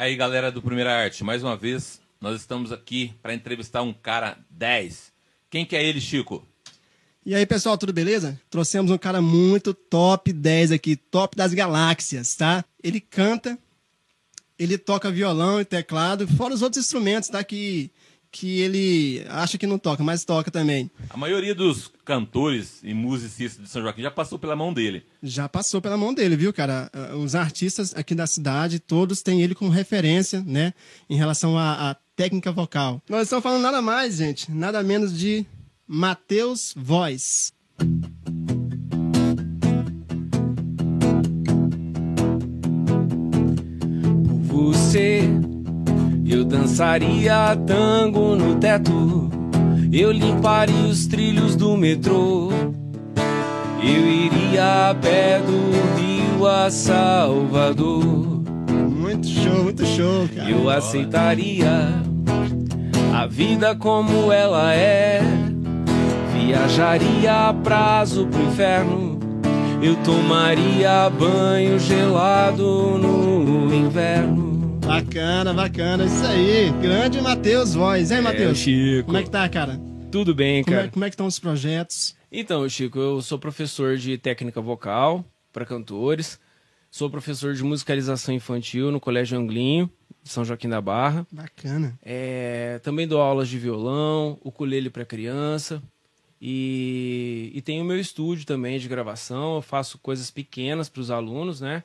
Aí, galera do Primeira Arte, mais uma vez, nós estamos aqui para entrevistar um cara 10. Quem que é ele, Chico? E aí, pessoal, tudo beleza? Trouxemos um cara muito top 10 aqui, top das galáxias, tá? Ele canta, ele toca violão e teclado, fora os outros instrumentos, tá? Que, que ele acha que não toca, mas toca também. A maioria dos cantores e musicistas de São Joaquim já passou pela mão dele. Já passou pela mão dele, viu, cara? Os artistas aqui da cidade, todos têm ele como referência, né? Em relação à, à técnica vocal. Nós estamos falando nada mais, gente, nada menos de Matheus Voz. Dançaria tango no teto. Eu limparia os trilhos do metrô. Eu iria a pé do Rio a Salvador. Muito show, muito show, cara. Eu aceitaria a vida como ela é. Viajaria a prazo pro inferno. Eu tomaria banho gelado no inverno. Bacana, bacana. Isso aí. Grande Matheus Voz. Hein, Matheus? É, Chico. Como é que tá, cara? Tudo bem, Como cara. é, como é que estão os projetos? Então, Chico, eu sou professor de técnica vocal para cantores. Sou professor de musicalização infantil no Colégio Anglinho, de São Joaquim da Barra. Bacana. É, também dou aulas de violão, ukulele para criança. E, e tenho meu estúdio também de gravação. Eu faço coisas pequenas para os alunos, né?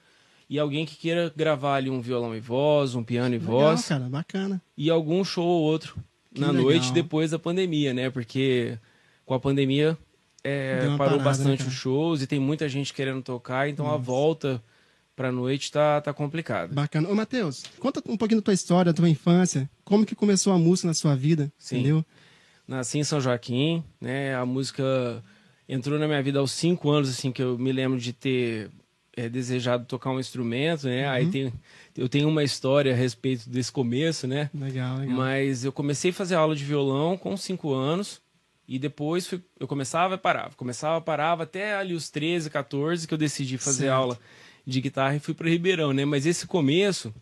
E alguém que queira gravar ali um violão e voz, um piano e Legal, voz. cara. Bacana. E algum show ou outro Que na legal. noite depois da pandemia, né? Porque com a pandemia é, parou parada, né, bastante cara? os shows e tem muita gente querendo tocar, então a volta pra noite tá, tá complicada. Bacana. Ô, Matheus, conta um pouquinho da tua história, da tua infância. Como que começou a música na sua vida? Sim. Entendeu? Nasci em São Joaquim, né? A música entrou na minha vida aos cinco anos, assim, que eu me lembro de ter é, desejado tocar um instrumento, né? Uhum. Aí tem, eu tenho uma história a respeito desse começo, né? Legal, legal. Mas eu comecei a fazer aula de violão com 5 anos e depois fui- eu começava e parava. Começava, parava até ali os 13, 14 que eu decidi fazer Certo. aula de guitarra e fui para Ribeirão, né? Mas esse começo,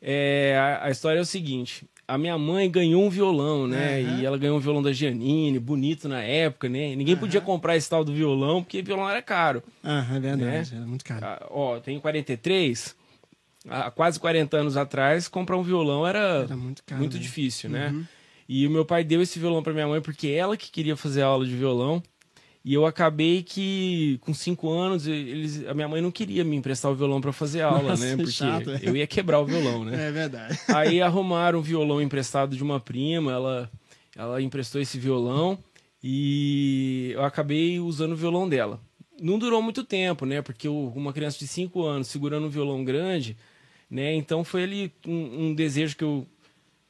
é, a, a história é o seguinte. A minha mãe ganhou um violão, né? Aham. E ela ganhou um violão da Giannini, bonito na época, né? Ninguém podia comprar esse tal do violão porque violão era caro. Ah, é verdade. Né? Era muito caro. Ah, ó, tenho 43. Há quase 40 anos atrás, comprar um violão era, Era muito caro. muito né? difícil, né? Uhum. E o meu pai deu esse violão para minha mãe porque ela que queria fazer aula de violão. E eu acabei que, com cinco anos, eles, a minha mãe não queria me emprestar o violão para fazer aula, Nossa, né? que Porque chato, é. eu ia quebrar o violão, né? É verdade. Aí arrumaram um violão emprestado de uma prima, ela, ela emprestou esse violão e eu acabei usando o violão dela. Não durou muito tempo, né? Porque eu- uma criança de 5 anos segurando um violão grande, né? Então foi ali um, um desejo que eu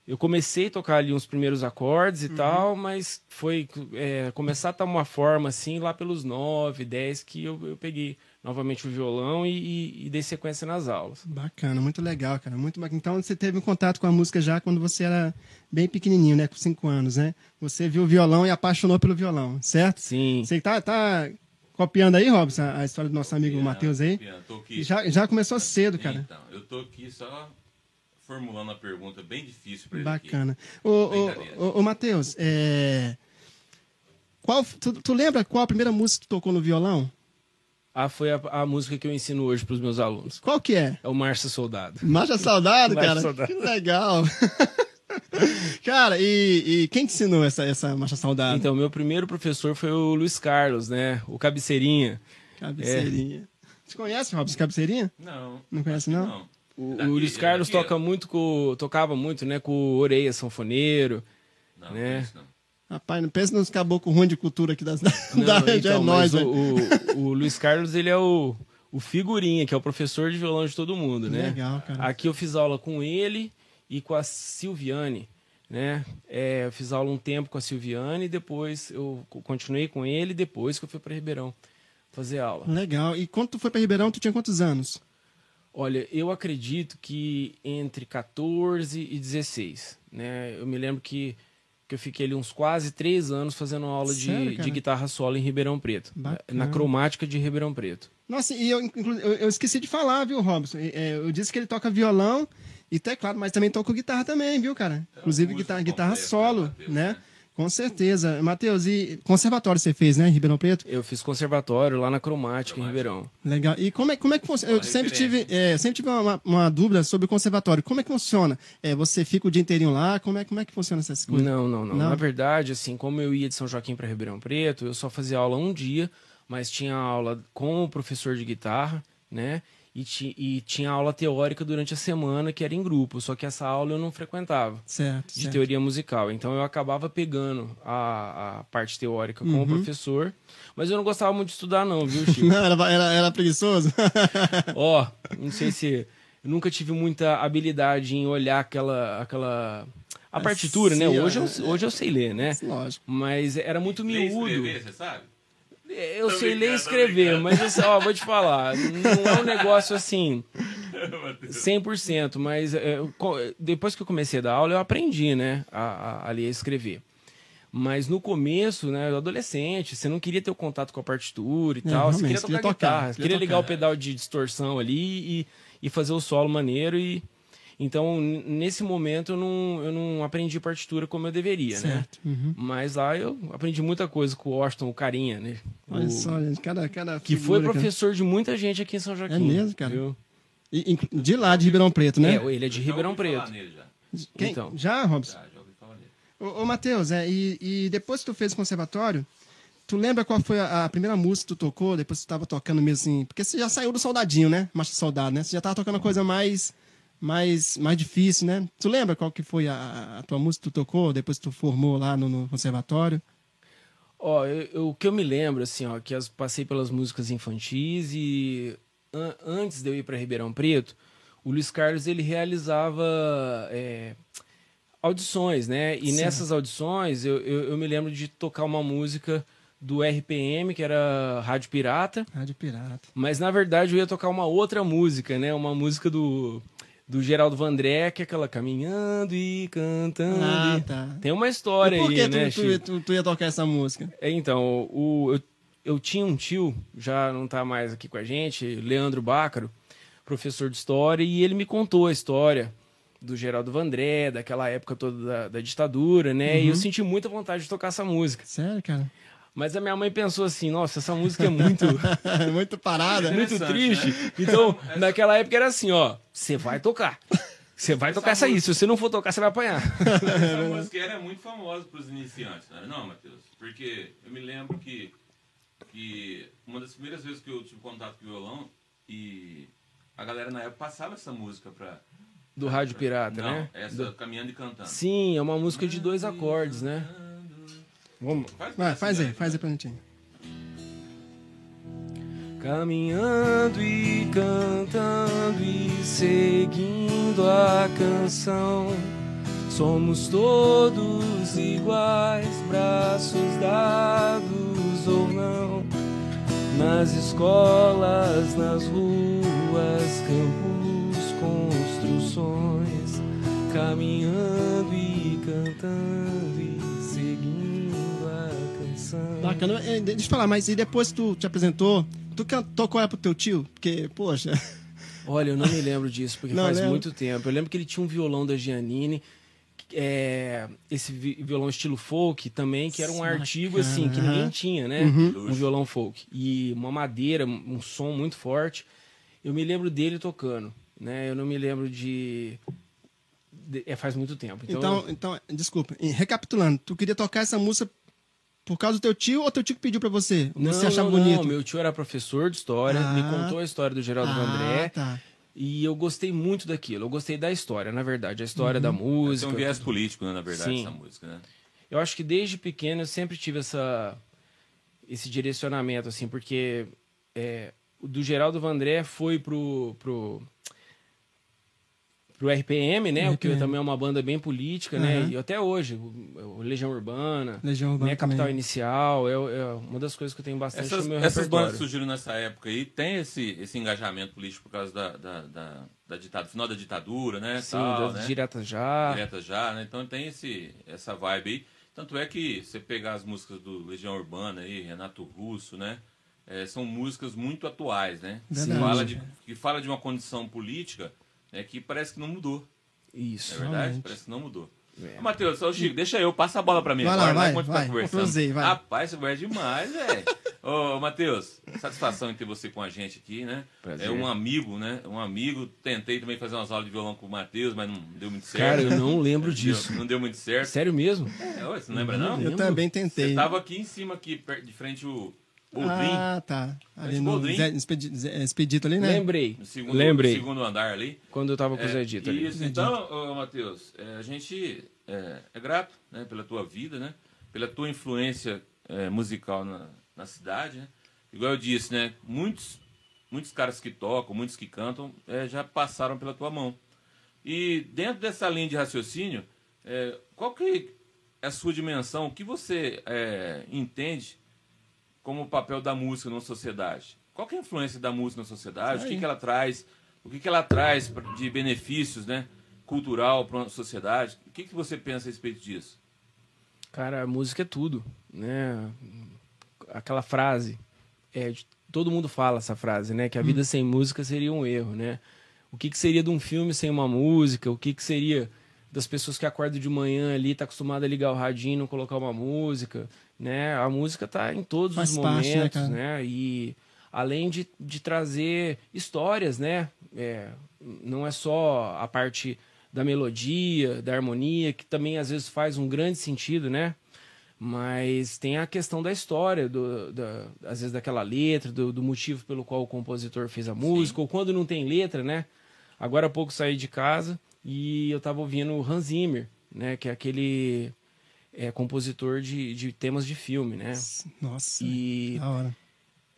eu comecei a tocar ali uns primeiros acordes Uhum. e tal, mas foi é, começar a tomar uma forma assim lá pelos 9, 10 que eu, eu peguei novamente o violão e, e, e dei sequência nas aulas. Bacana, muito legal, cara. Muito bacana. Então você teve um contato com a música já quando você era bem pequenininho, né? Com cinco anos, né? Você viu o violão e apaixonou pelo violão, certo? Sim. Você tá, tá copiando aí, Robson, a a história do nosso amigo Matheus aí? Piano, tô aqui. Já, já começou cedo, cara. Então, eu tô aqui só formulando uma pergunta bem difícil pra ele aqui. Bacana. Ô, ô, Brincadeira. ô, ô Matheus, é... Qual, tu, tu lembra qual a primeira música que tu tocou no violão? Ah, foi a, a música que eu ensino hoje para os meus alunos. Qual que é? É o Márcio Soldado. Marcha Saudade, Marcha cara. Saudade. Que legal. cara, e, e quem te ensinou essa, essa Marcha Saudade? Então, meu primeiro professor foi o Luiz Carlos, né? O Cabeceirinha. Cabeceirinha. Você conhece, Robson, Cabeceirinha? Não. Não conhece, que não? O, o Luiz Carlos daqui, toca muito com, tocava muito, né? Com o Oreia Sanfoneiro. Não, né? não, não. Rapaz, não pensa nos caboclos ruins de cultura aqui das, da Não, região, é então, nós, mas o, velho. o, o Luiz Carlos, ele é o, o figurinha, que é o professor de violão de todo mundo, né? Legal, cara. Aqui eu fiz aula com ele e com a Silviane, né? É, eu fiz aula um tempo com a Silviane, depois eu co- continuei com ele, depois que eu fui para Ribeirão fazer aula. Legal. E quando tu foi pra Ribeirão, tu tinha quantos anos? Olha, eu acredito que entre 14 e 16, né? Eu me lembro que, que eu fiquei ali uns quase três anos fazendo aula Sério, de, cara? de guitarra solo em Ribeirão Preto, Bacana. na cromática de Ribeirão Preto. Nossa, e eu, eu, eu esqueci de falar, viu, Robson? É, Eu disse que ele toca violão E teclado, mas também toco guitarra também, viu, cara? Inclusive músico guitarra, guitarra completo, solo, né, né? Com certeza. Matheus, e conservatório você fez, né, em Ribeirão Preto? Eu fiz conservatório lá na Cromática, em Ribeirão. Legal. E como é, como é que funciona? Eu sempre tive, é, sempre tive uma, uma dúvida sobre o conservatório. Como é que funciona? É, você fica o dia inteirinho lá? Como é, como é que funciona essas coisas? Não, não, não, Não? Na verdade, assim, como eu ia de São Joaquim para Ribeirão Preto, eu só fazia aula um dia, mas tinha aula com o professor de guitarra, né? E, ti- e tinha aula teórica durante a semana, que era em grupo, só que essa aula eu não frequentava. Certo, de certo. teoria musical. Então eu acabava pegando a, a parte teórica com Uhum. o professor, mas eu não gostava muito de estudar, não, viu, Chico? Não, era, era, era preguiçoso? Ó, não sei se. Eu nunca tive muita habilidade em olhar aquela. aquela a partitura, né? Sim, Hoje é. eu, hoje eu sei ler, né? Lógico. Mas era muito Ler miúdo. escrever, você sabe? Eu Tô sei ler e escrever, mas assim, ó, vou te falar, não é um negócio assim 100%, mas é, eu depois que eu comecei a dar aula, eu aprendi, né, a, a, a ler e escrever. Mas no começo, né, eu adolescente, você não queria ter o contato com a partitura e É, tal, você queria tocar, queria tocar, guitarra, você queria queria ligar o tocar. pedal de distorção ali e, e fazer o solo maneiro e então nesse momento eu não, eu não aprendi partitura como eu deveria, né? Certo. Uhum. Mas lá eu aprendi muita coisa com o Washington, o carinha, né? Olha O- só, gente, cada, cada que foi figura, cara. professor de muita gente aqui em São Joaquim. É mesmo, cara? viu? E- De lá, de Ribeirão Preto, né? É, ele é de Já Ribeirão ouvi falar Preto. nele já. Quem- então. Já, Robson? Já, já ouvi falar nele. Ô, ô Matheus, é, e, e depois que tu fez o conservatório, tu lembra qual foi a, primeira música que tu tocou? Depois que tu tava tocando mesmo assim. Porque você já saiu do soldadinho, né? Marcha do Soldado, né? Você já tava tocando coisa mais, mais, mais difícil, né? Tu lembra qual que foi a, a tua música que tu tocou depois que tu formou lá no, no conservatório? Ó, eu- eu- o que eu me lembro, assim, ó, que eu passei pelas músicas infantis e an- antes de eu ir para Ribeirão Preto, o Luiz Carlos ele realizava é, audições, né? E Certo. nessas audições eu, eu, eu me lembro de tocar uma música do RPM, que era Rádio Pirata, Rádio Pirata. mas na verdade eu ia tocar uma outra música, né? Uma música do, do Geraldo Vandré, que é aquela caminhando e cantando. Ah, e- tá. Tem uma história E por aí, que né, tu, tu, tu, tu ia tocar essa música? É, Então, o, eu, eu tinha um tio, já não tá mais aqui com a gente, Leandro Bácaro, professor de história, e ele me contou a história do Geraldo Vandré, daquela época toda da, da ditadura, né? E eu senti muita vontade de tocar essa música. Sério, cara? Mas a minha mãe pensou assim, nossa, essa música é muito, Muito parada. muito Interessante, triste. Então, naquela época era assim, ó, você vai tocar. Você vai tocar essa aí. Se você não for tocar, você vai apanhar. Essa música era muito famosa para os iniciantes, não era não, Matheus? Porque eu me lembro que, que uma das primeiras vezes que eu tive contato com o violão e a galera na época passava essa música pra... Do Rádio Pirata, não, né? essa Caminhando e Cantando. Sim, é uma música de dois acordes, né? Vamos. Vai, faz aí, faz aí pra gente. Caminhando e cantando e seguindo a canção. Somos todos iguais, braços dados ou não. Nas escolas, nas ruas, campos, construções. Caminhando e cantando e canção. Bacana. Eh, Deixa eu falar, mas e depois que tu te apresentou, tu tocou ela pro teu tio? Porque, poxa, Olha, eu não me lembro disso, porque Não faz lembra? muito tempo. Eu lembro que ele tinha um violão da Giannini, é, esse vi- violão estilo folk também, que era um artigo assim, que ninguém tinha, né? Uhum. Um violão folk. E uma madeira, um som muito forte. Eu me lembro dele tocando, né? Eu não me lembro de... de- é, faz muito tempo. Então, então, então, desculpa. Recapitulando, tu queria tocar essa música por causa do teu tio ou teu tio que pediu pra você? não, você achava não, bonito? não, meu tio era professor de história, me Ah. contou a história do Geraldo ah, Vandré. tá. E eu gostei muito daquilo. Eu gostei da história, na verdade. A história da Tem música. um viés político, né, na verdade, Sim. essa música, né? Eu acho que desde pequeno eu sempre tive essa, esse direcionamento, assim, porque é, o do Geraldo Vandré foi pro, pro, pro RPM, né? O que RPM. também é uma banda bem política, né? Aham. E até hoje, o, o Legião Urbana, Legião Urbana né? Capital. Inicial, é, é uma das coisas que eu tenho bastante Essas, no meu essas repertório. bandas que surgiram nessa época aí tem esse, esse engajamento político por causa da, da, da, da ditadura, final da ditadura, né? Sim, tal, né? diretas já. Direta já, né? Então tem esse, essa vibe aí. Tanto é que você pegar as músicas do Legião Urbana aí, Renato Russo, né? É, são músicas muito atuais, né? Que fala, de, que fala de uma condição política né, que parece que não mudou. Isso. É verdade? Realmente. Parece que não mudou. É. Ô, Matheus, ô Chico, deixa eu, passa a bola pra mim Vai agora, lá, vai, né? Enquanto vai. tá conversando. Cruzei, vai. Rapaz, você é demais, velho. Ô, Matheus, satisfação em ter você com a gente aqui, né? Prazer. É um amigo, né? Um amigo. Tentei também fazer umas aulas de violão com o Matheus, mas não deu muito certo. Cara, eu não lembro Não disso. Não deu muito certo. Sério mesmo? É, ué, você não lembra, não? Eu lembro. também Você tentei. tava aqui em cima, aqui, de frente o Boldrin, Ah, tá. Ali no Boldrin? Zé- Expedi- Zé- Expedito ali, né? Lembrei. no segundo, Lembrei. segundo andar ali. Quando eu tava com o Zé É, Dito ali. Isso, então, ô, Matheus, é, a gente é, é grato né, pela tua vida, né? Pela tua influência é, musical na, na cidade, né? Igual eu disse, né? Muitos, muitos caras que tocam, muitos que cantam, é, já passaram pela tua mão. E dentro dessa linha de raciocínio, é, qual que é a sua dimensão? O que você é, entende como o papel da música na sociedade? Qual que é a influência da música na sociedade? O que, que ela traz? O que, que ela traz de benefícios, né? Cultural para a sociedade? O que, que você pensa a respeito disso? Cara, a música é tudo, né? Aquela frase, é, todo mundo fala essa frase, né? Que a vida sem música seria um erro, né? O que, que seria de um filme sem uma música? O que, que seria das pessoas que acordam de manhã ali, tá acostumada a ligar o radinho e não colocar uma música, né? A música tá em todos Faz os parte, né, momentos, cara? né? E além de, de trazer histórias, né? É, não é só a parte da melodia, da harmonia, que também às vezes faz um grande sentido, né? Mas tem a questão da história, do, da, às vezes daquela letra, do, do motivo pelo qual o compositor fez a música, ou quando não tem letra, né? Agora há pouco saí de casa e eu tava ouvindo o Hans Zimmer, né? Que é aquele é, compositor de, de temas de filme, né? Nossa, E da hora.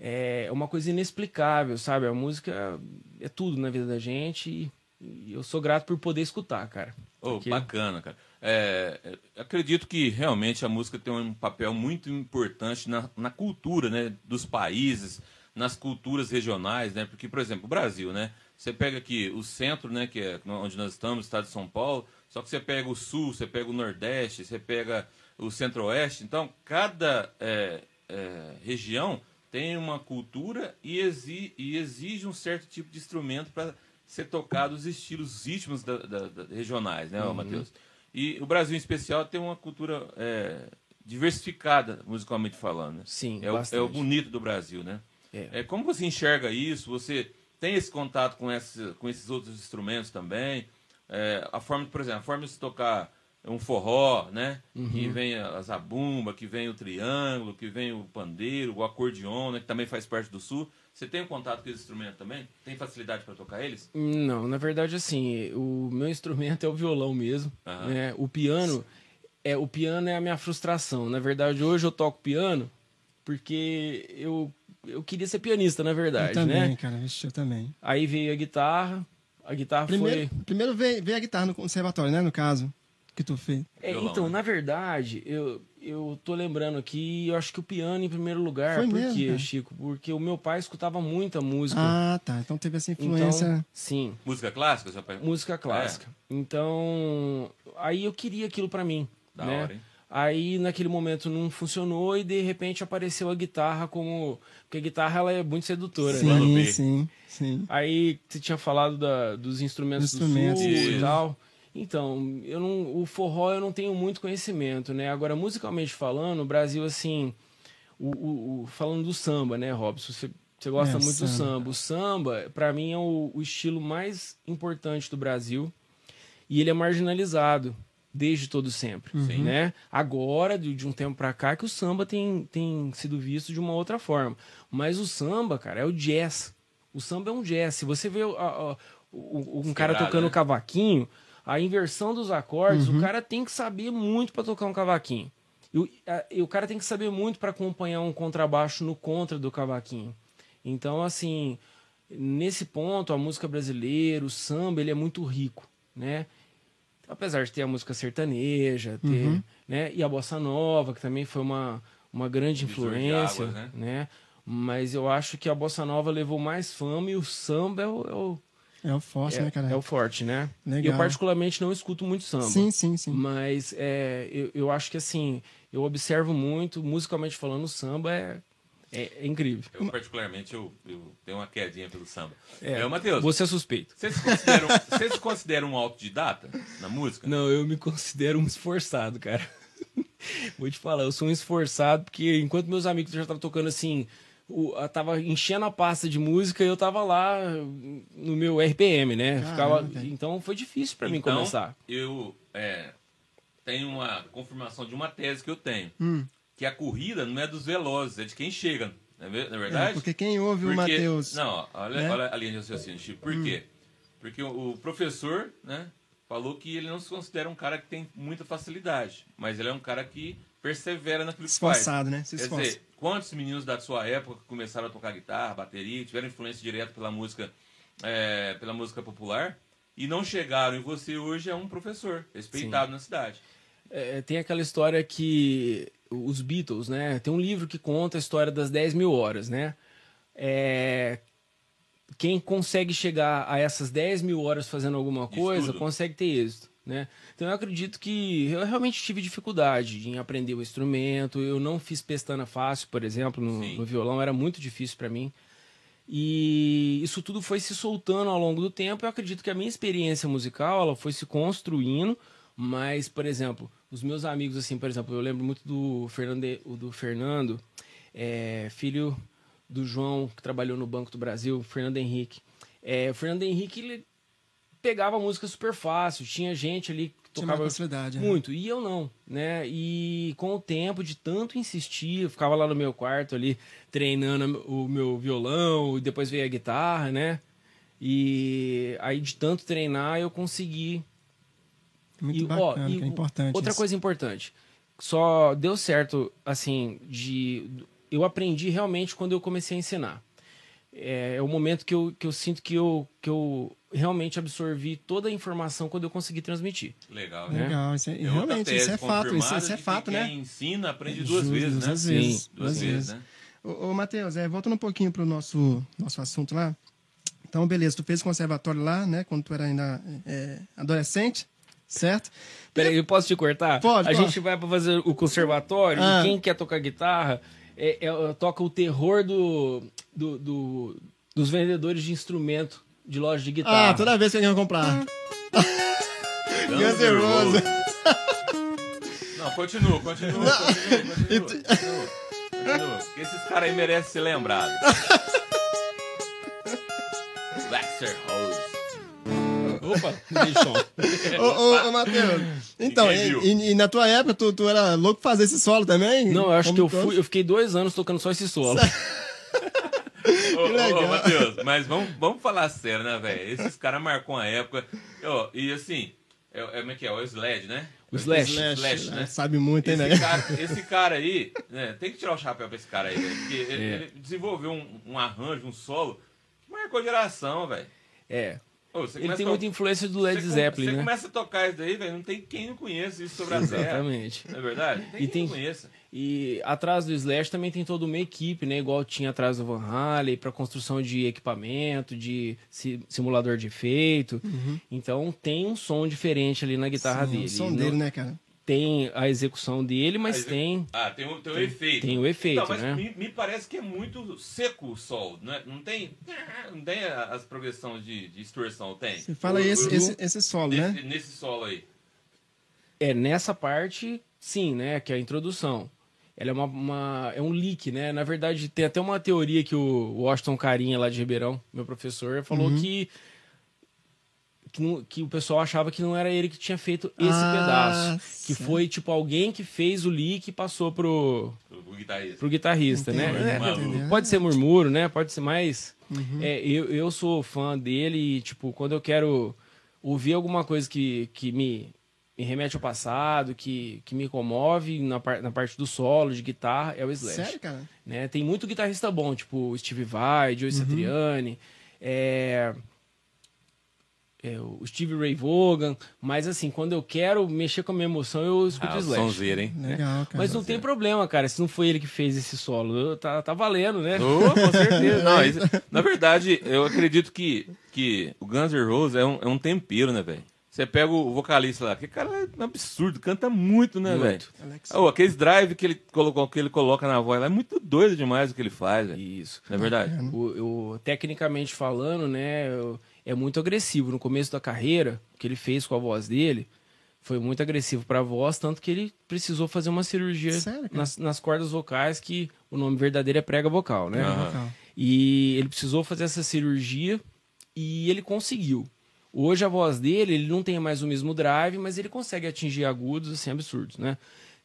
é uma coisa inexplicável, sabe? A música é tudo na vida da gente e, e eu sou grato por poder escutar, cara. Oh, Porque- Bacana, cara. É, é, acredito que realmente a música tem um papel muito importante na, na cultura né, dos países, nas culturas regionais, né? Porque, por exemplo, o Brasil, né? Você pega aqui o centro, né? Que é onde nós estamos, estado de São Paulo, só que você pega o sul, você pega o nordeste, você pega o centro-oeste. Então, cada é, é, região tem uma cultura e, exi- e exige um certo tipo de instrumento para ser tocado os estilos, os ritmos da- da- da- regionais, né, ô, Matheus? E o Brasil, em especial, tem uma cultura é, diversificada, musicalmente falando. né? Sim, é o, é o bonito do Brasil, né? É. É, como você enxerga isso? Você tem esse contato com, esse, com esses outros instrumentos também? É, a forma, por exemplo, a forma de se tocar um forró, né? Uhum. Que vem a zabumba, que vem o triângulo, que vem o pandeiro, o acordeon, né? Que também faz parte do sul. Você tem um contato com esse instrumento também? Tem facilidade para tocar eles? Não, na verdade, assim, o meu instrumento é o violão mesmo. Aham. né? O piano é o piano é a minha frustração. Na verdade, hoje eu toco piano porque eu, eu queria ser pianista, na Eu verdade, também, né? cara. Eu também. Aí veio a guitarra. A guitarra Primeiro, foi. primeiro veio, veio a guitarra no conservatório, né? No caso, que tu fez. É, Violão, então, né? na verdade, eu, eu tô lembrando aqui, eu acho que o piano em primeiro lugar. Foi Por mesmo, quê, cara? Chico? Porque o meu pai escutava muita música. Ah, tá. Então teve essa influência. Então, sim. Música clássica? Seu pai? música clássica. Então, aí eu queria aquilo pra mim, Da né? hora, hein? Aí naquele momento não funcionou e de repente apareceu a guitarra como porque a guitarra ela é muito sedutora, né? Plano B. sim, sim, sim. Aí você tinha falado da- dos instrumentos, Instrumentos. do sul e tal. Então, eu não, o forró eu não tenho muito conhecimento, né? Agora, musicalmente falando, o Brasil, assim, o, o- o- falando do samba, né, Robson? Você, você gosta É, muito do samba. samba. O samba, pra mim, é o, o estilo mais importante do Brasil. E ele é marginalizado desde todo sempre, Sim. né? Agora, de, de um tempo pra cá, que o samba tem, tem sido visto de uma outra forma. Mas o samba, cara, é o jazz. O samba é um jazz. Se você vê a- a- o- o- um cara tocando né? cavaquinho, a inversão dos acordes, o cara tem que saber muito pra tocar um cavaquinho. E o, a- e o cara tem que saber muito pra acompanhar um contrabaixo no contra do cavaquinho. Então, assim, nesse ponto, a música brasileira, o samba, ele é muito rico, né? Apesar de ter a música sertaneja, ter, Uhum. né? E a bossa nova, que também foi uma, uma grande influência, águas, né? né? Mas eu acho que a bossa nova levou mais fama e o samba é o, é o, É o forte, é, né, cara? é o forte, né? Legal. Eu particularmente não escuto muito samba. Sim, sim, sim. Mas é, eu, eu acho que assim, eu observo muito, musicalmente falando, o samba é, É, é incrível. Eu, particularmente, eu, eu tenho uma quedinha pelo samba. É, É, Matheus, Você é suspeito. você se considera, um- você se considera um autodidata na música? Não, eu me considero um esforçado, cara. Vou te falar, eu sou um esforçado porque enquanto meus amigos já estavam tocando assim, o, a- tava enchendo a pasta de música, eu tava lá no meu RPM, né? Caramba, Ficava, então foi difícil pra mim Então, começar. Eu é, tenho uma confirmação de uma tese que eu tenho. Hum. Que a corrida não é dos velozes, é de quem chega. Não é, é É, verdade? porque quem ouve o Porque- Matheus. Não, olha, né? Hum. olha a linha de raciocínio, Chico. Por quê? Porque o, o professor, né, falou que ele não se considera um cara que tem muita facilidade, mas ele é um cara que persevera naquilo que faz. Esforçado, né? Se Quer esforça. dizer, quantos meninos da sua época começaram a tocar guitarra, bateria, tiveram influência direta pela música, é, pela música popular e não chegaram e você hoje é um professor respeitado na cidade. É, tem aquela história que os Beatles, né? Tem um livro que conta a história das 10 mil horas, né? É, quem consegue chegar a essas 10 mil horas fazendo alguma coisa, consegue ter êxito, né? Então eu acredito que eu realmente tive dificuldade em aprender o instrumento. Eu não fiz pestana fácil, por exemplo, no, no violão, era muito difícil para mim. E isso tudo foi se soltando ao longo do tempo. Eu acredito que a minha experiência musical ela foi se construindo, mas, por exemplo, os meus amigos, assim, por exemplo, eu lembro muito do Fernando, do Fernando é, filho do João, que trabalhou no Banco do Brasil, Fernando Henrique. É, o Fernando Henrique ele pegava música super fácil, tinha gente ali que tocava muito, e eu não, né? E com o tempo de tanto insistir, eu ficava lá no meu quarto ali treinando o meu violão, e depois veio a guitarra, né? E aí de tanto treinar eu consegui. Muito E, ó, bacana, e que é importante. Outra isso. coisa importante, só deu certo assim de eu aprendi realmente quando eu comecei a ensinar. É, é o momento que eu, que eu sinto que eu, que eu realmente absorvi toda a informação quando eu consegui transmitir. Legal, né? Legal, isso é, É outra realmente, isso é fato, isso, isso é fato, né? Quem ensina aprende duas Justo, vezes, né? Duas Sim, vezes. Duas vezes, né? Ô, ô Matheus, é, voltando um pouquinho pro nosso, nosso assunto lá. Então, beleza, tu fez conservatório lá, né? Quando tu era ainda é, adolescente, certo? Peraí, eu posso te cortar? Pode, A pode. gente vai pra fazer o conservatório Ah. e quem quer tocar guitarra é, é- toca o terror do, do, do- dos vendedores de instrumento de loja de guitarra. Ah, toda vez que alguém vai comprar. Guns N' Roses. Não, continua, continua, continua, continua, continua. Continua, porque esses caras aí merecem ser lembrados. Baxter Rose. Opa. Ô, ô, ô Matheus. Então, e, e- e na tua época, tu, tu era louco pra fazer esse solo também? Não, eu acho Como que eu todos? fui, eu fiquei dois anos tocando só esse solo. Ô, ô, legal. ô, Matheus, mas vamos, vamos falar sério, né, velho? Esses caras marcam a época. Ó, e assim, é, é, como é que é? O Sled, né? O Slash. Slash, Slash, né? Sabe muito, hein, né? Esse cara, esse cara aí, né, tem que tirar o chapéu pra esse cara aí, velho. Porque ele, É. ele desenvolveu um, um arranjo, um solo, que marcou geração, velho. É. Ô, Ele tem a- muita influência do Led Zeppelin, Você né? começa a tocar isso daí, velho, não tem quem não conheça isso sobre a Terra. Exatamente. Não é verdade? Tem E quem tem- não conheça. E atrás do Slash também tem toda uma equipe, né? Igual tinha atrás do Van Halen, para construção de equipamento, de si- simulador de efeito. Então tem um som diferente ali na guitarra Sim, dele. O som Não- dele, né, cara? Tem a execução dele, mas tem. Ah, tem o, tem o efeito. tem o efeito, Não, mas né? me, me parece que é muito seco o sol, não, é? não tem não tem as progressões de, de distorção, tem? Você fala O- esse, o- esse, esse solo, né? nesse, nesse solo aí. É, nessa parte, sim, né? Que é a introdução. Ela é uma, uma- é um leak, né? Na verdade, tem até uma teoria que o Washington Carinha, lá de Ribeirão, meu professor, falou Uhum. que, que, não- que o pessoal achava que não era ele que tinha feito esse Ah, pedaço. Que certo. foi, tipo, alguém que fez o leak e passou pro, O, o guitarrista. pro guitarrista, Entendi, né? É, pode ser murmúrio, né? Pode ser mais. Uhum. É, eu, eu sou fã dele e, tipo, quando eu quero ouvir alguma coisa que, que me, me remete ao passado, que, que me comove na, par, na parte do solo, de guitarra, é o Slash. Sério, cara? Né? Tem muito guitarrista bom, tipo o Steve Vai, Uhum. Joe Satriani, é, é, o Steve Ray Vaughan, mas assim, quando eu quero mexer com a minha emoção, eu escuto Ah, Slash. sonzeiro, hein? Legal, cara. Mas não tem problema, cara, se não foi ele que fez esse solo. Eu- Tá, tá valendo, né? Oh, com certeza. Não, isso- na verdade, eu acredito que, que o Guns N' Roses é um, é um tempero, né, velho? Você pega o vocalista lá, que cara é um absurdo, canta muito, né, velho? Oh, aqueles drive que ele, colocou, que ele coloca na voz lá é muito doido demais o que ele faz, velho. Isso. Não é verdade? O, o- tecnicamente falando, né, o- é muito agressivo. No começo da carreira, o que ele fez com a voz dele foi muito agressivo para a voz, tanto que ele precisou fazer uma cirurgia Sério, nas, nas cordas vocais, que o nome verdadeiro é prega vocal, né? Vocal. E ele precisou fazer essa cirurgia e ele conseguiu. Hoje a voz dele, ele não tem mais o mesmo drive, mas ele consegue atingir agudos assim absurdos, né?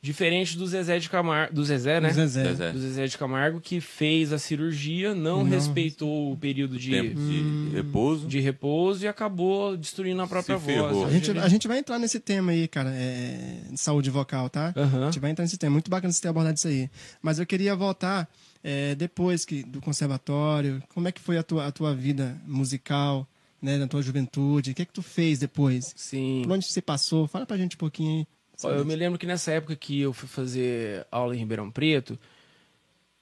Diferente do Zezé de Camargo, do Zezé, né? O Zezé. Zezé. do Zezé de Camargo, que fez a cirurgia, não, Não. respeitou o período de, Tempo de repouso. de repouso e acabou destruindo a própria Se voz. A gente, a gente vai entrar nesse tema aí, cara, é, de saúde vocal, tá? A gente vai entrar nesse tema. Muito bacana você ter abordado isso aí. Mas eu queria voltar é, depois que, do conservatório. Como é que foi a tua, a tua vida musical, né? Na tua juventude? O que é que tu fez depois? Sim. Por onde você passou? Fala pra gente um pouquinho aí. Eu me lembro que nessa época que eu fui fazer aula em Ribeirão Preto,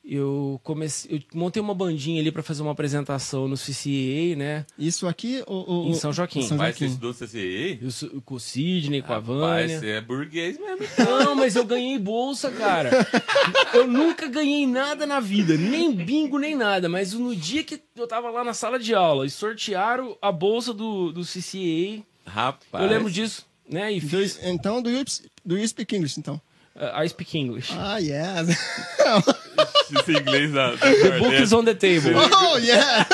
eu comecei, eu montei uma bandinha ali para fazer uma apresentação no CCA, né? Isso aqui ou, ou- Em São Joaquim. em São Pai, você Joaquim. estudou CCA? Eu sou- com o Sidney, com a Vânia. você é burguês mesmo. Não, mas eu ganhei bolsa, cara. Eu nunca ganhei nada na vida, nem bingo, nem nada. Mas no dia que eu tava lá na sala de aula e sortearam a bolsa do, do CCA, Rapaz. eu lembro disso, né? E então, do you, do you speak English, então? uh, I speak English. Ah, yes. Esse inglês da, The book is on the table. oh, yeah.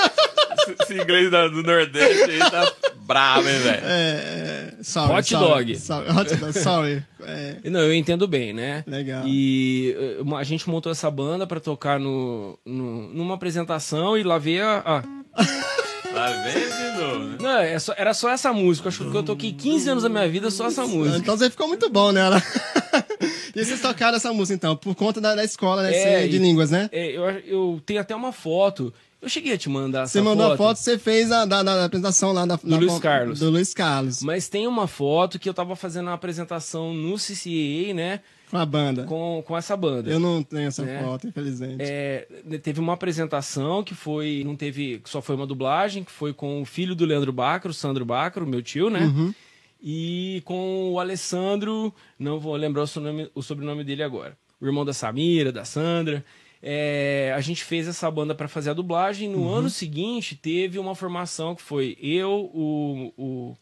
Esse inglês da- do Nordeste aí tá bravo, hein, velho? É, é, sorry, Hot sorry, dog. Sorry, hot dog, sorry. É, Não, eu entendo bem, né? Legal. E uh, a gente montou essa banda pra tocar no, no- numa apresentação e lá veio a. a- De novo, né? Não, é só- era só essa música. Acho que eu toquei 15 anos da minha vida só essa música. então você ficou muito bom nela. e vocês tocaram essa música, então, por conta da, da escola né, É, de e- línguas, né? É, eu, eu tenho até uma foto. Eu cheguei a te mandar essa Você mandou foto. a foto, você fez a da, da- da apresentação lá da, na- Luiz Carlos. Do Luiz Carlos, Mas tem uma foto que eu tava fazendo uma apresentação no CCA, né? Com a banda. Com, com essa banda. Eu não tenho essa É. foto, infelizmente. É, teve uma apresentação que foi. Não teve. Só foi uma dublagem, que foi com o filho do Leandro Bacro, Sandro Bacro, meu tio, né? Uhum. E com o Alessandro, não vou lembrar o sobrenome, o sobrenome dele agora. O irmão da Samira, da Sandra. É, a gente fez essa banda para fazer a dublagem. No Uhum. ano seguinte, teve uma formação que foi eu, o, o,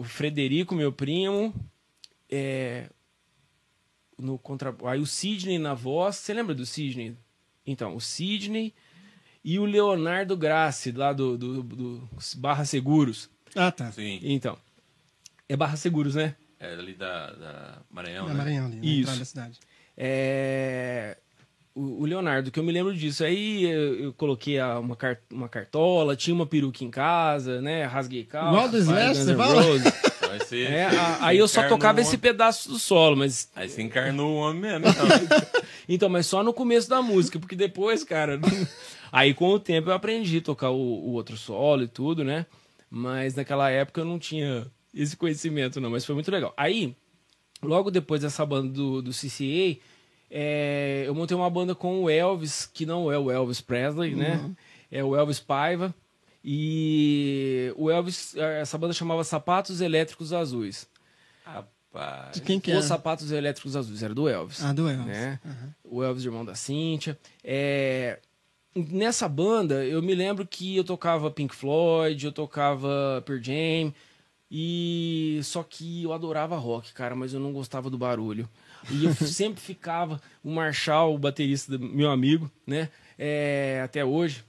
o Frederico, meu primo, é, no contra... aí o Sidney na voz. Você lembra do Sidney? Então, o Sidney e o Leonardo Grassi, lá do, do, do Barra Seguros. Ah, tá. Sim. Então, é Barra Seguros, né? É ali da, da Maranhão, Na né? Maranhão ali, na Isso. da cidade. É... O, o Leonardo, que eu me lembro disso. Aí eu, eu coloquei a- uma, car- uma cartola, tinha uma peruca em casa, né? Rasguei calça. Igual do Slash, você fala? Vai ser, É, a- aí eu só tocava esse pedaço do solo, mas Aí você encarnou o homem mesmo, então. Então, mas só no começo da música, porque depois, cara. aí com o tempo eu aprendi a tocar o, o outro solo e tudo, né? Mas naquela época eu não tinha esse conhecimento, não, mas foi muito legal. Aí, logo depois dessa banda do, do CCA, é, eu montei uma banda com o Elvis, que não é o Elvis Presley, né? É o Elvis Paiva. E o Elvis, essa banda chamava Sapatos Elétricos Azuis. Rapaz. De quem que Os é? Sapatos Elétricos Azuis, era do Elvis Ah, do Elvis. né? O Elvis, irmão da Cíntia. É, Nessa banda, eu me lembro que eu tocava Pink Floyd, eu tocava Pearl Jam, e só que eu adorava rock, cara, mas eu não gostava do barulho. E eu sempre ficava, o Marshall, o baterista, do- meu amigo, né? É, até hoje,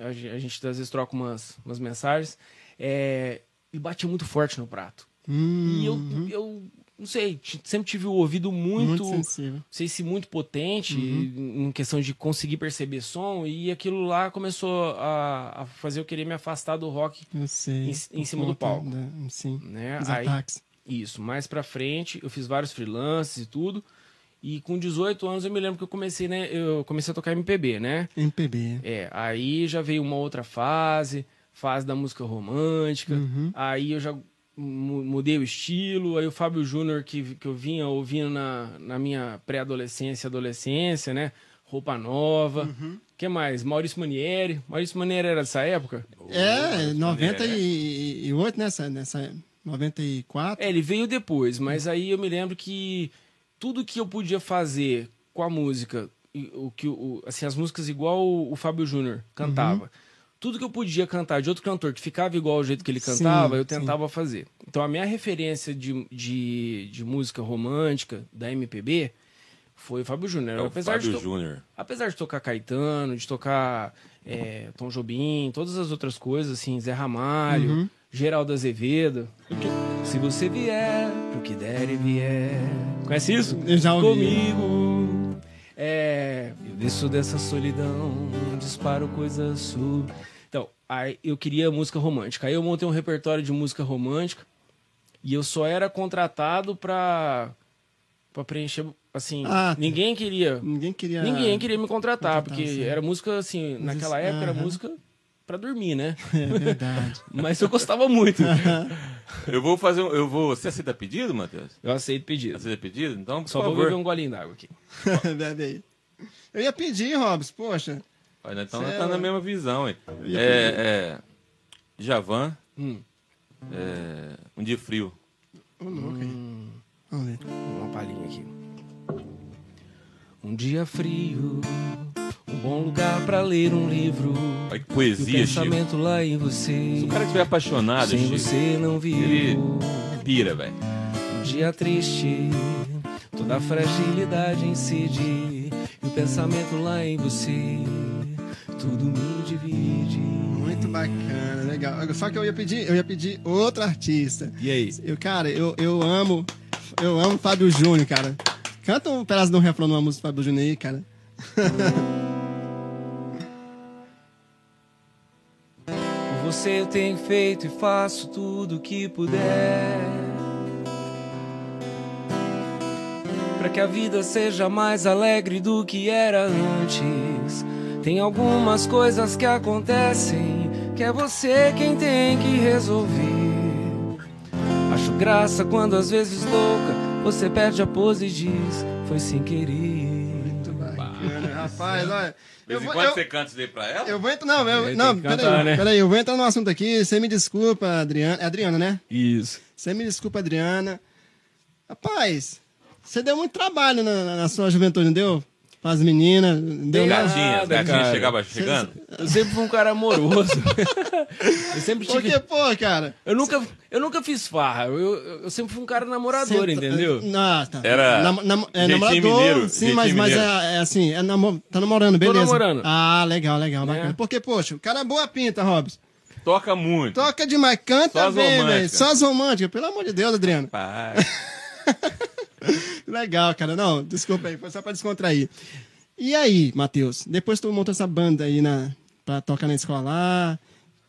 a gen- a gente às vezes troca umas, umas mensagens, é, ele batia muito forte no prato. Hum, E eu, eu não sei, sempre tive o ouvido muito, muito sensível. sei se muito potente Uhum. em questão de conseguir perceber som e aquilo lá começou a, a fazer eu querer me afastar do rock, sei. Em- em cima do palco. da- sim. né? Os Aí, ataques. isso, mais pra frente eu fiz vários freelances e tudo. E com 18 anos eu me lembro que eu comecei, né, eu comecei a tocar MPB, né? MPB. É, aí já veio uma outra fase, fase da música romântica. Uhum. Aí eu já mu- mudei o estilo. Aí o Fábio Júnior, que, que eu vinha ouvindo na, na minha pré-adolescência e adolescência, né? Roupa Nova. Uhum. que mais? Maurício Manieri. Maurício Manieri era dessa época? É, Ô, 98, nessa, nessa, 94? É, ele veio depois, mas aí eu me lembro que tudo que eu podia fazer com a música, e o que o, assim, as músicas igual o, o Fábio Júnior cantava. Tudo que eu podia cantar de outro cantor que ficava igual ao jeito que ele Sim, cantava, eu sim. tentava fazer. Então a minha referência de, de, de música romântica da MPB foi o Fábio Júnior. É o apesar, Fábio Júnior. apesar de tocar Caetano, de tocar é, Tom Jobim, todas as outras coisas, assim, Zé Ramalho, Uhum. Geraldo Azevedo. Se você vier, que der e vier. Conhece isso? Eu já ouvi. Comigo. É, eu desço dessa solidão, disparo coisas sub. Então, aí eu queria música romântica. Aí eu montei um repertório de música romântica e eu só era contratado pra, pra preencher. Assim, Ah, tá. ninguém queria. Ninguém queria. Ninguém queria me contratar, contratar, porque sim. era música assim, naquela época era música pra dormir, né? É verdade. Mas eu gostava muito. Eu vou fazer um. Eu vou. Você aceita pedido, Matheus? Eu aceito pedido. Aceita pedido? Então, por Só vou favor. beber um golinho d'água aqui. Bebe aí. Eu ia pedir, Robson, poxa. Olha, Então Cê tá é- na mesma visão, hein? É, é. Javan, Hum, é, um dia frio. Ô, louco aí. Vamos ver. uma palhinha aqui. Um dia frio, um bom lugar pra ler um livro. Olha que E o poesia, Chico. pensamento lá em você. Se o cara estiver apaixonado, sem Chico, você não viu. ele pira, velho. Um dia triste, toda a fragilidade incide. E o pensamento lá em você, tudo me divide. Muito bacana, legal. Só que eu ia pedir, eu ia pedir outro artista. E aí? Eu, cara, eu, eu amo, eu amo Fábio Júnior, cara. Canta um pedaço de um refrão de uma música do Fábio Júnior aí, cara. Você eu tenho feito e faço tudo o que puder. Pra que a vida seja mais alegre do que era antes. Tem algumas coisas que acontecem que é você quem tem que resolver. Acho graça quando às vezes louca você perde a pose e diz foi sem querer. Muito bacana, rapaz, olha. De Eu vez em vou, quando eu, você canta isso daí pra ela? eu vou entrar, não, eu, Ele não, peraí, cantar, né? peraí, eu vou entrar no assunto aqui, você me desculpa, Adriana, é Adriana, né? Isso. Você me desculpa, Adriana. Rapaz, você deu muito trabalho na, na- na sua juventude, não deu? As meninas, deu. Gatinha, as gatinhas cara. chegavam chegando? Eu sempre fui um cara amoroso. eu sempre tive. Porque, pô, cara. Eu nunca, eu nunca fiz farra. Eu, eu, eu sempre fui um cara namorador, Sempre- entendeu? Não, tá. Era Nam- nam- é, namorador, mineiro, sim, mas, mas é, é assim, é namo- tá namorando, beleza? namorando. Ah, legal, legal, bacana. É. Porque, poxa, o cara é boa pinta, Robson. Toca muito. Toca demais, canta Só as bem, velho. Só as românticas, pelo amor de Deus, Adriano. Pai. Legal, cara. Não, desculpa aí, foi só pra descontrair. E aí, Matheus? Depois tu montou essa banda aí na, pra tocar na escola lá,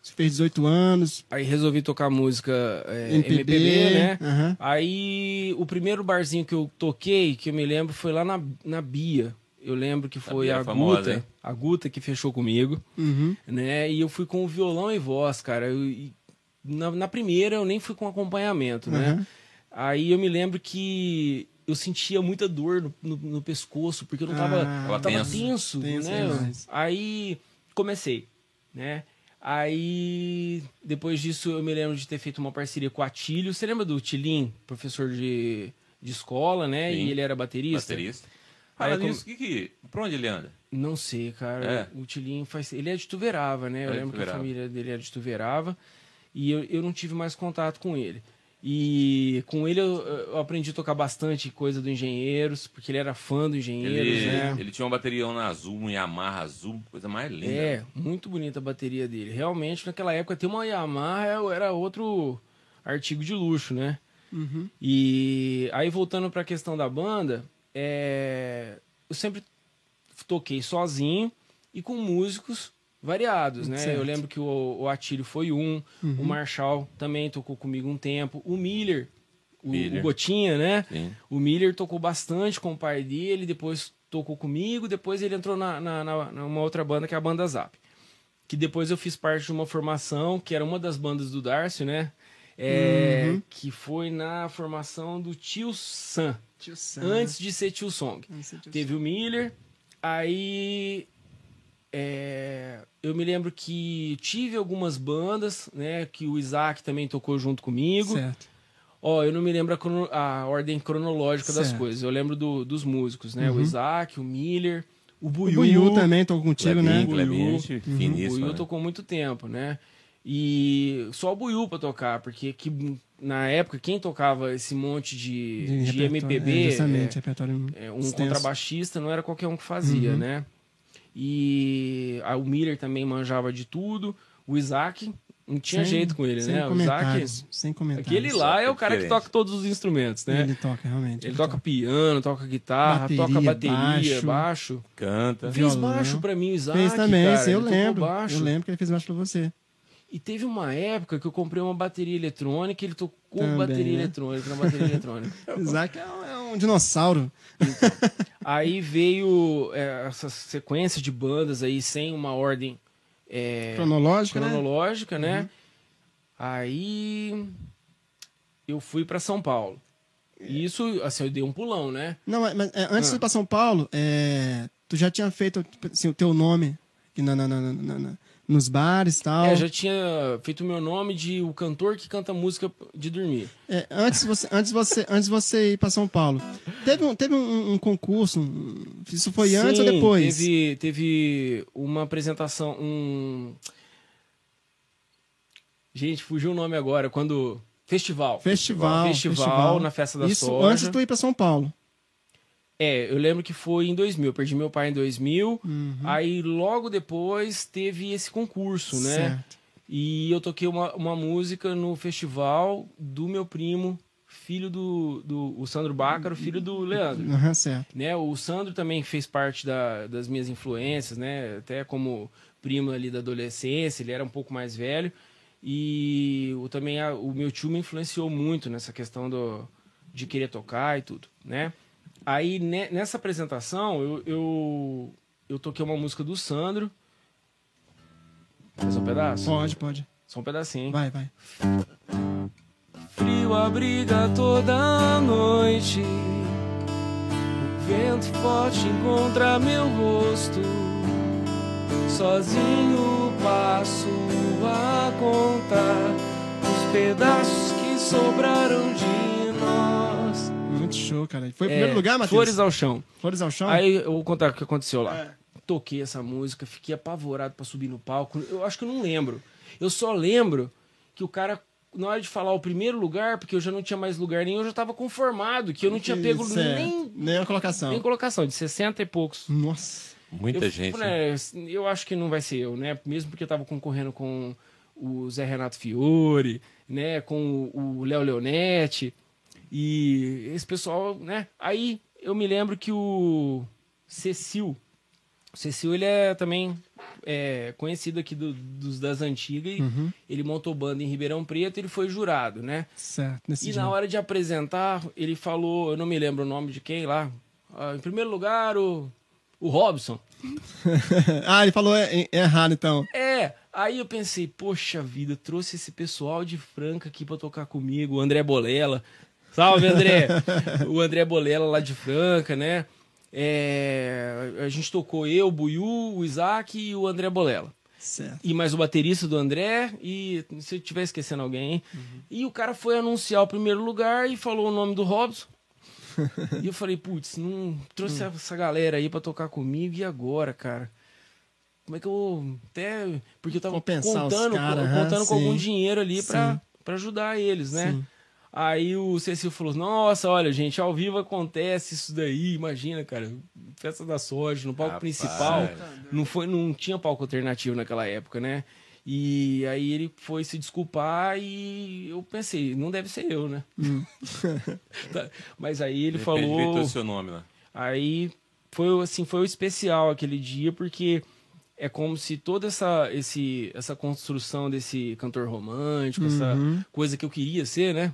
você fez 18 anos, Aí resolvi tocar música é, MPB, MPB, né? aham. Aí o primeiro barzinho que eu toquei, que eu me lembro, foi lá na, na Bia. Eu lembro que foi a famosa, Guta, hein? a Guta que fechou comigo, Uhum. né? E eu fui com violão e voz, cara. Eu- e na, na primeira eu nem fui com acompanhamento, né? Aí eu me lembro que eu sentia muita dor no, no- no pescoço, porque eu não tava, Ah, eu tava tenso. tenso, Tenso né? demais. Aí comecei, né? Aí depois disso eu me lembro de ter feito uma parceria com o Atílio. Você lembra do Tilim, professor de, de escola, né? Sim. E ele era baterista. Baterista. Aí como- nisso, que que... pra onde ele anda? Não sei, cara. É. O Tilim faz. Ele é de Tuverava, né? Eu É lembro que a família dele era de Tuverava. E eu, eu não tive mais contato com ele. E com ele eu, eu aprendi a tocar bastante coisa do Engenheiros, porque ele era fã do Engenheiros, Ele, né? ele tinha uma bateria na azul, um Yamaha azul, coisa mais linda. É, muito bonita a bateria dele. Realmente, naquela época, ter uma Yamaha era outro artigo de luxo, né? Uhum. E aí, voltando para a questão da banda, é, eu sempre toquei sozinho e com músicos variados, né? Certo. Eu lembro que o, o Atílio foi um, o Marshall também tocou comigo um tempo, o Miller, o, Miller. o Gotinha, né? Sim. O Miller tocou bastante com o pai dele, depois tocou comigo, depois ele entrou na, na, na- numa outra banda que é a banda Zap. Que depois eu fiz parte de uma formação, que era uma das bandas do Darcy, né? É, Uhum. Que foi na formação do Tio Sam, Tio Sam. antes de ser Tio Song. Tio Teve o Miller, aí é, eu me lembro que tive algumas bandas, né? Que o Isaac também tocou junto comigo. Certo. Ó, eu não me lembro a, crono- a ordem cronológica das Certo. coisas. Eu lembro do- dos músicos, né? O Uhum. Isaac, o Miller, o O Buiu. Buiu também tô contigo, né? Clebinho, Clebinho, gente O finíssimo. Buiu né? tocou muito tempo, né? E só o Buiu pra tocar, porque que, na época quem tocava esse monte de, de, repertório, MPB, é, é, é, um extenso. contrabaixista não era qualquer um que fazia, Uhum. né? E a- o Miller também manjava de tudo. O Isaac não tinha Sem- jeito com ele, sem né? O Isaac, sem comentários. aquele lá é o cara que toca todos os instrumentos, né? Ele toca, realmente. Ele toca piano, toca guitarra, Bateria, toca bateria, baixo. baixo. Canta. Fez Violão. baixo pra mim, o Isaac. Fez também, cara. sim, eu Ele lembro. Baixo. Eu lembro que ele fez baixo pra você. E teve uma época que eu comprei uma bateria eletrônica e ele tocou Também, bateria né? eletrônica na bateria eletrônica. Isaac é um, é dinossauro. Aí veio é, essa sequência de bandas aí sem uma ordem é, Cronológico, né? cronológica, né? Aí eu fui pra São Paulo. E isso, assim, eu dei um pulão, né? Não, mas, mas, é, antes Ah. de ir pra São Paulo, é, tu já tinha feito tipo, assim, o teu nome na- na- na- na- nos bares e tal. É, já tinha feito o meu nome de o cantor que canta música de dormir. É, antes, você, antes, você, antes você ir pra São Paulo, teve um, teve um, um concurso? um- isso foi antes ou Sim, depois? Teve, teve uma apresentação, um... Gente, fugiu o nome agora, quando... Festival. Festival. Festival, na Festa da Isso Soja. antes de tu ir pra São Paulo. É, eu lembro que foi em 2000. Eu perdi meu pai em 2000. Uhum. Aí logo depois teve esse concurso, né? Certo. E eu toquei uma, uma música no festival do meu primo, filho do, do o Sandro Bácaro, filho do Leandro. Aham, certo. Né? O Sandro também fez parte da- das minhas influências, né? Até como primo ali da adolescência, ele era um pouco mais velho. E o, também a- o meu tio me influenciou muito nessa questão do, de querer tocar e tudo, né? Aí ne- nessa apresentação eu, eu, eu toquei uma música do Sandro. Só um pedaço? Pode, pode. Só um pedacinho? Vai, vai. Frio abriga toda noite. O vento forte encontra meu rosto. Sozinho passo a contar os pedaços que sobraram de nós. Muito show, cara. Foi o É, primeiro lugar, Matheus? Flores ao chão. Flores ao chão? Aí eu vou contar o que aconteceu lá. É. Toquei essa música, fiquei apavorado pra subir no palco. Eu acho que eu não lembro. Eu só lembro que o cara, na hora de falar o primeiro lugar, porque eu já não tinha mais lugar nenhum, eu já tava conformado, que eu não tinha pego Isso, é. nem, Nem a colocação. nem colocação, de 60 e poucos. Nossa. Muita eu, gente. né? né, eu acho que não vai ser eu, né? Mesmo porque eu tava concorrendo com o Zé Renato Fiore, né? Com o Léo Leonetti. E esse pessoal, né? Aí eu me lembro que o Cecil. O Cecil, ele é também é, conhecido aqui do- dos das antigas. Uhum. Ele montou banda em Ribeirão Preto ele foi jurado, né? Certo. Nesse E dia. na hora de apresentar, ele falou, eu não me lembro o nome de quem lá. Ah, em primeiro lugar, o, o Robson. ah, ele falou é, é errado, então. É, aí eu pensei, poxa vida, trouxe esse pessoal de Franca aqui pra tocar comigo, o André Bolela. Salve, André! o André Bolela lá de Franca, né? É, a gente tocou eu, o Buiu, o Isaac e o André Bolela. Certo. E mais o baterista do André, e se eu estiver esquecendo alguém, hein? E o cara foi anunciar o primeiro lugar e falou o nome do Robson. e eu falei, putz, não trouxe essa galera aí pra tocar comigo, e agora, cara? Como é que eu vou até. Porque eu tava Compensar contando, cara, contando com algum sim. dinheiro ali pra ajudar eles, né? Sim. Aí o Cecil falou: Nossa, olha, gente, ao vivo acontece isso daí. Imagina, cara, festa da soja, no palco Rapaz. principal. Não, foi, não tinha palco alternativo naquela época, né? E aí ele foi se desculpar e eu pensei, não deve ser eu, né? Tá, Mas aí ele falou. seu nome lá. Aí foi assim, foi o especial aquele dia, porque é como se toda essa, esse, essa construção desse cantor romântico, essa Uhum. coisa que eu queria ser, né?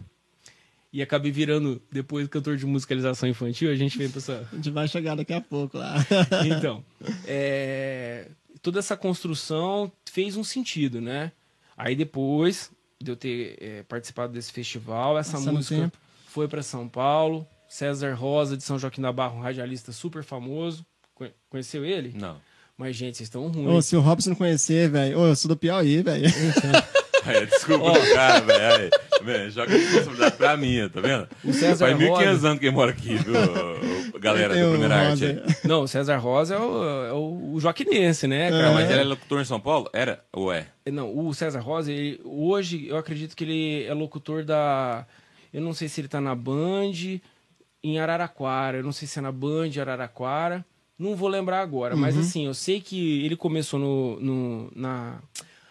E acabei virando depois cantor de musicalização infantil, a gente vem pra essa. A gente vai chegar daqui a pouco lá. Então, é, toda essa construção fez um sentido, né? Aí depois de eu ter é, participado desse festival, essa Passando música tempo. foi para São Paulo. César Rosa, de São Joaquim da Barra, um radialista super famoso. Conhe- Conheceu ele? Não. Mas, gente, vocês estão Ô, ruins. se o Robson não conhecer, velho. Ô, eu sou do Piauí, velho. Aí, desculpa do cara, velho. Velho, Joga a responsabilidade pra mim, tá vendo? O César Faz 1.500 Rosa. anos que ele mora aqui, viu, galera da primeira arte. Aí. Não, o César Rosa é o, é o, joaquinense, né, cara? Ah, mas ele é locutor em São Paulo? Era ou é? Não, o César Rosa, ele- hoje eu acredito que ele é locutor da. Eu não sei se ele tá na Band em Araraquara. Eu não sei se é na Band Araraquara. Não vou lembrar agora. Mas assim, eu sei que ele começou no, no- na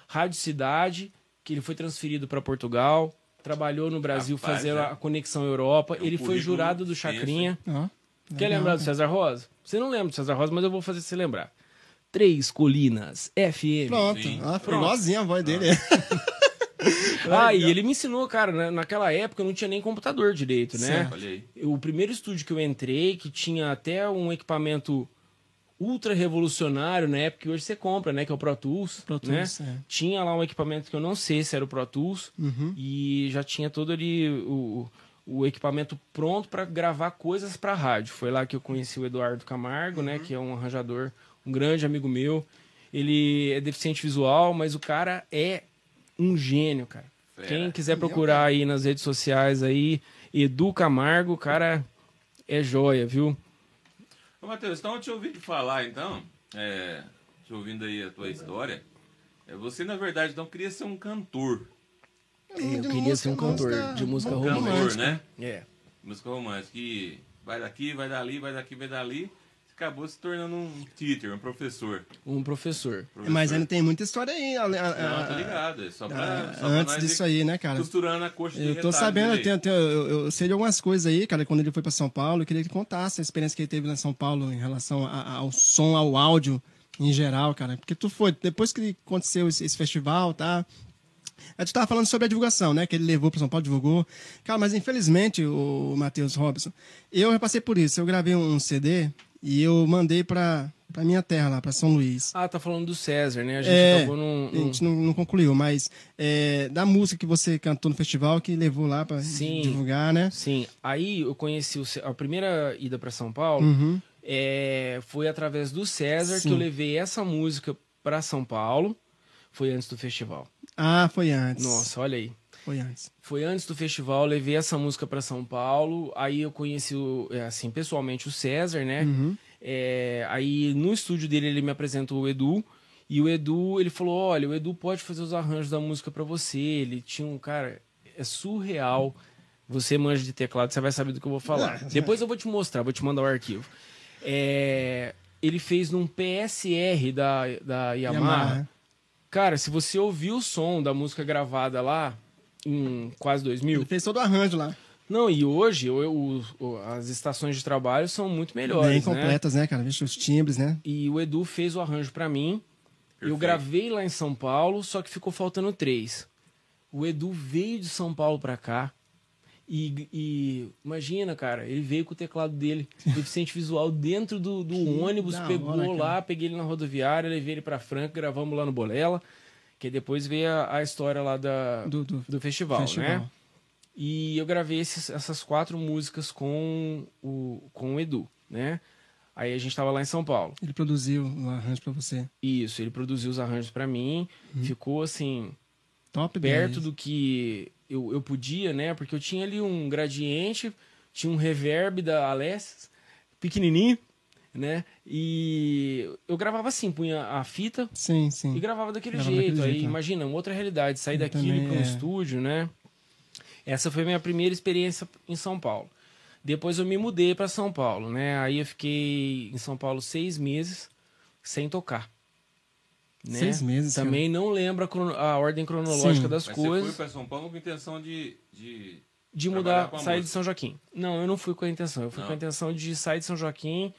Rádio Cidade, que ele foi transferido para Portugal. Trabalhou no Brasil Rapaz, fazendo é. a conexão Europa. É ele foi jurado do Chacrinha. Quer legal, lembrar do cara. César Rosa? Você não lembra do César Rosa, mas eu vou fazer você lembrar. Três Colinas FM. Pronto. Sim. Ah, foi Pronto. igualzinho a voz dele. Ah, e ele me ensinou, cara, na- naquela época eu não tinha nem computador direito, né? Certo. O primeiro estúdio que eu entrei, que tinha até um equipamento ultra revolucionário na época que hoje você compra, né? Que é o Pro Tools. Pro Tools, né? é. Tinha lá um equipamento que eu não sei se era o Pro Tools. Uhum. E já tinha todo ali o, o equipamento pronto para gravar coisas para rádio. Foi lá que eu conheci o Eduardo Camargo, Uhum. né? Que é um arranjador, um grande amigo meu. Ele é deficiente visual, mas o cara é um gênio, cara. Fera. Quem quiser procurar aí nas redes sociais aí, Edu Camargo, o cara é joia, viu? Ô, Matheus, então eu te ouvi falar, então, é, te ouvindo aí a tua história, é, você, na verdade, não queria ser um cantor. eu queria ser um cantor de música Um romântica. cantor, né? É. Música romântica, que vai daqui, vai dali, vai daqui, vai dali, acabou se tornando um teacher, um professor. Um professor. professor. Mas ainda tem muita história aí. a- a- Não, tô a- ligado, é só pra, a- só pra antes nós disso aí, né, cara? Costurando a coxa Eu tô sabendo, eu, tenho- eu, eu- sei de algumas coisas aí, cara, quando ele foi pra São Paulo, eu queria que ele contasse a experiência que ele teve lá em São Paulo em relação a- ao som, ao áudio em geral, cara. Porque tu foi, depois que aconteceu esse, esse festival, tá? A gente tava falando sobre a divulgação, né? Que ele levou pra São Paulo, divulgou. Cara, mas infelizmente, o Matheus Robson, eu passei por isso. Eu gravei um CD e eu mandei pra, pra minha terra lá, pra São Luís. Ah, tá falando do César, né? A gente É, acabou num. A num- gente não, não concluiu, mas é, da música que você cantou no festival que levou lá pra Sim. divulgar, né? Sim, aí eu conheci o a primeira ida para São Paulo Uhum. é, foi através do César Sim. que eu levei essa música para São Paulo. Foi antes do festival. Ah, foi antes. Nossa, olha aí. Foi antes. Foi antes do festival, levei essa música para São Paulo. Aí eu conheci, o, é, assim, pessoalmente o César, né? Uhum. É, aí no estúdio dele ele me apresentou o Edu. E o Edu, ele falou: Olha, o Edu pode fazer os arranjos da música para você. Ele tinha um cara, é surreal. Você manja de teclado, você vai saber do que eu vou falar. Depois eu vou te mostrar, vou te mandar o arquivo. É, ele fez num PSR da, da Yamaha. Yamaha. Cara, se você ouvir o som da música gravada lá, em quase 2000, Ele fez todo o arranjo lá. não, e hoje eu- eu- as estações de trabalho são muito melhores, Bem né? completas, né, cara? Vixe, os timbres, né? E o Edu fez o arranjo pra mim. Eu Perfeito. gravei lá em São Paulo, só que ficou faltando três. O Edu veio de São Paulo pra cá. E, e imagina, cara, ele veio com o teclado dele, deficiente visual, dentro do, do ônibus, pegou hora, lá, peguei ele na rodoviária, levei ele pra Franca, gravamos lá no Bolela. Que depois veio a, a história lá da, Do, do do festival, festival. né? E eu gravei esses- essas quatro músicas com o, com o Edu, né? Aí a gente tava lá em São Paulo. Ele produziu o arranjo pra você. Isso, ele produziu os arranjos pra mim. Ficou assim, Top perto 10. do que eu, eu podia, né? Porque eu tinha ali um gradiente, tinha um reverb da Alessis, pequenininho, né? E eu gravava assim, punha a fita Sim, sim. e gravava daquele Gravava jeito. daquele Aí jeito, imagina, uma outra realidade, sair Eu daquilo também, para um é. estúdio, né? Essa foi a minha primeira experiência em São Paulo. Depois eu me mudei para São Paulo, né? Aí eu fiquei em São Paulo seis meses sem tocar. Né? Seis meses. Também não lembro a, crono- a ordem cronológica Sim. das Mas coisas você foi pra São Paulo com intenção de... de... de mudar, a sair de música. São Joaquim. Não, eu não fui com a intenção. Eu fui Não. com a intenção de sair de São Joaquim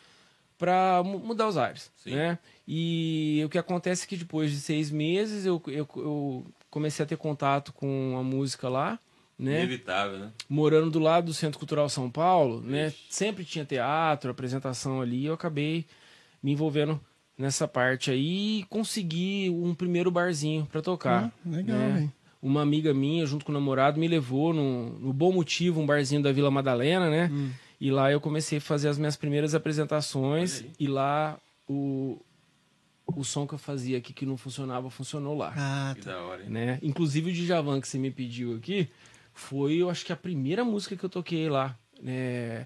para mudar os ares, Sim. né? E o que acontece é que depois de seis meses eu, eu, eu comecei a ter contato com a música lá, né? Inevitável, né? Morando do lado do Centro Cultural São Paulo, né? Ixi. Sempre tinha teatro, apresentação ali. Eu acabei me envolvendo nessa parte aí e consegui um primeiro barzinho para tocar. Ah, legal, né? Uma amiga minha, junto com o namorado, me levou no, no Bom Motivo, um barzinho da Vila Madalena, né? Hum. E lá eu comecei a fazer as minhas primeiras apresentações. E lá o, o som que eu fazia aqui que não funcionava, funcionou lá. Ah, Que tá. da hora, hein? Né? Inclusive o Djavan que você me pediu aqui foi, eu acho que a primeira música que eu toquei lá. Né?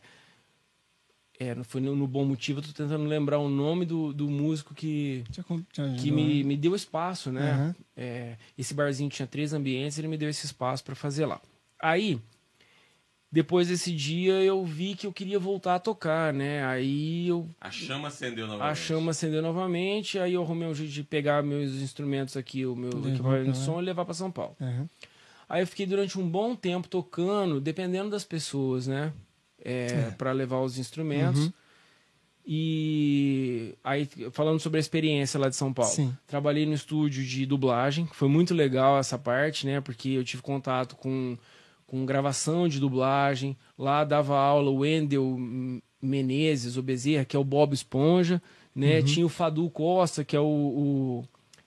É, não foi no, no Bom Motivo, eu tô tentando lembrar o nome do, do músico que, Te que me, né? me deu espaço, né? Aham. É, esse barzinho tinha três ambientes, ele me deu esse espaço para fazer lá. Aí, depois desse dia, eu vi que eu queria voltar a tocar, né? Aí eu A chama acendeu novamente. a chama acendeu novamente, aí eu arrumei um jeito de pegar meus instrumentos aqui, o meu equipamento de som e levar para São Paulo. Aham. Aí eu fiquei durante um bom tempo tocando, dependendo das pessoas, né? É, para levar os instrumentos. Uhum. E aí, falando sobre a experiência lá de São Paulo. Sim. Trabalhei no estúdio de dublagem, que foi muito legal essa parte, né? Porque eu tive contato com, com gravação de dublagem. Lá dava aula o Wendel Menezes, o Bezerra, que é o Bob Esponja, né? Tinha o Fadu Costa, que é o,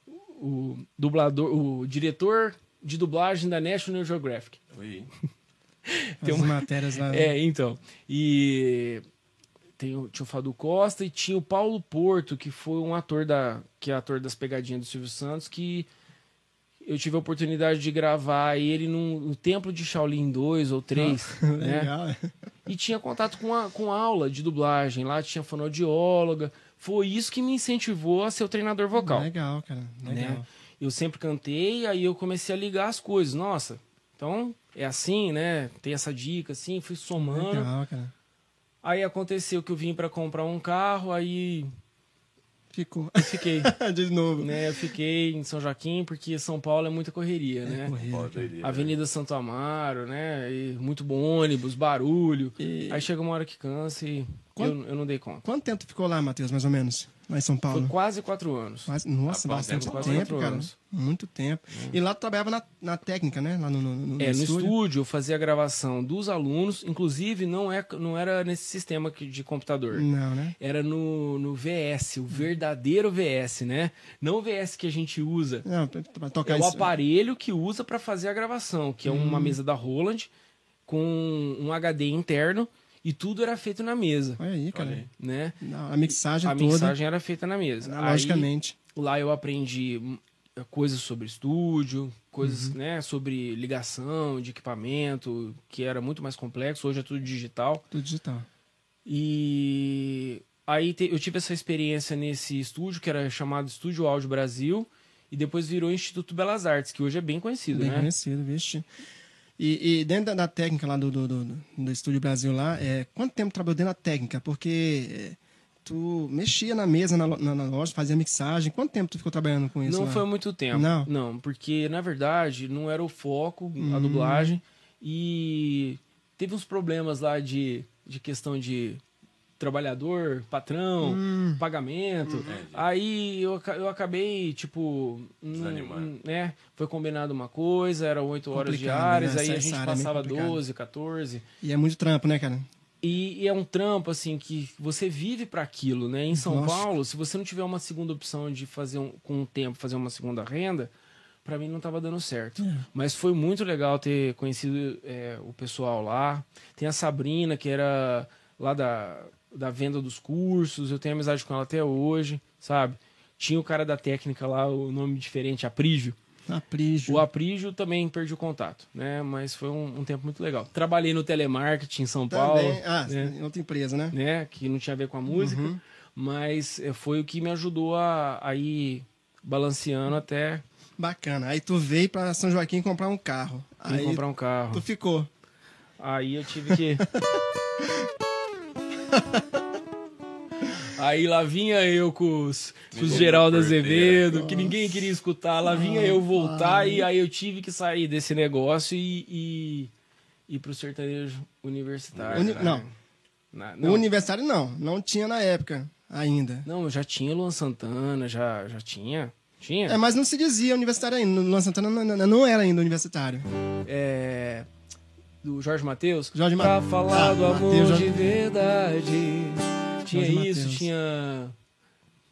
o, o dublador, o diretor de dublagem da National Geographic. Oi. Tem uma- matérias lá. É, então. E tem o, tinha o Fado Costa e tinha o Paulo Porto, que foi um ator da. que é ator das pegadinhas do Silvio Santos, que eu tive a oportunidade de gravar ele num, no Templo de Shaolin 2 ou 3, né? Legal. E tinha contato com, a, com aula de dublagem. Lá tinha fonoaudióloga. Foi isso que me incentivou a ser o treinador vocal Legal, cara. Legal. né? Eu sempre cantei, aí eu comecei a ligar as coisas. Nossa, então é assim, né? Tem essa dica, assim, fui somando. Legal, cara. Aí aconteceu que eu vim para comprar um carro, aí Ficou. eu fiquei, de novo. né? Eu fiquei em São Joaquim, porque São Paulo é muita correria, né? Pô, cara. doideira. Avenida Santo Amaro, né? E muito bom ônibus, barulho. E- Aí chega uma hora que cansa e Quanto- eu, eu não dei conta. Quanto tempo tu ficou lá, Matheus, mais ou menos? Lá em São Foi Paulo? quase quatro anos. Quase, nossa, Rapaz, bastante tempo, quase tempo, cara. anos. Muito tempo. E lá tu trabalhava na, na técnica, né? Lá no, no, no É, no estúdio. estúdio eu fazia a gravação dos alunos, inclusive não, é, não era nesse sistema de computador. Não, né? Era no, no VS, o verdadeiro VS, né? Não o VS que a gente usa. Não, pra, tocar É o isso. aparelho que usa para fazer a gravação, que é uma Hum. mesa da Roland com um HD interno e tudo era feito na mesa, Olha aí, cara. Olha aí. né? Não, A mixagem A toda, mensagem era feita na mesa. analogicamente. Aí, lá eu aprendi hum, coisas sobre estúdio, coisas, Uhum. né, sobre ligação de equipamento, que era muito mais complexo, hoje é tudo digital. Tudo digital. E aí te- eu tive essa experiência nesse estúdio, que era chamado Estúdio Áudio Brasil, e depois virou Instituto Belas Artes, que hoje é bem conhecido, Bem né? conhecido, vixe. E, e dentro da, da técnica lá do, do, do, do Estúdio Brasil lá, é, quanto tempo trabalhou dentro da técnica? Porque é, tu mexia na mesa, na, na, na loja, fazia mixagem. Quanto tempo tu ficou trabalhando com isso Não lá? foi muito tempo. Não? porque na verdade não era o foco a Hum. dublagem e teve uns problemas lá de, de questão de trabalhador, patrão, Hum. pagamento. Entendi. Aí eu, eu acabei, tipo, num- Desanimando. né? Foi combinado uma coisa, eram oito horas Complicado, diárias, né? aí a gente é passava complicado. 12, 14. E é muito trampo, né, cara? E, e é um trampo, assim, que você vive para aquilo, né? Em São Lógico. Paulo, se você não tiver uma segunda opção de fazer um, com o tempo, fazer uma segunda renda, para mim não tava dando certo. É. Mas foi muito legal ter conhecido é, o pessoal lá. Tem a Sabrina, que era lá da, da venda dos cursos, eu tenho amizade com ela até hoje, sabe? Tinha o cara da técnica lá, o nome diferente, Aprígio. Aprígio. O Aprígio também perdi o contato, né? Mas foi um, um tempo muito legal. Trabalhei no telemarketing em São Paulo Também. Ah, né? em outra empresa, né? né? Que não tinha a ver com a música, Uhum. mas eh, foi o que me ajudou a, a ir balanceando até Bacana. Aí tu veio pra São Joaquim comprar um carro. ir Aí comprar um carro. tu ficou. Aí eu tive que. Aí lá vinha eu com os, com os Geraldo. Azevedo, que ninguém queria escutar. Lá vinha eu voltar e aí eu tive que sair desse negócio e, e ir pro sertanejo universitário. Uni- né? não. Na- O não, universitário não. Não tinha na época ainda. não, já tinha Luan Santana, já, já tinha. Tinha. É, mas não se dizia universitário ainda. Luan Santana não, não- não era ainda universitário. é, do Jorge Matheus. Jorge Ma- Pra falar Ah, do amor Mateus, de verdade. Tinha Jorge isso, Mateus. tinha.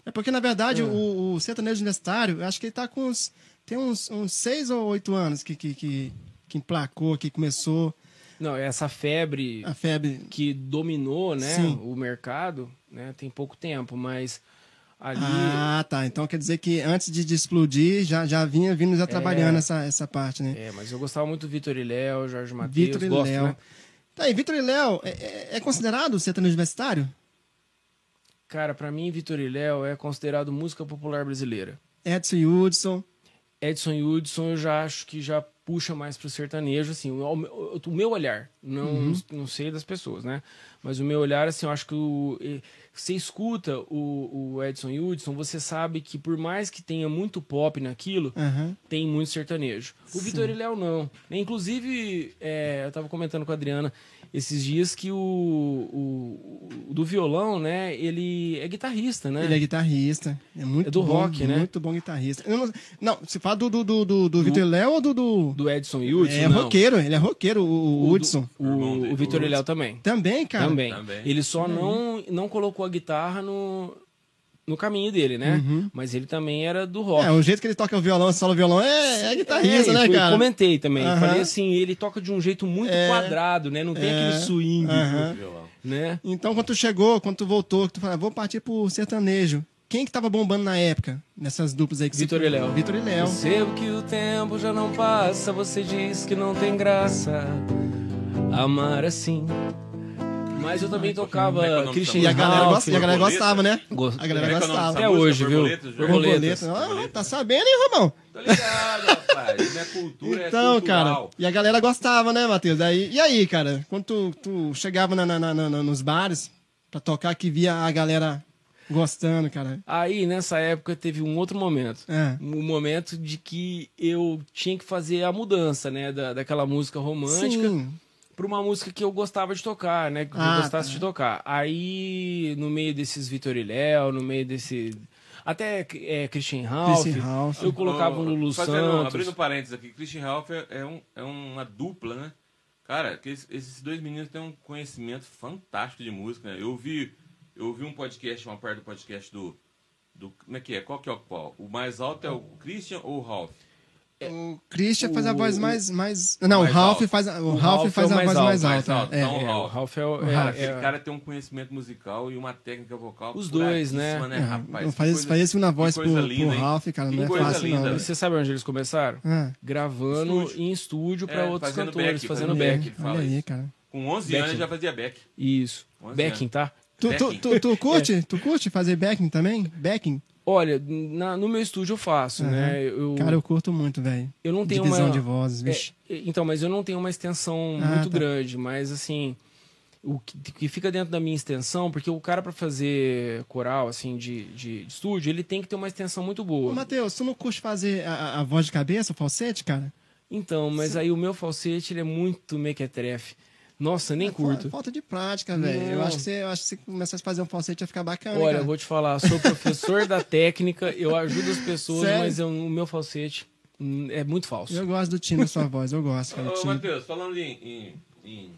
É porque, na verdade, o, o sertanejo universitário, eu acho que ele tá com uns. Tem uns, uns seis ou oito anos que, que, que, que emplacou, que começou Não, essa febre a febre. que dominou né, Sim. o mercado né, tem pouco tempo, mas Ali, Ah, tá. Então quer dizer que antes de, de explodir, já, já vinha vindo já trabalhando É. essa, essa parte, né? é, mas eu gostava muito do Vitor e Léo, Jorge Matheus, Vitor e gosto, Léo. né? Tá aí, Vitor e Léo é, é- é considerado sertanejo universitário? Cara, pra mim, Vitor e Léo é considerado música popular brasileira. Edson e Hudson. Edson e Hudson eu já acho que já puxa mais pro sertanejo, assim, o, o- o meu olhar, não, Uhum. não sei das pessoas, né? Mas o meu olhar, assim, eu acho que o, você escuta o, o Edson e Hudson, você sabe que por mais que tenha muito pop naquilo, Aham. tem muito sertanejo. O. Vitor e Léo não. Inclusive, é, eu tava comentando com a Adriana esses dias que o, o, o do violão, né, ele é guitarrista, né? Ele é guitarrista. É muito É do bom, rock, né? Muito bom guitarrista. Não, não, você fala do, do, do, do, do Vitor e Léo ou do. do... Do Edson e Hudson, é não. roqueiro, ele é roqueiro, o, o Hudson. O, o Vitor o e Léo também. Também, cara. Também. Também. Ele só não, não colocou a guitarra no, no caminho dele, né? Uhum. Mas ele também era do rock. É, o jeito que ele toca o violão, solo violão, é, é guitarrista, É, né, eu cara? comentei também. Aham. Falei assim, ele toca de um jeito muito É. quadrado, né? Não tem É. aquele swing, Aham. Violão. né? Então, quando tu chegou, quando tu voltou, que tu falou, "Ah, vou partir pro sertanejo. Quem que tava bombando na época? Nessas duplas aí que Vitor e Léo. Vitor e Léo. Percebo que o tempo já não passa, você diz que não tem graça amar assim. Mas eu também é é tocava nome Christian E a galera, Ralph. gosta, e a galera gostava, né? Gost- A galera é é gostava. Até hoje, viu? Borboletas. Ah, tá sabendo, hein, Romão? Tô ligado, rapaz. É cultura, Então, é cara, e a galera gostava, né, Matheus? Aí, e aí, cara, quando tu, tu chegava na, na- na- na- nos bares pra tocar, que via a galera gostando, cara. Aí, nessa época, teve um outro momento. É. Um momento de que eu tinha que fazer a mudança, né? Da, daquela música romântica Sim. Pra uma música que eu gostava de tocar, né? Que Ah, eu gostasse tá. de tocar. Aí, no meio desses Vitor e Léo, no meio desse... Até é, Christian Ralph, Christian Ralph. eu colocava Ô, um Lulu fazendo- Santos. Abrindo parênteses aqui, Christian Ralph é, é um, é uma dupla, né? Cara, que esses, dois meninos têm um conhecimento fantástico de música, né? Eu ouvi, eu ouvi um podcast, uma parte do podcast do, do. Como é que é? Qual que é o qual? O mais alto é o Christian ou o Ralph? O Christian faz a voz mais. mais... Não, mais o Ralph alto. faz a, o O Ralph Ralph faz é o a mais voz mais alto, mais alta. alto. é. Então, É, o Ralph. É, o- O é- Ralph. É- cara tem um conhecimento musical e uma técnica vocal. Os dois, né? puradíssima, É, rapaz? não faz, coisa- faz isso na voz pro, pro linda, hein? Ralph, cara, não é fácil, linda, não. E você sabe onde eles começaram? Ah, Gravando Estúdio. em estúdio para É, outros fazendo cantores, back, fazendo back. olha aí, cara. Com 11 anos Backing. já fazia back. Isso. 11 Backing, tá? Tu, tu, tu curte? Tu curte fazer backing também? Backing? Olha, na- no meu estúdio eu faço, Aham. né? Eu, Cara, eu curto muito, velho. eu não tenho Divisão uma... de vozes, vixe. É, então, mas eu não tenho uma extensão Ah, muito tá. grande, mas assim, o que, que fica dentro da minha extensão, porque o cara pra fazer coral, assim, de, de, de estúdio, ele tem que ter uma extensão muito Ô, boa. Matheus, tu não curte fazer a, a- voz de cabeça, o falsete, cara? Então, mas aí o meu falsete, ele é muito mequetrefe. Nossa, nem É, curto. fa- Falta de prática, velho. Eu Não. acho que você, eu acho que você começasse a fazer um falsete ia ficar bacana. Olha, cara. eu vou te falar, sou professor da técnica, eu ajudo as pessoas, Sério? mas eu- o meu falsete hum, é muito falso. Eu gosto do time da sua voz, eu gosto, cara. Ô, do. Matheus, falando em, em, em-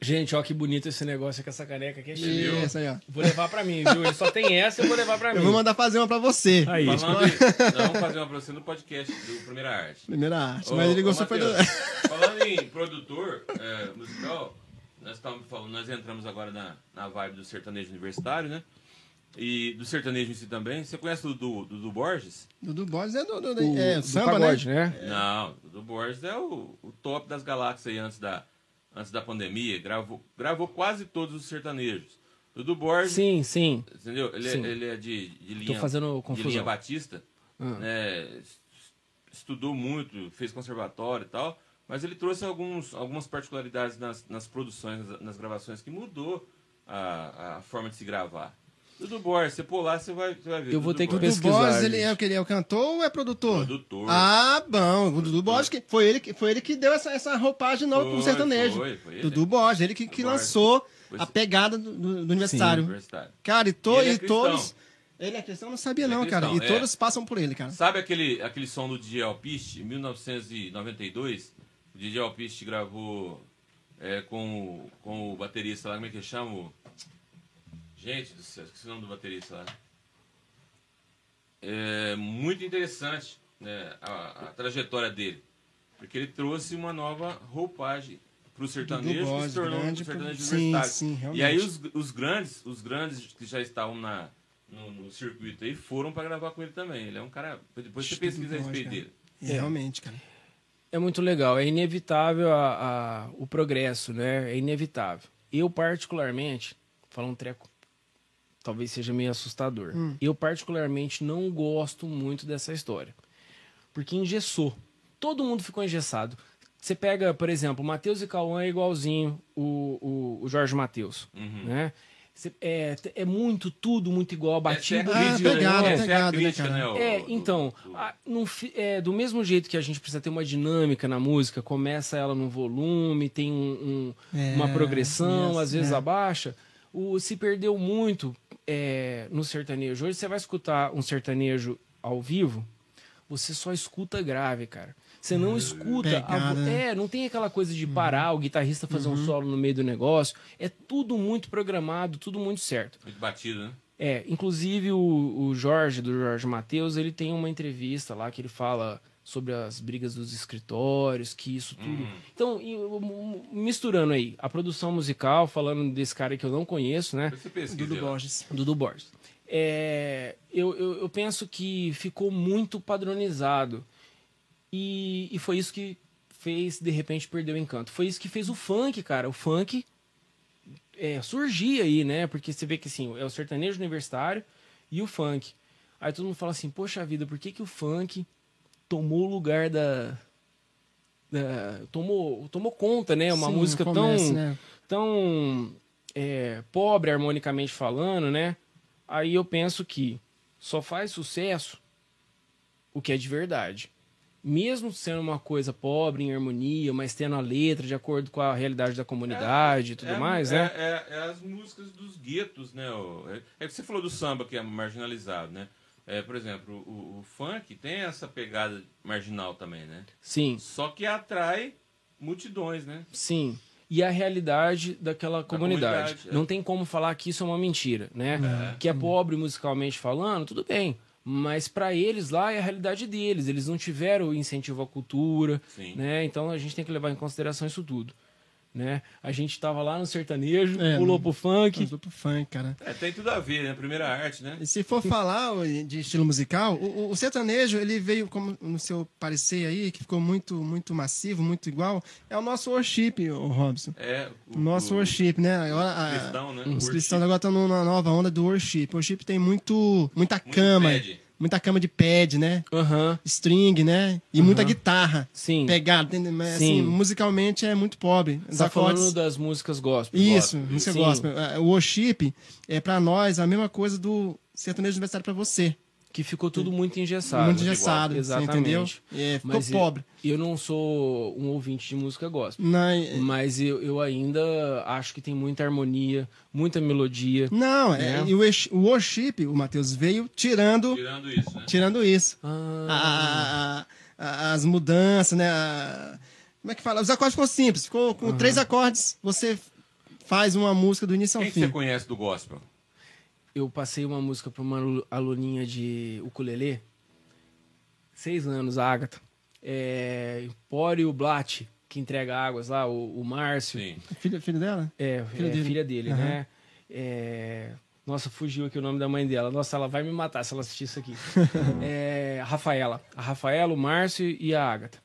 Gente, ó que bonito esse negócio com essa caneca aqui é. Isso aí, ó. Vou levar pra mim, viu? Ele só tem essa, eu vou levar pra mim. Eu vou mandar fazer uma pra você. Aí. Falando em, nós vamos fazer uma pra você no podcast do Primeira Arte. Primeira arte. Ô, Mas ele ô, gostou foi do... Matheus, Falando em produtor é, musical, nós estamos falando, nós entramos agora na, na vibe do sertanejo universitário, né? E do sertanejo em si também. Você conhece o Dudu, Dudu Borges? Dudu Borges é do, do, do- O- é, do samba, pagode, né? né? Não, o Dudu Borges é o, o top das galáxias aí antes da, antes da pandemia. Gravou, gravou quase todos os sertanejos. Dudu Borges, Sim, sim. entendeu? Ele, é- Sim. ele é de, de Tô linha, fazendo de linha batista. Ah. né, es- estudou muito, fez conservatório e tal, mas ele trouxe alguns, algumas particularidades nas, nas produções, nas, nas gravações, que mudou a, a forma de se gravar. Dudu Borges, você pôr lá, você vai, você vai ver. Eu vou Dudu ter que Borges. Dudu pesquisar, Borges, ele é o que? Ele é o cantor ou é produtor? Produtor. Ah, bom. O Dudu Borges, que foi ele que, foi ele que deu essa, essa roupagem nova pro Foi, sertanejo. foi, foi ele. Dudu Borges, ele que, que Borges. lançou a sim. pegada do, do- do universitário. Universitário. Cara, e, to, E ele é e todos... Ele é cristão? Eu não sabia Ele é não, cara. E é. todos passam por ele, cara. Sabe aquele, aquele som do DJ Alpiste, em 1992? O DJ Alpiste gravou é, com, o- com o baterista lá, como é que chama? Gente do céu, esqueci o nome do baterista lá. É muito interessante né, a, a trajetória dele. Porque ele trouxe uma nova roupagem para o sertanejo que se tornou um grande, sertanejo sim, universitário. sim, e aí os, os grandes, os grandes que já estavam na, no, no circuito aí foram pra gravar com ele também. Ele é um cara. Depois você pesquisa a respeito dele. É, Realmente, cara. É muito legal, é inevitável a, a- o progresso, né? É inevitável. Eu, particularmente, falar um treco, talvez seja meio assustador. Eu, particularmente, não gosto muito dessa história. Porque engessou. Todo mundo ficou engessado. Você pega, por exemplo, o Matheus e Cauã é igualzinho o, o, o Jorge Matheus, né? É, é muito, tudo muito igual, batido. Essa é a Ah, crítica, pegado, né? Essa é a pegado, né, crítica, cara? né? É, do- então, do- a- é, do mesmo jeito que a gente precisa ter uma dinâmica na música, começa ela no volume, tem um- um- É, uma progressão, isso, às vezes é. abaixa. O, se perdeu muito é, no sertanejo. Hoje você vai escutar um sertanejo ao vivo, você só escuta grave, cara. Você não escuta. a é, não tem aquela coisa de parar o guitarrista fazer um solo no meio do negócio. É tudo muito programado, tudo muito certo. Muito batido, né? É, inclusive o, o Jorge, do Jorge Matheus, ele tem uma entrevista lá que ele fala sobre as brigas dos escritórios, que isso tudo. Então, e, um, um, misturando aí a produção musical, falando desse cara que eu não conheço, né? Dudu. Borges. Dudu Borges. É, eu, eu, eu penso que ficou muito padronizado. E, e foi isso que fez, de repente, perder o encanto. Foi isso que fez o funk, cara. O funk é, surgir aí, né? Porque você vê que assim, é o sertanejo universitário e o funk. Aí todo mundo fala assim, poxa vida, por que, que o funk tomou o lugar da. da- tomou, tomou conta, né? Uma Sim, música no tão começo, né? tão é, pobre harmonicamente falando, né? Aí eu penso que só faz sucesso o que é de verdade. Mesmo sendo uma coisa pobre em harmonia, mas tendo a letra de acordo com a realidade da comunidade e tudo É- mais, é, né? É, é as músicas dos guetos, né? É, é que você falou do samba, que é marginalizado, né? É, por exemplo, o, o funk tem essa pegada marginal também, né? Sim, Só que atrai multidões, né? sim. E a realidade daquela comunidade. comunidade, é. Não tem como falar que isso é uma mentira, né? Que é pobre musicalmente falando, tudo bem. Mas para eles lá é a realidade deles. Eles não tiveram incentivo à cultura, Sim. né? Então a gente tem que levar em consideração isso tudo, né? A gente tava lá no sertanejo, É, pulou no- pro funk. Vou pro funk, cara. É, tem tudo a ver, né? Primeira arte, né? E se for falar de estilo musical, o, o- o sertanejo, ele veio, como no seu parecer aí, que ficou muito, muito massivo, muito igual, é o nosso worship, o Robson. É. O nosso worship, né? Agora, a- cristão, né? Os cristãos agora estão numa nova onda do worship. O worship tem muito, muita cama, pad. Muita cama de pad, né? Aham, String, né? E muita guitarra. sim. Pegada? Mas, Sim. assim, musicalmente é muito pobre. Os Você tá acordes- falando das músicas gospel. Isso, gospel, música sim. gospel. Ah, O worship é pra nós a mesma coisa do sertanejo universitário pra você. Que ficou tudo muito engessado. muito engessado, você Exatamente. entendeu? É, ficou Mas eu- pobre. Eu não sou um ouvinte de música gospel. Na- Mas eu, eu ainda acho que tem muita harmonia, muita melodia. Não, é, Né? e o worsh- o worship, o Matheus veio tirando, Tirando isso, né? tirando isso. Ah, A- a- a- as mudanças, né? a- como é que fala? Os acordes ficou simples. Ficou com três acordes, você faz uma música do início ao Quem que fim. você conhece do gospel? Eu passei uma música para uma alu- aluninha de ukulele. Seis anos, a Agatha. É, Empório Blatt, que entrega águas lá, o, o Márcio. Sim. Filho, filho dela? É, Filha é, dele. filha dele, Aham. né? É, Nossa, fugiu aqui o nome da mãe dela. Nossa, ela vai me matar se ela assistir isso aqui. é, a Rafaela. A Rafaela, o Márcio e a Agatha.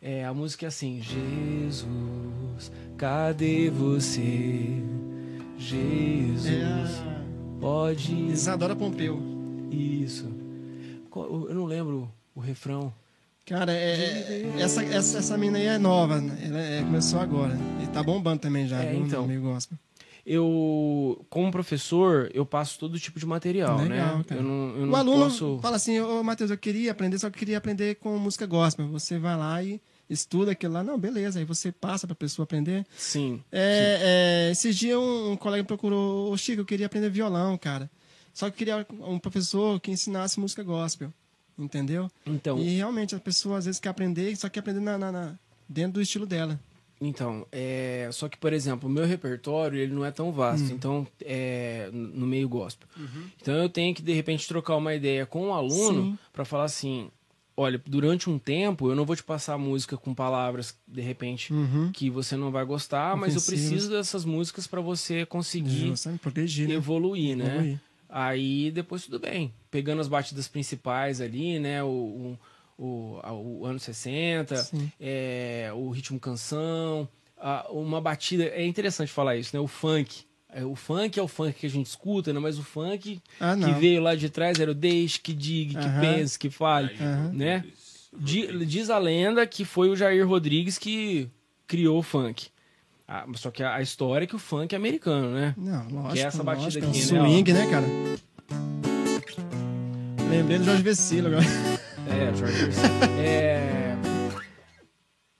É, a música é assim: Jesus, cadê você? Jesus, É pode. Isadora Pompeu. Isso. Eu não lembro o refrão. Cara, é, é- essa, essa, essa mina aí é nova, né? ela é- começou agora. E tá bombando também já, É, viu? então. Meio gospel. Eu, como professor, eu passo todo tipo de material, Legal, né? cara. Eu não, eu o não aluno posso. fala assim, ô Matheus, eu queria aprender, só que eu queria aprender com música gospel. Você vai lá e estuda aquilo lá. Não, beleza, aí você passa pra pessoa aprender. Sim. É, é, esses dias um, um colega procurou, ô Chico, eu queria aprender violão, cara. Só que eu queria um professor que ensinasse música gospel. Entendeu? Então, E realmente a pessoa às vezes quer aprender, só quer aprender na, na- na- dentro do estilo dela. Então, é, só que, por exemplo, o meu repertório ele não é tão vasto, então, é, no meio gospel. Então, eu tenho que, de repente, trocar uma ideia com o aluno Sim. para falar assim: olha, durante um tempo eu não vou te passar música com palavras, de repente, Uhum. que você não vai gostar, mas eu Ofensivas. preciso dessas músicas para você conseguir Justamente, proteger, né? evoluir, né? Evoluir. Aí depois tudo bem. Pegando as batidas principais ali, né? O, o, o, o ano 60, Sim. é, o ritmo canção, a- uma batida. É interessante falar isso, né? O funk. É, O funk é o funk que a gente escuta, né? Mas o funk Ah, que veio lá de trás era o deixe, que diga, que Aham. pense, que fale. Aí, né? Rodrigues- Di- Rodrigues. diz a lenda que foi o Jair Rodrigues que criou o funk. Ah, só que a, a história é que o funk é americano, né? Não, lógico. Que é essa batida lógico, aqui, é um né, ó. Swing, né, cara? Lembrei do Jorge Vecilo agora. É, o Jorge Luiz. é,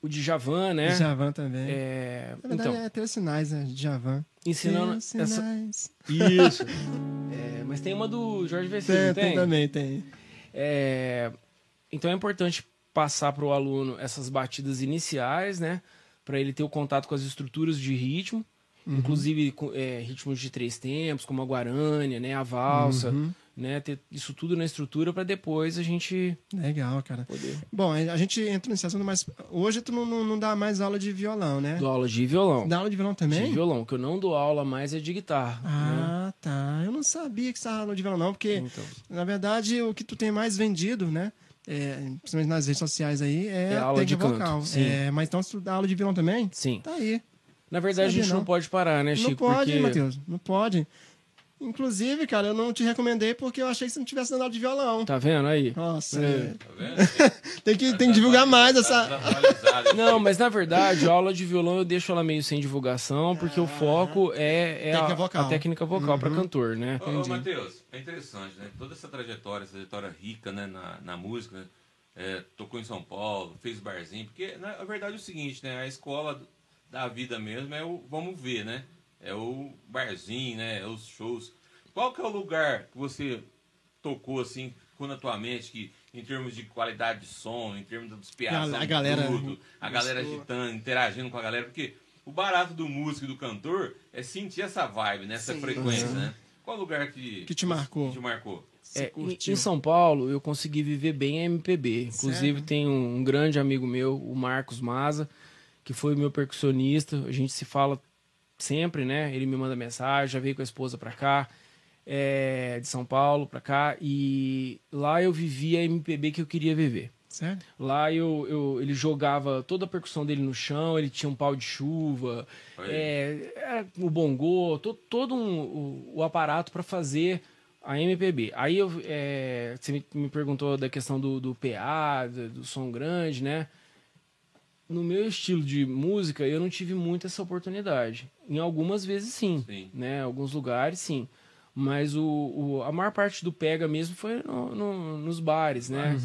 o Djavan, né? Djavan também. É, Na verdade, então, é ter sinais, né? Djavan. Ensinando essa... Isso. É, mas tem uma do Jorge Vecino, Tem, tem tem? também, tem. É, então é importante passar para o aluno essas batidas iniciais, né? Para ele ter o contato com as estruturas de ritmo, Uhum. inclusive com, é, ritmos de três tempos, como a guarânia, né? A valsa, Uhum. Né? Ter isso tudo na estrutura para depois a gente Legal, cara. poder Bom, a gente entra nesse assunto, mas hoje tu não, não, não dá mais aula de violão, né? dar aula de violão. Dá aula de violão De também? violão, o que eu não dou aula mais é de guitarra. né? Ah, tá. Eu não sabia que você dava aula de violão, não, porque, Então, na verdade, o que tu tem mais vendido, né? É, principalmente nas redes sociais aí, é, É aula de técnica canto, vocal. sim. É, mas então, se tu dá aula de violão também, sim. tá aí. Na verdade, a gente não não. pode parar, né, Chico? não pode, porque... Matheus. Não pode. Inclusive, cara, eu não te recomendei porque eu achei que você não tivesse dando aula de violão. Tá vendo aí? Nossa, É. Tá vendo? tem, que, tem que divulgar mais Tá essa. Não, mas na verdade, a aula de violão eu deixo ela meio sem divulgação, porque o foco é, é Técnica a, vocal. a técnica vocal para cantor, né? Ô, ô Matheus, é interessante, né? Toda essa trajetória, essa trajetória rica né? na, na música, né? É, tocou em São Paulo, fez barzinho, porque na verdade é o seguinte, né? A escola da vida mesmo é o vamos ver, né? É o barzinho, né? É os shows. Qual que é o lugar que você tocou assim, ficou na tua mente que em termos de qualidade de som, em termos da despiação, A galera tudo, a galera agitando, interagindo com a galera, porque o barato do músico e do cantor é sentir essa vibe, né? essa Sim. frequência, né? Qual lugar que, Que te marcou? que te marcou? É, em, São Paulo, eu consegui viver bem a MPB. Inclusive, Sério? tem um, um grande amigo meu, o Marcos Maza, que foi o meu percussionista. A gente se fala sempre, né? Ele me manda mensagem, já veio com a esposa pra cá, é, de São Paulo pra cá. E lá eu vivi a MPB que eu queria viver. Sério? Lá eu, eu- ele jogava toda a percussão dele no chão, ele tinha um pau de chuva, é, é, o bongô, to- todo um- o, o aparato para fazer a MPB. Aí eu, é, você me, me perguntou da questão do, do PA, do, do som grande, né? No meu estilo de música, eu não tive muito essa oportunidade. Em algumas vezes, sim. Sim. Né? Alguns lugares, sim. Mas o, o- a maior parte do pega mesmo foi no- no- nos bares, né?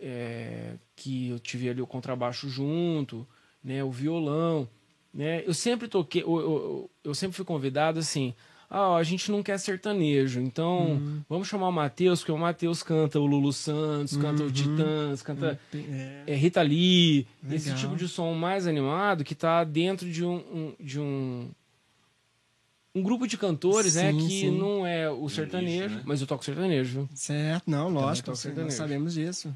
É, que eu tive ali o contrabaixo junto, né? O violão, né? Eu sempre toquei, eu, eu, eu sempre fui convidado assim, ah, a gente não quer sertanejo, então vamos chamar o Matheus, porque o Matheus canta o Lulu Santos, canta o Titãs, canta É. é, Rita Lee, esse Legal. tipo de som mais animado que tá dentro de um, um- de um um grupo de cantores, né, Sim, que sim. não é o sertanejo, né? mas eu toco sertanejo, viu? Certo, não, lógico, sim, nós sertanejo. sabemos disso.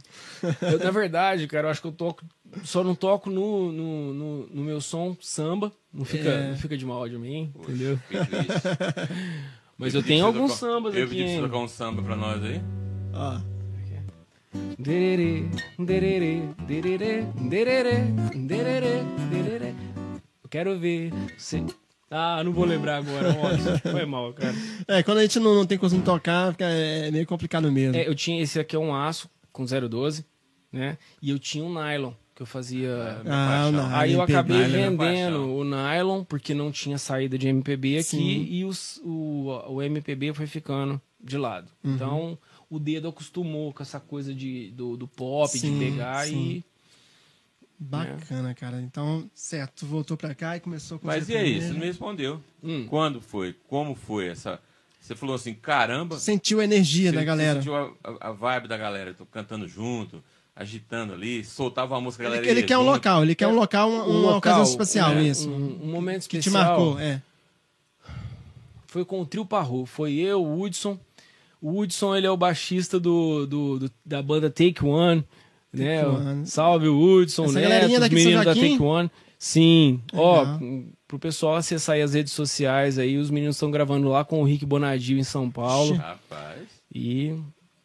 Eu, na verdade, cara, eu acho que eu toco. Só não toco no, no, no, no meu som samba. Não fica, É. não fica de mal de mim, Poxa, entendeu? Mas eu tenho você alguns tocar- sambas Eu aqui, pedi pra você tocar um samba pra nós aí. Ó, Dererê, dererê, dererê, dererê, dererê, dererê. Eu quero ver. Se... Ah, não vou lembrar agora. Nossa, foi mal, cara. É, quando a gente não, não tem costume de tocar, fica, é meio complicado mesmo. É, eu tinha esse aqui é um aço com 012, né? E eu tinha um nylon que eu fazia. Minha Ah, paixão. não. Aí eu MPB, acabei né, vendendo o nylon porque não tinha saída de MPB aqui Sim. e os- o, o MPB foi ficando de lado. Uhum. Então o dedo acostumou com essa coisa de, do, do pop, Sim, de pegar sim. e. Bacana, cara. Então, certo, voltou pra cá e começou com Mas e aí, você não me respondeu. Hum. Quando foi? Como foi essa... Você falou assim, caramba... Sentiu a energia você- da galera. Sentiu a, a- a vibe da galera, tô cantando junto, agitando ali, soltava uma música, a Ele, galera ele ia quer um junto. local, ele quer um local, uma, uma ocasião especial, né? isso. Um, um momento que especial. te marcou, é. foi com o Trio Parru. Foi eu, o Hudson. O Hudson, ele é o baixista do, do, do- da banda Take One. Né? One. Salve o Hudson, Essa né? galerinha Os meninos da? Take One. Sim, ó, Legal. pro pessoal acessar aí as redes sociais aí, os meninos estão gravando lá com o Rick Bonadio em São Paulo. Rapaz. E,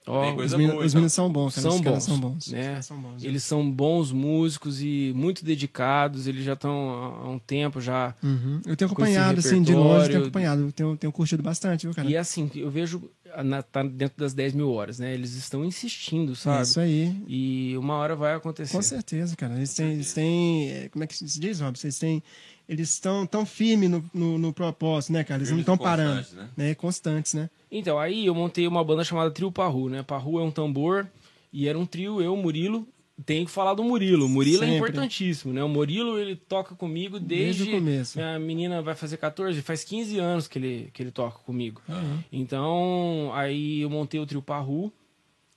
Tem Os meninos, então. são bons, cara. São Os caras bons, são bons. né? São bons. eles são bons músicos e muito dedicados, eles já estão há um tempo já. Uhum. Eu tenho acompanhado, assim, de longe, eu tenho acompanhado. Eu tenho, tenho curtido bastante, viu, cara? E assim, eu vejo, na, tá dentro das 10 mil horas, né? Eles estão insistindo, É sabe? isso aí. E uma hora vai acontecer. Com certeza, cara. Eles têm, eles têm é, como é que se diz, Rob? Vocês têm, eles estão tão firmes no, no, no propósito, né, cara? Eles não estão parando, constantes, né? né? Constantes, né? Então, aí eu montei uma banda chamada Trio Parru, né? Parru é um tambor e era um trio, eu, Murilo. Tenho que falar do Murilo. O Murilo é Sempre. importantíssimo, né? O Murilo, ele toca comigo desde... Desde o começo. Minha menina vai fazer 14, faz 15 anos que ele, que ele toca comigo. Uhum. Então, aí eu montei o trio Parru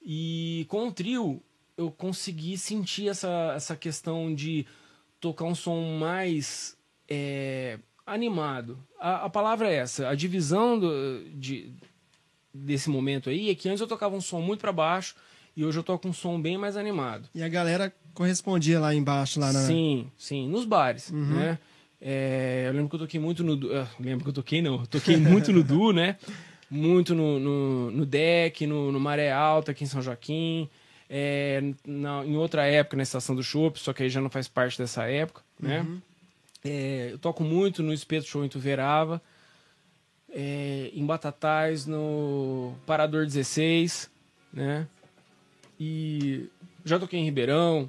e com o trio eu consegui sentir essa, essa questão de tocar um som mais é, animado. A, a palavra é essa. A divisão do- de, desse momento aí é que antes eu tocava um som muito para baixo e hoje eu toco um som bem mais animado. E a galera correspondia lá embaixo, lá na. Sim, sim, nos bares, né? É, eu lembro que eu toquei muito no... Ah, lembro que eu toquei, não. Eu toquei muito no Du, né? Muito no, no, no Deck, no, no Maré Alta, aqui em São Joaquim. É, na- em outra época, na Estação do Chopp, só que aí já não faz parte dessa época, né? É, eu toco muito no Espeto Show em Tuverava. é, em Batatais, no Parador 16, né? E já toquei em Ribeirão,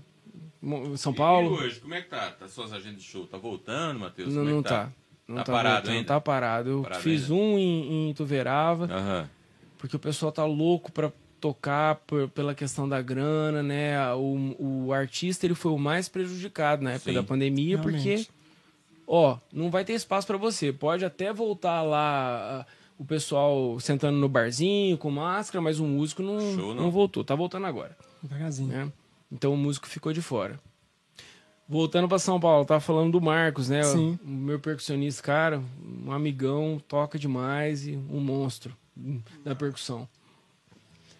São Paulo. E hoje, como é que tá? Tá suas agendas de show? Tá voltando, Matheus? Não, é não que tá. Não Tá tá, parado voltando, ainda? Tá parado. Eu Parado fiz ainda? um em, em Tuverava, Aham. porque o pessoal tá louco pra tocar por- pela questão da grana, né? O, o artista ele foi o mais prejudicado na época Sim. da pandemia, Realmente. porque, ó, não vai ter espaço pra você. Pode até voltar lá ah, o pessoal sentando no barzinho com máscara, mas o músico não, Show, não. não voltou. Tá voltando agora Devagarzinho. né? Então o músico ficou de fora. Voltando para São Paulo, tava falando do Marcos, né? Sim. O meu percussionista, cara, um amigão, toca demais e um monstro da percussão.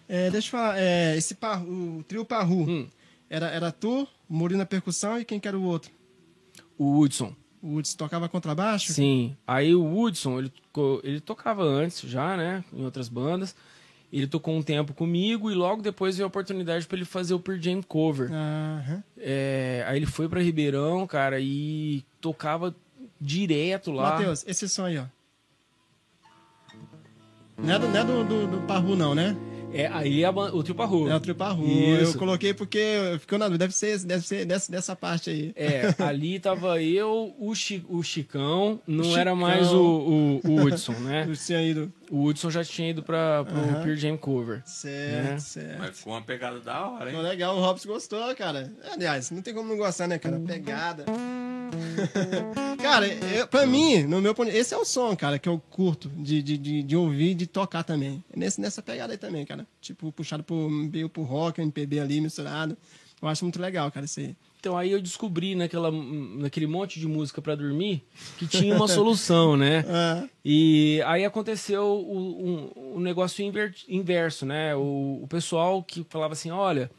É, deixa eu falar, é, esse parru, o trio Parru, Hum. era, era tu, Murilo na percussão e quem que era o outro? O Hudson, O Hudson tocava contrabaixo? sim. Aí o Hudson, ele, ele tocava antes já, né? Em outras bandas. Ele tocou um tempo comigo e logo depois veio a oportunidade para ele fazer o Pearl Jam cover. Aham. É, aí ele foi para Ribeirão, cara, e tocava direto lá. Matheus, esse som aí, ó. Não é do, não é do, do, do Parru, não, né? É, aí a ban- o Trio Parru. É o trio Parru. Isso. Eu coloquei porque ficou na dúvida. Deve ser, deve ser dessa, dessa parte aí. É, ali tava eu, o, Chi- o Chicão, não O era Chicão. mais o, o, o Hudson, né? Eu tinha ido. O Hudson já tinha ido pra, pro Aham. Pearl Jam Cover. Certo, Né? certo. Mas ficou uma pegada da hora, Ficou hein? legal, o Robson gostou, cara. Aliás, não tem como não gostar, né, cara? Pegada. Cara, eu, pra mim, no meu ponto, esse é o som, cara, que eu curto de, de, de, de ouvir e de tocar também. É Nesse, nessa pegada aí também, cara. Tipo, puxado pro, meio pro rock, MPB ali, misturado. Eu acho muito legal, cara, isso aí. Então aí eu descobri naquela, naquele monte de música pra dormir que tinha uma solução, né? Ah, E aí aconteceu o, um, um negócio inver- inverso, né? O, o pessoal que falava assim, olha,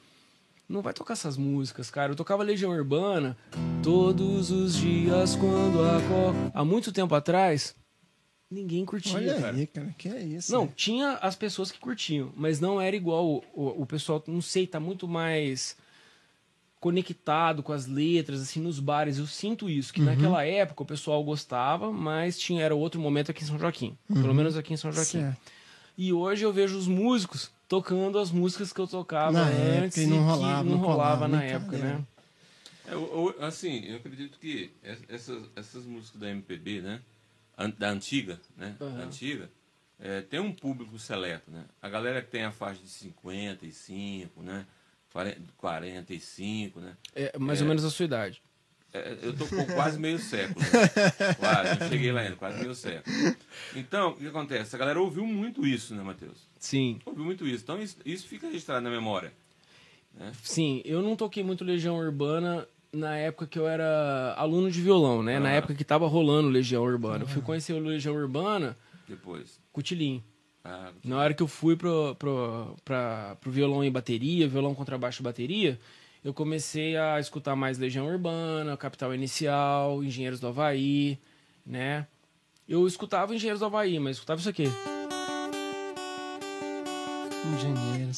não vai tocar essas músicas, cara. Eu tocava Legião Urbana todos os dias quando a Há muito tempo atrás, ninguém curtia, olha cara. aí, cara, que é isso. Não, né? tinha as pessoas que curtiam, mas não era igual o, o, o pessoal, não sei, tá muito mais conectado com as letras, assim, nos bares. Eu sinto isso, que naquela época o pessoal gostava, mas tinha era outro momento aqui em São Joaquim. Pelo menos aqui em São Joaquim. Certo. E hoje eu vejo os músicos tocando as músicas que eu tocava Na antes época e não que rolava, não não rolava na época, né? É, o- o- assim, eu acredito que es- essas, essas músicas da MPB, né? Da antiga, né? Da Aham. antiga, é, tem um público seleto, né? A galera que tem a faixa de 55, né? 40, 45, né? É mais ou menos a sua idade. É, eu tô com quase meio século. Né? Quase, não cheguei lá ainda, quase meio século. Então, o que acontece? A galera ouviu muito isso, né, Matheus? Sim. Ouviu muito isso. Então, isso, isso fica registrado na memória. Sim, eu não toquei muito Legião Urbana na época que eu era aluno de violão, né? Na Ah. época que tava rolando Legião Urbana. Eu fui conhecer o Legião Urbana Depois. com o Tilim. Ah, Na hora que eu fui pro, pro, pra, pro violão e bateria, violão, contrabaixo e bateria, eu comecei a escutar mais Legião Urbana, Capital Inicial, Engenheiros do Havaí, né? Eu escutava Engenheiros do Havaí, mas escutava isso aqui. Engenheiros.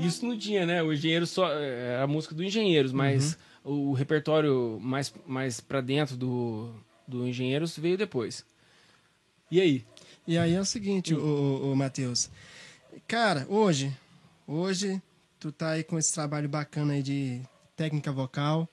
Isso não tinha, né? O Engenheiro só. Era a música do Engenheiros, mas o repertório mais, mais pra dentro do, do Engenheiros veio depois. E aí? E aí é o seguinte, o, o, o Matheus. Cara, hoje, hoje, tu tá aí com esse trabalho bacana aí de técnica vocal.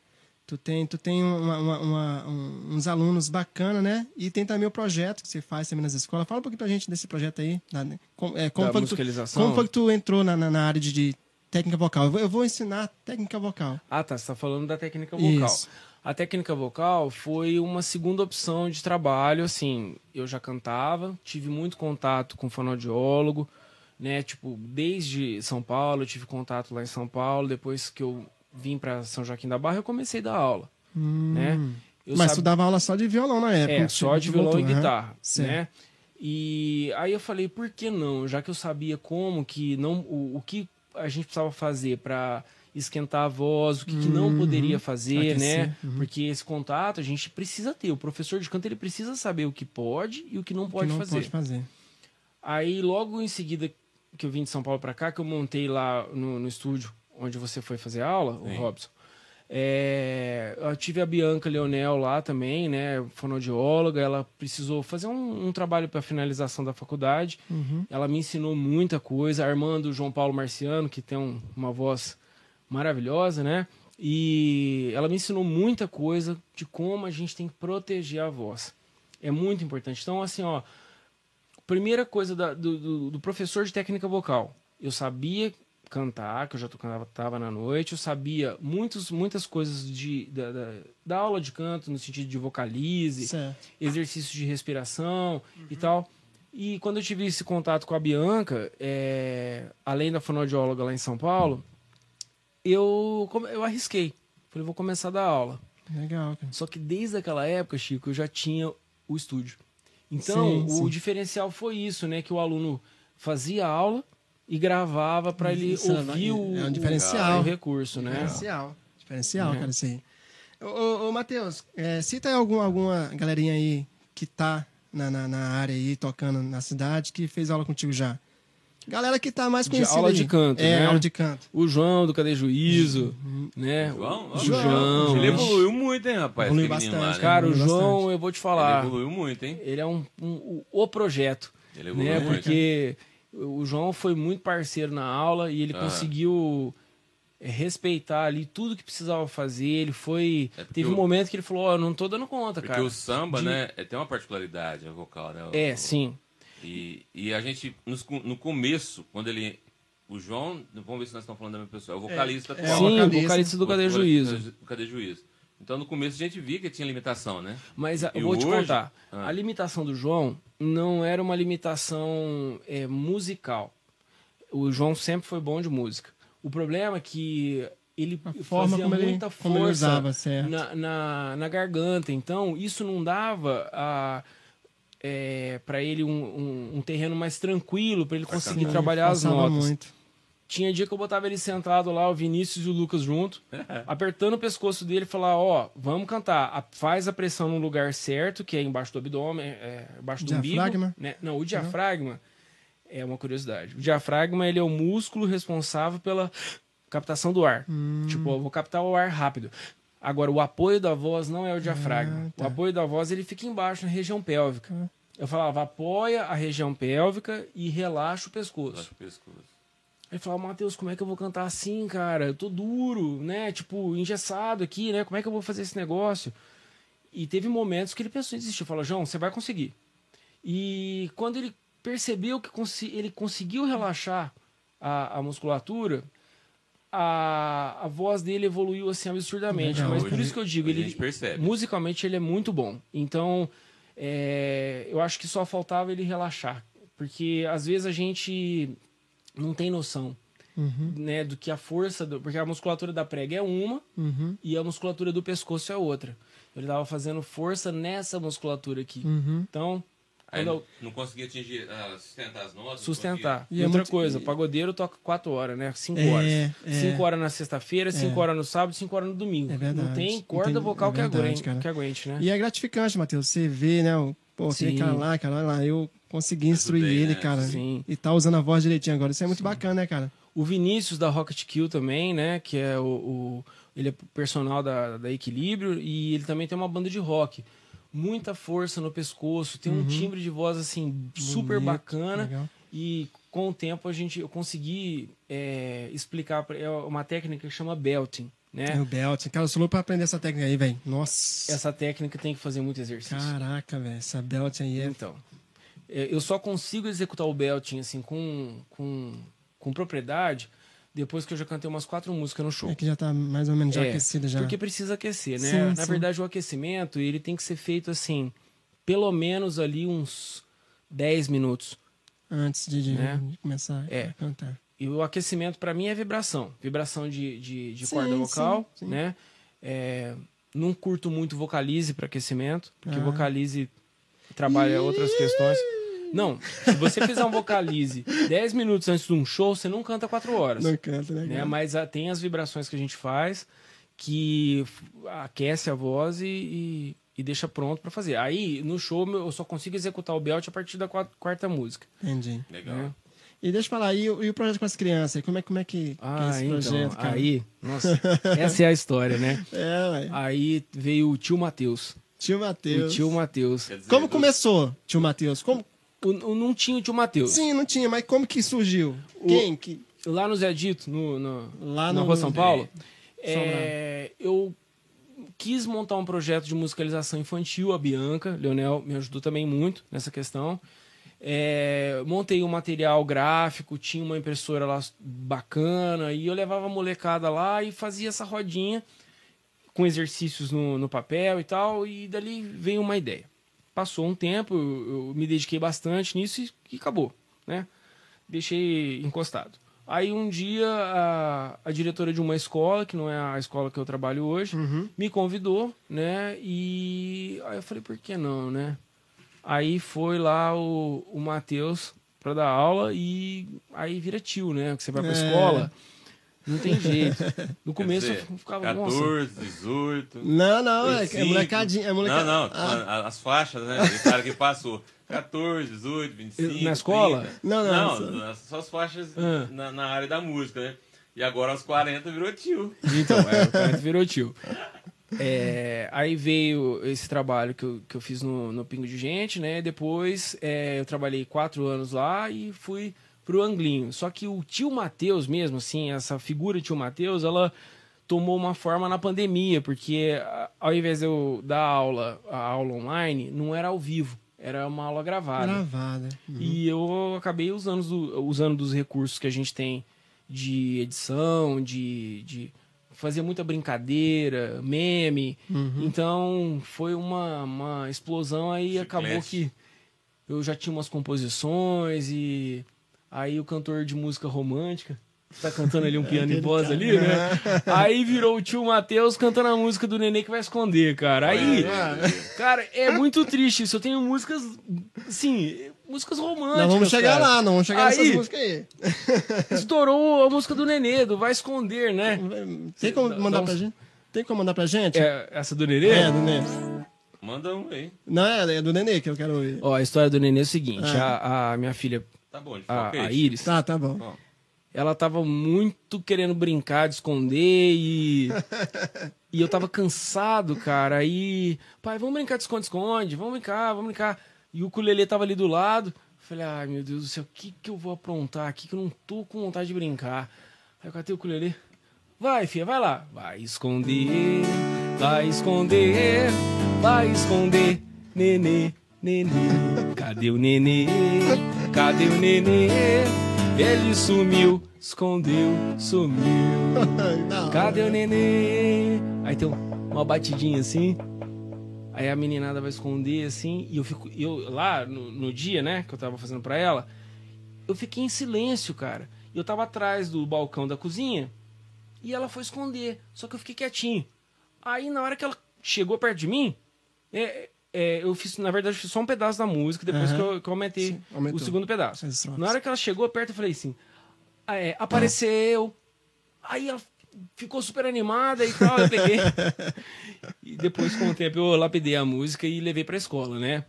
Tu tem, tu tem uma- uma- uma- um- uns alunos bacana, né? E tem também o projeto que você faz também nas escolas. Fala um pouquinho pra gente desse projeto aí. da- como, é, como Da foi que tu- como foi que tu entrou na, na, na área de, de técnica vocal? Eu vou, eu vou ensinar técnica vocal. Ah, tá. Você tá falando da técnica vocal. Isso. A técnica vocal foi uma segunda opção de trabalho, assim, eu já cantava, tive muito contato com fonoaudiólogo, né, tipo, desde São Paulo, eu tive contato lá em São Paulo, depois que eu vim para São Joaquim da Barra, eu comecei a dar aula, né? Eu Mas sab- tu dava aula só de violão na época. é, só de violão voltou, e guitarra, Certo. né? E aí eu falei, por que não? Já que eu sabia como que não o, o que a gente precisava fazer para esquentar a voz, o que, que não poderia fazer, Aquecer, né? Porque esse contato a gente precisa ter. O professor de canto ele precisa saber o que pode e o que não Que pode não fazer. pode fazer. Aí logo em seguida que eu vim de São Paulo para cá, que eu montei lá no, no estúdio onde você foi fazer aula, o Sim. Robson. é, eu tive a Bianca Leonel lá também, né, fonoaudióloga. Ela precisou fazer um, um trabalho para finalização da faculdade. Ela me ensinou muita coisa. Armando João Paulo Marciano, que tem um- uma voz maravilhosa, né? E ela me ensinou muita coisa de como a gente tem que proteger a voz. É muito importante. Então, assim, ó, primeira coisa da- do, do- do professor de técnica vocal. Eu sabia cantar, que eu já tocava tava na noite, eu sabia muitos, muitas coisas de, da, da, da aula de canto, no sentido de vocalize, Certo. exercícios de respiração e tal. E quando eu tive esse contato com a Bianca, é, além da fonoaudióloga lá em São Paulo, eu, eu arrisquei. Falei, vou começar a dar aula. Legal, cara. Só que desde aquela época, Chico, eu já tinha o estúdio. Então, Sim, o sim. diferencial foi isso, né? Que o aluno fazia aula e gravava para ele Isso é- ouvir o, é um o- diferencial. o recurso, né? Diferencial. Diferencial, É. cara, aí. Ô, ô, Matheus, é, cita algum, alguma galerinha aí que tá na, na, na área aí, tocando na cidade, que fez aula contigo já. Galera que tá mais De conhecida aula aí. de canto, É, né? aula de canto. O João do Cadê Juízo, né? João? O João. João. Ele evoluiu muito, hein, rapaz? Evoluiu bastante, lá, né? Cara, o João, bastante. eu vou te Ele falar, evoluiu muito, hein? ele é um, um- o, o projeto, Ele evoluiu né? muito. Porque o João foi muito parceiro na aula e ele Ah. conseguiu é, respeitar ali tudo que precisava fazer. Ele foi. É porque teve um momento que ele falou: Ó, eu não tô dando conta, Porque cara. o samba, de- né, é- tem uma particularidade, a vocal, né? É, O- sim. E, e a gente, nos no começo, quando ele. O João, vamos ver se nós estamos falando da mesma pessoa, é o vocalista É, atual. o sim, vocalista. vocalista do Cadê Juízo. do Cadê Juízo? Então no começo a gente via que tinha limitação, né? Mas eu vou te hoje- contar. Ah. A limitação do João não era uma limitação é, musical. O João sempre foi bom de música. O problema é que ele A forma fazia como ele, muita como ele força usava, certo. na, na, na garganta. Então, isso não dava a, é, para ele um, um, um terreno mais tranquilo, para ele conseguir trabalhar as notas. muito. Tinha dia que eu botava ele sentado lá, o Vinícius e o Lucas junto, apertando o pescoço dele e falar, ó, vamos cantar. A- faz a pressão no lugar certo, que é embaixo do abdômen, é, embaixo do Diafragma? umbigo. Né? Não, o diafragma é uma curiosidade. O diafragma, ele é o músculo responsável pela captação do ar. Hum. Tipo, eu vou captar o ar rápido. Agora, o apoio da voz não é o diafragma. Ah, tá. O apoio da voz, ele fica embaixo, na região pélvica. Ah. Eu falava, apoia a região pélvica e relaxa o pescoço. Acho que pescoço. Ele falava, Matheus, como é que eu vou cantar assim, cara? Eu tô duro, né? Tipo, engessado aqui, né? Como é que eu vou fazer esse negócio? E teve momentos que ele pensou em desistir. Falou, João, você vai conseguir. E quando ele percebeu que ele conseguiu relaxar a, a musculatura, a, a voz dele evoluiu assim absurdamente. Legal, Mas por hoje- isso que eu digo, ele musicalmente ele é muito bom. Então, é, eu acho que só faltava ele relaxar. Porque às vezes a gente não tem noção Uhum, né, do que a força. Do, porque a musculatura da prega é uma uhum, e a musculatura do pescoço é outra. Ele estava fazendo força nessa musculatura aqui. uhum. Então, Aí não, não conseguia atingir, ah, sustentar as notas. Sustentar. E E, é outra muito- coisa, e- pagodeiro toca 4 horas, né? 5 É, horas. é. 5 horas na sexta-feira, 5 horas no sábado, 5 horas no domingo. É verdade. Não tem Não corda tem- vocal é que, verdade, aguente, cara. que aguente, né? E é gratificante, Matheus. Você vê, né? O, pô, aquele Sim. cara lá, cara, olha lá, eu consegui instruir Ajudei, ele, né? cara. Sim. E tá usando a voz direitinho agora. Isso é muito bacana, né, cara? O Vinícius da Rocket Kill também, né? Que é o. o- ele é personal da, da Equilíbrio e ele também tem uma banda de rock. Muita força no pescoço, tem um timbre de voz assim super Uhum. Bonito, bacana. legal. E com o tempo a gente eu consegui é, explicar é uma técnica que chama belting, É né? o belt. Cara, eu sou louco pra aprender essa técnica aí, velho. Nossa. Essa técnica tem que fazer muito exercício. Caraca, velho. Essa belt aí é. Então, é, eu só consigo executar o belting assim com, com, com propriedade depois que eu já cantei umas quatro músicas no show. É que já tá mais ou menos já É, aquecido já. Porque precisa aquecer, né? Sim, Na sim. verdade, o aquecimento ele tem que ser feito assim, pelo menos ali uns 10 minutos. Antes de, Né? de começar É. a cantar. E o aquecimento para mim é vibração, vibração de, de, de Sim, corda vocal, né? É, não curto muito vocalize para aquecimento, porque Ah. vocalize trabalha outras questões. Não, se você fizer um vocalize 10 minutos antes de um show, você não canta 4 horas. Não canta, né? né? Mas ah, tem as vibrações que a gente faz que aquece a voz e, e, e deixa pronto pra fazer. Aí, no show, eu só consigo executar o belt a partir da qua- quarta música. Entendi. Legal. né? E deixa eu falar, e, o- e o projeto com as crianças? Como é, como é que, que é Ah, esse então, projeto, cara? aí, nossa, essa é a história, né? É, ué. Aí veio o tio Matheus. Tio O Matheus. tio Matheus. Dizer, Como do- começou, tio Matheus? Como... O, o- não tinha o tio Matheus. Sim, não tinha, mas como que surgiu? Quem que... Lá no Zé Dito, no, no, Lá na no- Rua São Paulo, É. é, eu quis montar um projeto de musicalização infantil, a Bianca, Leonel me ajudou também muito nessa questão. É, montei um material gráfico, tinha uma impressora lá bacana, e eu levava a molecada lá e fazia essa rodinha com exercícios no, no papel e tal, e dali veio uma ideia. Passou um tempo, eu, eu me dediquei bastante nisso e, e acabou, né? Deixei encostado. Aí um dia a, a diretora de uma escola, que não é a escola que eu trabalho hoje, Uhum. me convidou, né? E aí eu falei, por que não, né? Aí foi lá o, o Matheus pra dar aula e aí vira tio, né? Que você vai pra É. escola, não tem jeito. No começo dizer, eu ficava, nossa, 14, 18. Não, não, é, é 25. molecadinha. É moleca... Não, não, Ah, as faixas, né? O cara que passou. 14, 18, 25. Na escola? 30. Não, não, Não, só- as- só as faixas Ah. na, na área da música, né? E agora aos 40 virou tio. Então, é, o cara virou tio. É, aí veio esse trabalho que eu, que eu fiz no, no Pingo de Gente, né? Depois é, eu trabalhei quatro anos lá e fui pro Anglinho. Só que o tio Matheus mesmo, assim, essa figura tio Matheus, ela tomou uma forma na pandemia, porque ao invés de eu dar aula, a aula online, não era ao vivo, era uma aula gravada. Gravada. E eu acabei usando, do- usando dos recursos que a gente tem de edição, de, de fazer muita brincadeira, meme. Uhum. Então foi uma, uma explosão aí Chiclete. acabou que eu já tinha umas composições e aí o cantor de música romântica tá cantando ali um piano e voz ali, né? Aí virou o tio Matheus cantando a música do Nenê que vai esconder, cara. Aí, cara, é muito triste isso. Eu tenho músicas, assim, músicas românticas. Nós vamos chegar cara. lá, não vamos chegar Aí- nessas músicas aí. Estourou a música do Nenê, do Vai Esconder, né? Tem como mandar pra gente? Tem como mandar pra gente? É, essa do Nenê? É, do Nenê. Manda um aí. Não, é, é do Nenê que eu quero ouvir. Ó, a história do Nenê é o seguinte: Ah. a, a minha filha, Tá bom, de a, a. Iris, Tá, tá bom. Bom, ela tava muito querendo brincar de esconder e. e eu tava cansado, cara. Aí, pai, vamos brincar de esconde-esconde, vamos brincar, vamos brincar. E o ukulele tava ali do lado. Falei, ai meu Deus do céu, o que, que eu vou aprontar aqui que eu não tô com vontade de brincar? Aí eu catei o ukulele. Vai, filha, vai lá. Vai esconder, vai esconder, vai esconder, nenê, nenê. Cadê o nenê? Cadê o nenê? Ele sumiu, escondeu, sumiu. Cadê o nenê? Aí tem uma batidinha assim. Aí a meninada vai esconder assim. E eu fico. Eu, lá no, no dia, né, que eu tava fazendo pra ela, eu fiquei em silêncio, cara. Eu tava atrás do balcão da cozinha e ela foi esconder. Só que eu fiquei quietinho. Aí na hora que ela chegou perto de mim, é, é, eu fiz, na verdade, eu fiz só um pedaço da música, depois Aham. que, eu, que eu aumentei Sim, o segundo pedaço. Na hora que ela chegou perto, eu falei assim: ah, é, apareceu. Aí ela ficou super animada e tal, eu peguei. e depois, com o tempo, eu lapidei a música e levei pra escola, né?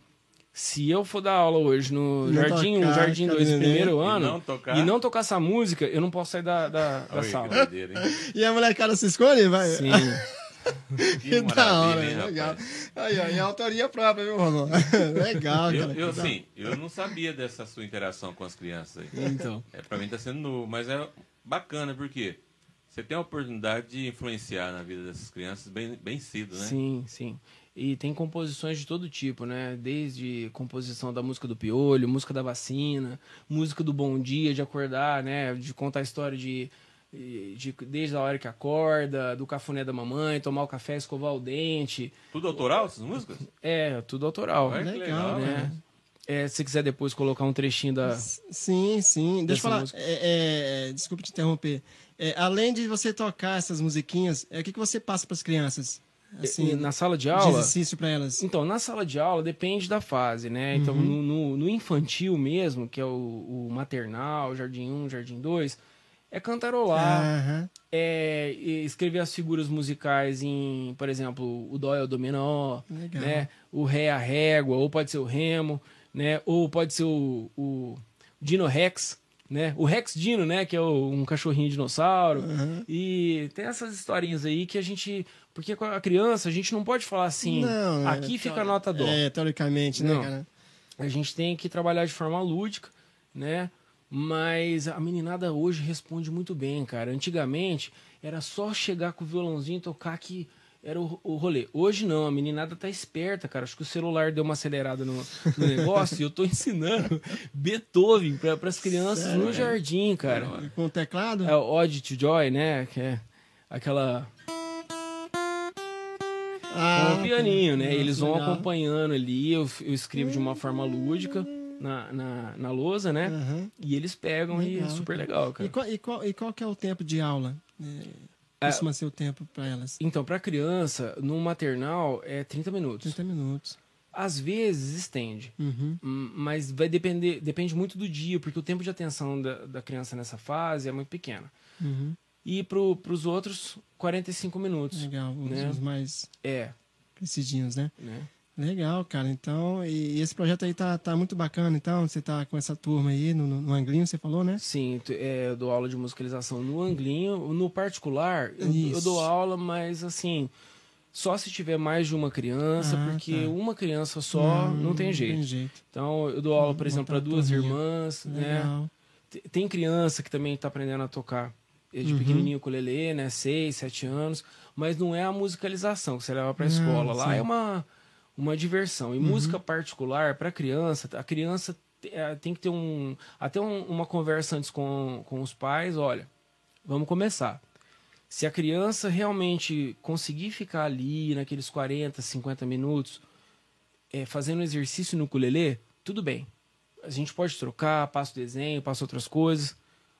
Se eu for dar aula hoje no Não Jardim 1, tocar, Jardim 2, cadê, né? primeiro E ano, não tocar. e não tocar essa música, eu não posso sair da, da, da que sala. doideira? E a molecada se escolhe? Vai. Sim. Que da hora, hein, legal. rapaz? Aí, ó, e a autoria própria, viu, Romão? legal, Eu, cara. eu, assim, eu não sabia dessa sua interação com as crianças aí. Então. É, pra mim tá sendo novo, mas é bacana, porque você tem a oportunidade de influenciar na vida dessas crianças bem, bem cedo, né? Sim, sim. E tem composições de todo tipo, né? Desde composição da música do piolho, música da vacina, música do bom dia, de acordar, né? De contar a história de, de desde a hora que acorda, do cafuné da mamãe, tomar o café, escovar o dente. Tudo autoral, essas músicas? É, tudo autoral. Que Legal, legal, né? né? É, se você quiser depois colocar um trechinho da. Sim, sim. Deixa eu falar. é, é, desculpe te interromper. É, além de você tocar essas musiquinhas, é, o que, que você passa para as crianças? Assim, na sala de de aula. exercício para elas. Então, na sala de aula depende da fase, né? Então, Uhum. no, no- no infantil mesmo, que é o, o maternal, jardim 1, jardim 2, é cantarolar, é escrever as figuras musicais em, por exemplo, o dó é o menor, Legal. né? O ré é a régua, ou pode ser o remo, né? Ou pode ser o, o Dino Rex, né? O Rex Dino, né? Que é o- um cachorrinho dinossauro. Uhum. E tem essas historinhas aí que a gente... Porque com a criança, a gente não pode falar assim, Não, é, aqui fica a nota dó. É, teoricamente, né, Não. cara? A gente tem que trabalhar de forma lúdica, né? Mas a meninada hoje responde muito bem, cara. Antigamente era só chegar com o violãozinho e tocar que era o, o rolê. Hoje não, a meninada tá esperta, cara. Acho que o celular deu uma acelerada no, no negócio e eu tô ensinando Beethoven para as crianças Sério, no jardim, cara. E com o teclado? É o Ode to Joy, né? Que é aquela Ah, com o pianinho, né? Eles vão acompanhando ali, eu, eu escrevo de uma forma lúdica na, na, na lousa, né? Aham. E eles pegam e é Legal, super cara. legal, E cara. qual, e, qual, e qual que é o tempo de aula? É, costuma ser o tempo para elas? Então, pra criança, no maternal é 30 minutos. 30 minutos. Às vezes estende, Uhum. hum, mas vai depender, depende muito do dia, porque o tempo de atenção da, da criança nessa fase é muito pequeno. Uhum. E pro, pros outros, 45 minutos. Legal. Os, Né? os mais É, crescidinhos, né? né? Legal, cara. Então, e, esse projeto aí tá, tá muito bacana. Então, você tá com essa turma aí no, no, no Anglinho, você falou, né? Sim, é, eu dou aula de musicalização no Anglinho. No particular, eu, eu dou aula, mas assim, só se tiver mais de uma criança, Ah, porque tá. uma criança só não, tem jeito. Tem jeito. Então, eu dou aula, por exemplo, para Montar duas irmãs, né? Legal. T- Tem criança que também está aprendendo a tocar é de Uhum. pequenininho ukulele, né? Seis, sete anos. Mas não é a musicalização que você leva para a escola. Lá sim. Uhum. é uma, uma diversão. E música particular para criança, a criança eh, tem que ter um até um- uma conversa antes com, com os pais. Olha, vamos começar. Se a criança realmente conseguir ficar ali naqueles 40, 50 minutos é, fazendo exercício no ukulele, tudo bem. A gente pode trocar, passa o desenho, passa outras coisas.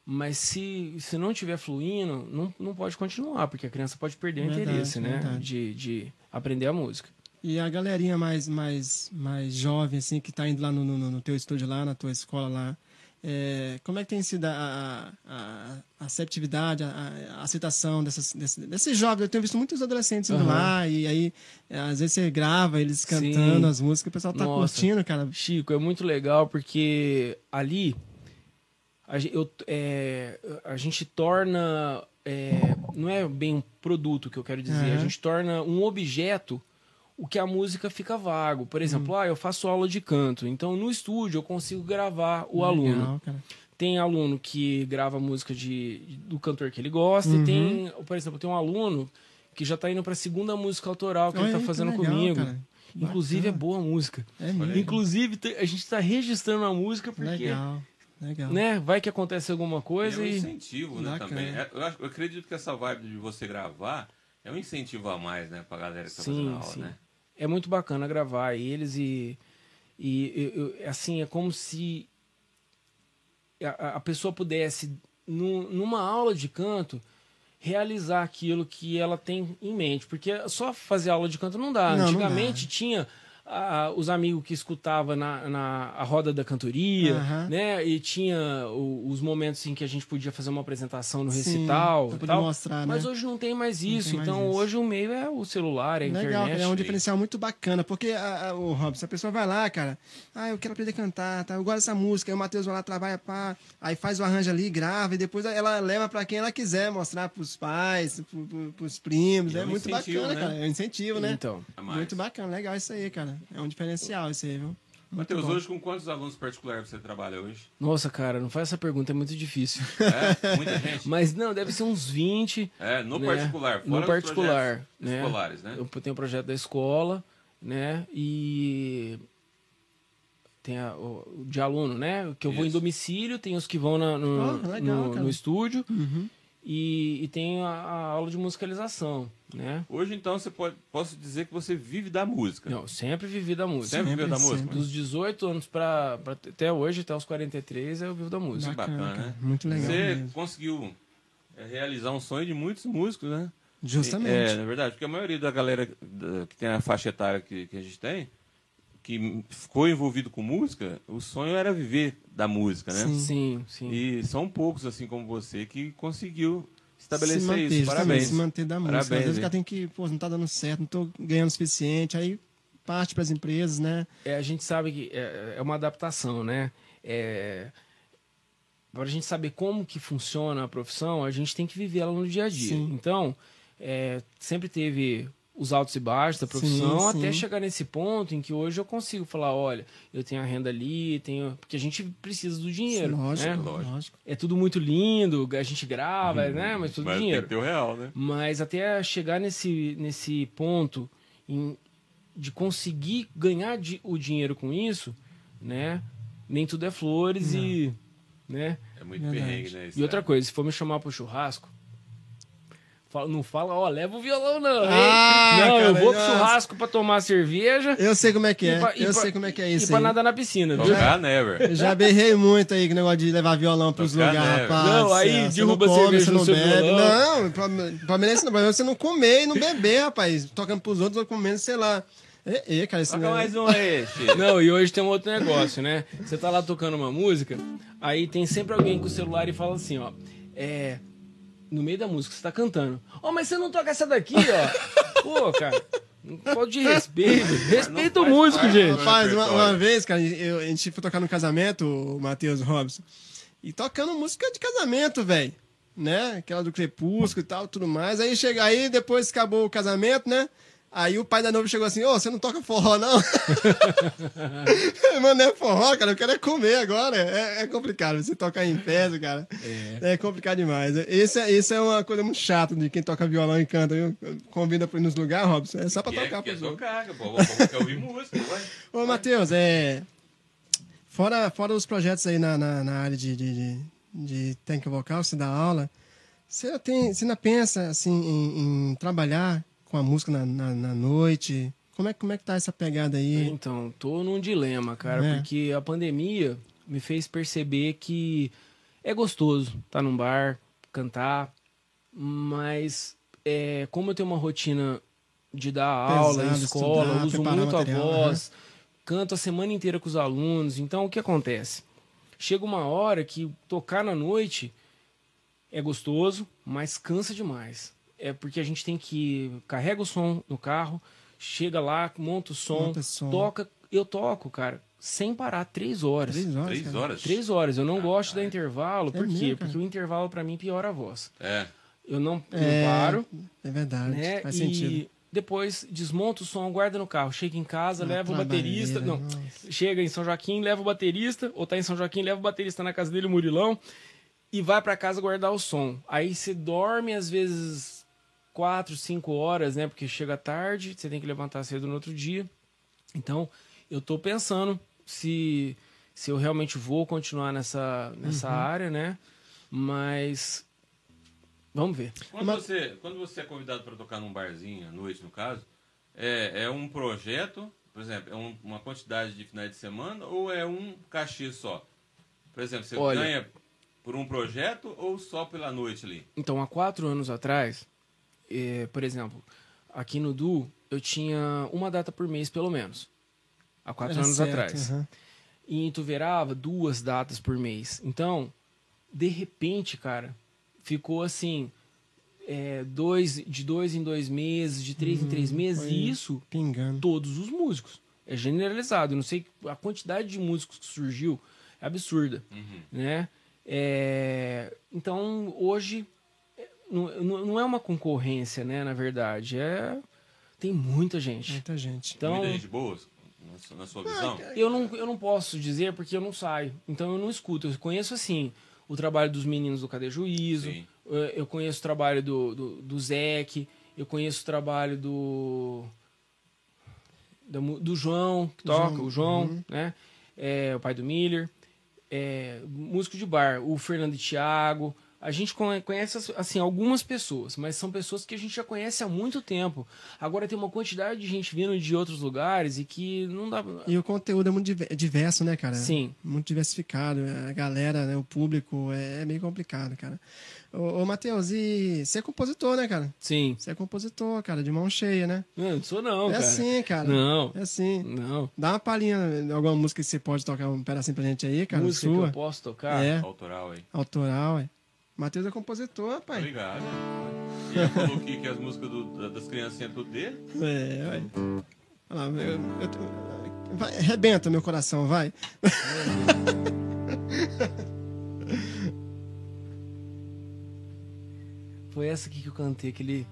Mas se, se não estiver fluindo, não, não pode continuar, porque a criança pode perder o Verdade, interesse, né? verdade. De, de aprender a música. E a galerinha mais, mais, mais jovem, assim, que tá indo lá no, no, no teu estúdio lá, na tua escola lá, é, como é que tem sido a, a, a aceptividade, a, a aceitação dessas, desse- desses jovens? Eu tenho visto muitos adolescentes indo Aham. lá, e aí, às vezes você grava eles Sim. cantando as músicas, o pessoal tá Nossa. curtindo, cara. Chico, é muito legal porque ali a, eu, é, a gente torna. é, não é bem um produto que eu quero dizer, a Aham. gente torna um objeto o que a música fica vago. Por exemplo, ah, eu faço aula de canto, então no estúdio eu consigo gravar o aluno. Legal, cara. Tem aluno que grava música de, do cantor que ele gosta, Uhum. e tem, por exemplo, tem um aluno que já tá indo pra segunda música autoral que Olha ele aí, tá fazendo legal, comigo. cara. Inclusive é Bacana. boa a música. É. Inclusive, a gente tá registrando a música porque, Legal, legal. né, vai que acontece alguma E é coisa um e... incentivo, né, Bacana. também. É, eu, acho- eu acredito que essa vibe de você gravar é um incentivo a mais, né, pra galera que tá Sim, fazendo aula, sim. né? É muito bacana gravar eles e, e eu- eu- assim, é como se a, a pessoa pudesse, nu- numa aula de canto, realizar aquilo que ela tem em mente. Porque só fazer aula de canto não dá. Não, não Antigamente dá. tinha a- os amigos que escutava na, na a roda da cantoria, Aham. né? E tinha o- os momentos em que a gente podia fazer uma apresentação no Sim, recital pra e poder tal. mostrar, Mas né? hoje não tem mais isso. tem mais então isso. hoje o meio é o celular, é a Legal, internet. cara, é um diferencial muito bacana, porque a, a- o Robson, a pessoa vai lá, cara, ah, eu quero aprender a cantar, tá? Eu gosto dessa música, aí o Matheus vai lá, trabalha, pá, aí faz o arranjo ali, grava, e depois ela leva pra quem ela quiser, mostrar pros pais, pro, pro, pros primos, é é um muito bacana, né? cara, é um incentivo, né? Então. Muito bacana, legal isso aí, cara, é um diferencial isso aí, viu? Matheus, hoje com quantos alunos particulares você trabalha hoje? Nossa, cara, não faz essa pergunta, é muito difícil. É, muita gente. Mas não, deve ser uns 20. É, no né? particular, fora No particular, né? escolares, né? Eu tenho o projeto da escola, né? E tem a- o, de aluno, né? Que eu vou em Isso. domicílio, tem os que vão na- no, Ah, legal, no, no estúdio Uhum. E, e tem a, a aula de musicalização, né? Hoje, então, você pode, posso dizer que você vive da música. Não, sempre vivi da música. Sempre viveu da Sempre, música? Dos 18 anos pra, pra até hoje, até os 43, eu vivo da música. Bacana, Bacana, né? muito legal Você mesmo. conseguiu é, realizar um sonho de muitos músicos, né? Justamente. É, na verdade, porque a maioria da galera que tem a faixa etária que, que a gente tem, que ficou envolvido com música, o sonho era viver da música, né? Sim. Sim, sim. E são poucos, assim como você, que conseguiu estabelecer se manter, isso. Parabéns. se manter da música. Parabéns, Às vezes o cara tem que, pô, não tá dando certo, não tô ganhando o suficiente, aí parte pras empresas, né? É, a gente sabe que é, é uma adaptação, né? É, para a gente saber como que funciona a profissão, a gente tem que viver ela no dia a dia. Sim. Então, é, sempre teve os altos e baixos da profissão, Sim, até sim. chegar nesse ponto em que hoje eu consigo falar, olha, eu tenho a renda ali, tenho... porque a gente precisa do dinheiro, lógico, né? lógico. É tudo muito lindo, a gente grava, né? Mas tudo Mas tem dinheiro. que ter o real, né? Mas até chegar nesse, nesse ponto em- de conseguir ganhar di- o dinheiro com isso, né? Nem tudo é flores e. Né? É muito Verdade. perrengue, né? E outra coisa, se for me chamar pro churrasco, fala- não fala, ó, leva o violão, não. Ah, não, eu cara, vou pro churrasco pra tomar cerveja Eu sei como é que E é, pra- e eu pra- sei como é que é e isso pra aí. nadar na piscina, viu? Tocar never. Eu já berrei muito aí com o negócio de levar violão pros Tocar lugares, rapaz. Não, aí Você derruba não come, cerveja você no não seu bebe. violão. Não, problema é esse não, problema é você não comer e não beber, rapaz. Tocando pros outros ou comendo, sei lá. É, é cara, esse Toca mais um aí, Chico. Não, e hoje tem um outro negócio, né? Você tá lá tocando uma música, aí tem sempre alguém com o celular e fala assim, ó. É. No meio da música, você tá cantando. Ó, mas você não toca essa daqui, ó. Pô, cara. Pode de respeito. Respeita o músico, parte, gente. Rapaz, uma, uma vez, cara, eu- a gente foi tocar no casamento, o Matheus Robson, e tocando música de casamento, velho. Né? Aquela do Crepúsculo e tal, tudo mais. Aí chega aí, depois acabou o casamento, né? Aí o pai da noiva chegou assim, ô, você não toca forró, não? Mano, não é forró, cara, eu quero é comer agora. É, é complicado, você tocar em festa, cara. É. complicado demais. Isso é, isso é uma coisa muito chata de quem toca violão e canta, viu? Convida pra ir nos lugares, Robson, é só pra tocar pros outros. tocar, que povo o povo quer ouvir música, ué. Ô, Matheus, é. Fora, fora os projetos aí na, na, na área de, de, de, de técnica vocal, você dá aula, você, tem, você ainda pensa assim, em, em trabalhar com a música na, na, na noite? Como é, como é que tá essa pegada aí? Então, tô num dilema, cara, É. porque a pandemia me fez perceber que é gostoso estar num bar, cantar, mas é, como eu tenho uma rotina de dar aula, Pesado, escola, estudar, uso muito material, a voz, canto a semana inteira com os alunos, então o que acontece? Chega uma hora que tocar na noite é gostoso, mas cansa demais. É porque a gente tem que carrega o som no carro, chega lá, monta o som, Monta som. toca. Eu toco, cara, sem parar, três horas. Três horas. Três cara. horas? Três horas. Eu não gosto da intervalo. Por É quê? mesmo, cara? Porque o intervalo pra mim piora a voz. É. Eu não, eu É, paro, É verdade, né? faz e sentido. depois desmonta o som, guarda no carro. Chega em casa, Uma leva o baterista. Não, nossa. chega em São Joaquim, leva o baterista, ou tá em São Joaquim, leva o baterista na casa dele, o Murilão, e vai pra casa guardar o som. Aí você dorme às vezes quatro, cinco horas, né? Porque chega tarde, você tem que levantar cedo no outro dia. Então, eu tô pensando se, se eu realmente vou continuar nessa, nessa Uhum. área, né? Mas vamos ver. Quando, Mas- você, quando você é convidado para tocar num barzinho, à noite no caso, é, é um projeto, por exemplo, é um- uma quantidade de finais de semana ou é um cachê só? Por exemplo, você Olha- ganha por um projeto ou só pela noite ali? Então, há quatro anos atrás, eh, por exemplo, aqui no Du, eu tinha uma data por mês, pelo menos. há quatro Era anos certo, atrás. aham. E em Ituverava, duas datas por mês. Então, de repente, cara, ficou assim, é, dois, de dois em dois meses, de três em três meses, Uhum, e isso Pingando. todos os músicos. É generalizado. Eu não sei a quantidade de músicos que surgiu é absurda, Uhum. né? É, então hoje é, não, não é uma concorrência, né? Na verdade, é tem muita gente. Muita gente. Então Muita gente boa, na sua- sua visão. eu não, eu não posso dizer porque eu não saio. Então eu não escuto. Eu conheço assim o trabalho dos meninos do Cadê Juízo. Sim. Eu, conheço o trabalho do, do, do Zeke. Eu conheço o trabalho do. mu- do João, que toca, João, o João, uhum. né? É, o pai do Miller. É, músico de bar, o Fernando Thiago. A gente conhe- conhece assim algumas pessoas, mas são pessoas que a gente já conhece há muito tempo. Agora tem uma quantidade de gente vindo de outros lugares e que não dá. E o conteúdo é muito diver- diverso, né, cara? Sim. Muito diversificado. A galera, né, o público, é, é meio complicado, cara. Ô, ô Matheus, e você é compositor, né, cara? Sim. Você é compositor, cara, de mão cheia, né? Não, não sou não, é cara. assim, cara. Não. É assim. Não. Dá uma palhinha alguma música que você pode tocar um pedacinho pra gente aí, cara. Música que sua. eu posso tocar. É, Autoral aí. autoral, é. Matheus é compositor, pai. Obrigado. E ele falou aqui que as músicas do- da- das criancinhas é tudo dele. É, vai. Olha lá, eu, eu- vai, arrebenta meu coração, vai. Foi essa aqui que eu cantei, aquele.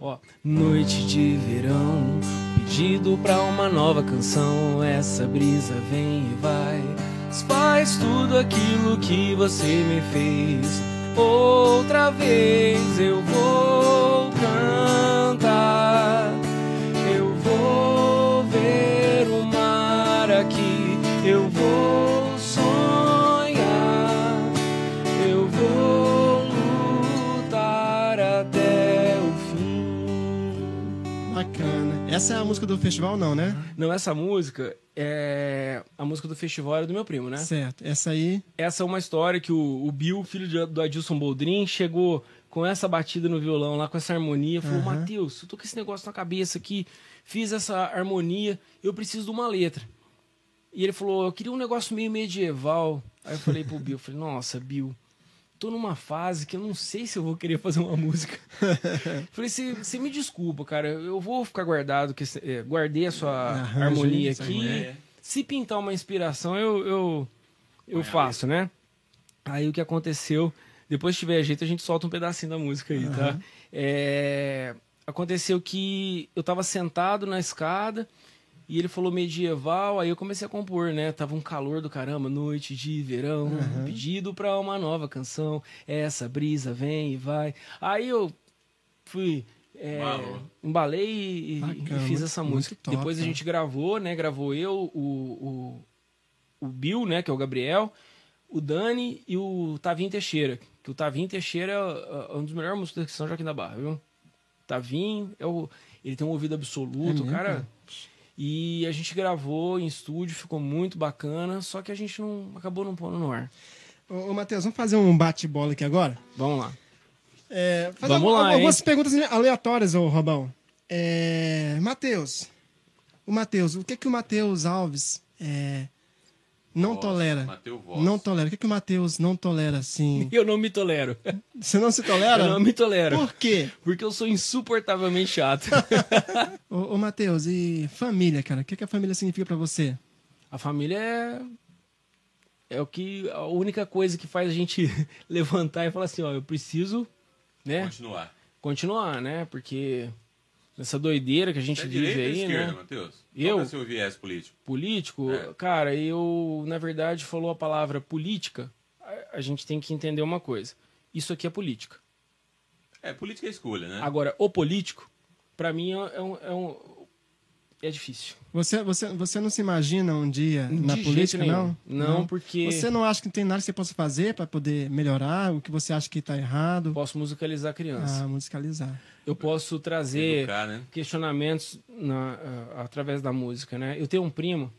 Ó. Noite de verão, pedido pra uma nova canção. Essa brisa vem e vai. Faz tudo aquilo que você me fez. Outra vez eu vou cantar. Essa é a música do festival, não, né? Não, essa música é. A música do festival era do meu primo, né? Certo. Essa aí. Essa é uma história que o, o Bill, filho do Adilson Boldrin, chegou com essa batida no violão lá, com essa harmonia. Falou: Aham. Matheus, eu tô com esse negócio na cabeça aqui, fiz essa harmonia, eu preciso de uma letra. E ele falou: Eu queria um negócio meio medieval. Aí eu falei pro Bill: falei, Nossa, Bill, tô numa fase que eu não sei se eu vou querer fazer uma música. falei: Você me desculpa, cara, eu vou ficar guardado, que, é, guardei a sua harmonia essa aqui. ideia. Se pintar uma inspiração, eu, eu, eu faço, né? Aí o que aconteceu, depois se tiver jeito, a gente solta um pedacinho da música aí, tá? É, aconteceu que eu tava sentado na escada e ele falou medieval, aí eu comecei a compor, né? Tava um calor do caramba, noite de verão, pedido pra uma nova canção, essa brisa vem e vai. Aí eu fui. é, Embalou. embalei e, e Bacana, fiz muito- essa muito música. top, Depois a cara. gente gravou, né? Gravou eu, o, o, o Bill, né? Que é o Gabriel, o Dani e o Tavinho Teixeira. Que o Tavinho Teixeira é, é um dos melhores músicos de São Joaquim da Barra, viu? Tavinho, é o, ele tem um ouvido absoluto, É mesmo, cara. cara? E a gente gravou em estúdio, ficou muito bacana, só que a gente não acabou não pondo no ar. Ô, ô Matheus, vamos fazer um bate-bola aqui agora? Vamos lá. É, Vamos al- lá, algumas hein? perguntas aleatórias, ô Robão. É, Matheus. O Matheus, o que que o Matheus Alves é, não Voz, tolera? Mateu Voz. Não tolera. O que que o Matheus não tolera, assim? Eu não me tolero. Você não se tolera? Eu não me tolero. Por quê? Porque eu sou insuportavelmente chato. Ô, ô Matheus, e família, cara? O que que a família significa pra você? A família é. É o que. A única coisa que faz a gente levantar e falar assim, ó, eu preciso, né? Continuar. Continuar, né? Porque nessa doideira que a gente é vive direita ou aí, esquerda, né? Matheus? Eu? Qual é o seu viés político? Político, É. cara, eu, na verdade, falou a palavra política, a, a gente tem que entender uma coisa. Isso aqui é política. É, política é escolha, né? Agora, o político, pra mim, é, é um, é um- é difícil. Você, você, você não se imagina um dia na De política, jeito não? nenhum. Não, porque Você não acha que tem nada que você possa fazer pra poder melhorar o que você acha que tá errado? posso musicalizar a criança. Ah, musicalizar. Eu posso trazer Educar, né? questionamentos na- ah, através da música, né? Eu tenho um primo,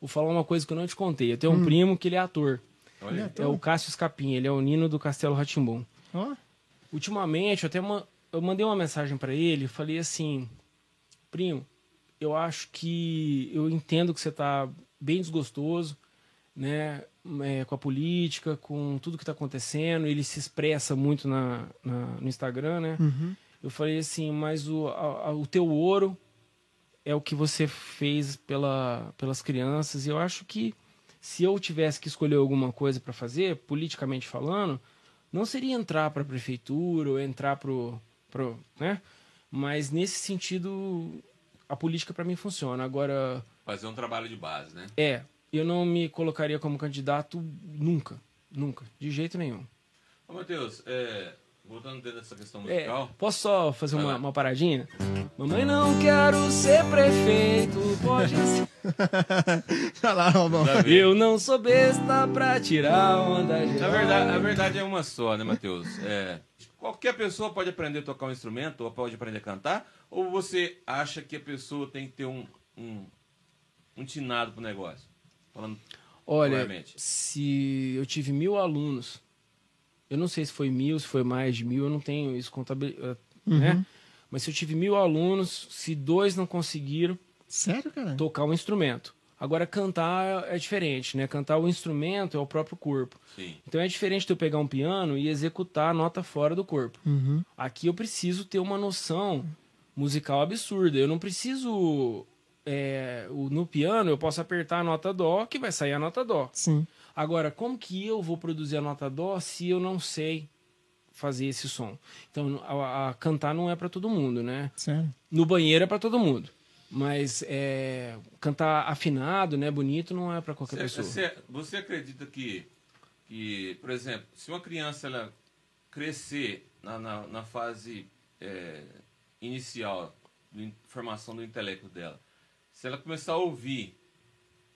vou falar uma coisa que eu não te contei. Eu tenho um primo que ele é ator. Olha, aí. É o Cássio Scapim, ele é o Nino do Castelo Ratimbum. Ó, Ultimamente, eu até uma, eu mandei uma mensagem pra ele, falei assim: "Primo, eu acho que eu entendo que você está bem desgostoso, né, é, com a política, com tudo que está acontecendo. Ele se expressa muito na, na no Instagram, né? Uhum. Eu falei assim, mas o, a, o teu ouro é o que você fez pela, pelas crianças. E eu acho que se eu tivesse que escolher alguma coisa para fazer, politicamente falando, não seria entrar para a prefeitura ou entrar pro, pro, né? Mas nesse sentido, a política para mim funciona. Agora fazer um trabalho de base, né? É, eu não me colocaria como candidato nunca, nunca, de jeito nenhum. Ô, Matheus, é, voltando dentro dessa questão musical. É, posso só fazer uma, uma, paradinha? Mamãe, não quero ser prefeito, pode ser. Olha lá, Romão. Eu não sou besta pra tirar onda geral. A verdade, a verdade é uma só, né, Matheus? É, qualquer pessoa pode aprender a tocar um instrumento ou pode aprender a cantar? Ou você acha que a pessoa tem que ter um, um, um tinado pro negócio? Falando Olha, se eu tive mil alunos eu não sei se foi mil, se foi mais de mil, eu não tenho isso contabilizado, uhum. né? Mas se eu tive mil alunos, se dois não conseguiram Sério, cara? tocar um instrumento. Agora, cantar é diferente, né? Cantar o instrumento é o próprio corpo. Sim. Então é diferente de eu pegar um piano e executar a nota fora do corpo. Uhum. Aqui eu preciso ter uma noção musical absurda. Eu não preciso. É, no piano eu posso apertar a nota dó que vai sair a nota dó. Sim. Agora, como que eu vou produzir a nota dó se eu não sei fazer esse som? Então, a, a cantar não é para todo mundo, né? Sério? No banheiro é para todo mundo. Mas é, cantar afinado, né, bonito, não é para qualquer você, pessoa. Você, você acredita que, que, por exemplo, se uma criança ela crescer na, na, na fase é, inicial de formação do intelecto dela, se ela começar a ouvir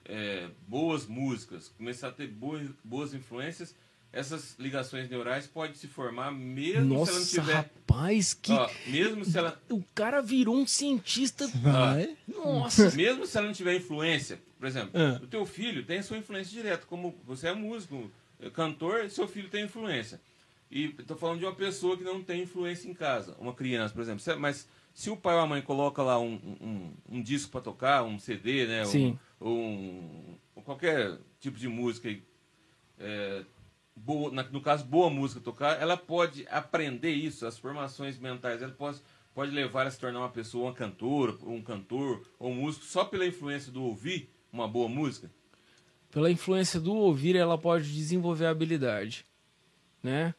é, boas músicas, começar a ter boas, boas influências, essas ligações neurais podem se formar mesmo Nossa, se ela não tiver. Rapaz, que. Ó, mesmo se ela. O cara virou um cientista. Vai. Nossa. Mesmo se ela não tiver influência, por exemplo, Ah. o teu filho tem a sua influência direta. Como você é músico, é cantor, seu filho tem influência. E estou falando de uma pessoa que não tem influência em casa, uma criança, por exemplo. Se- Mas se o pai ou a mãe coloca lá um, um, um disco para tocar, um CD, né? um- Sim. Ou um, ou qualquer tipo de música, é, boa, no caso, boa música tocar, ela pode aprender isso, as formações mentais, ela pode, pode levar a se tornar uma pessoa, uma cantora, um cantor ou um músico, só pela influência do ouvir uma boa música? Pela influência do ouvir, ela pode desenvolver a habilidade, né?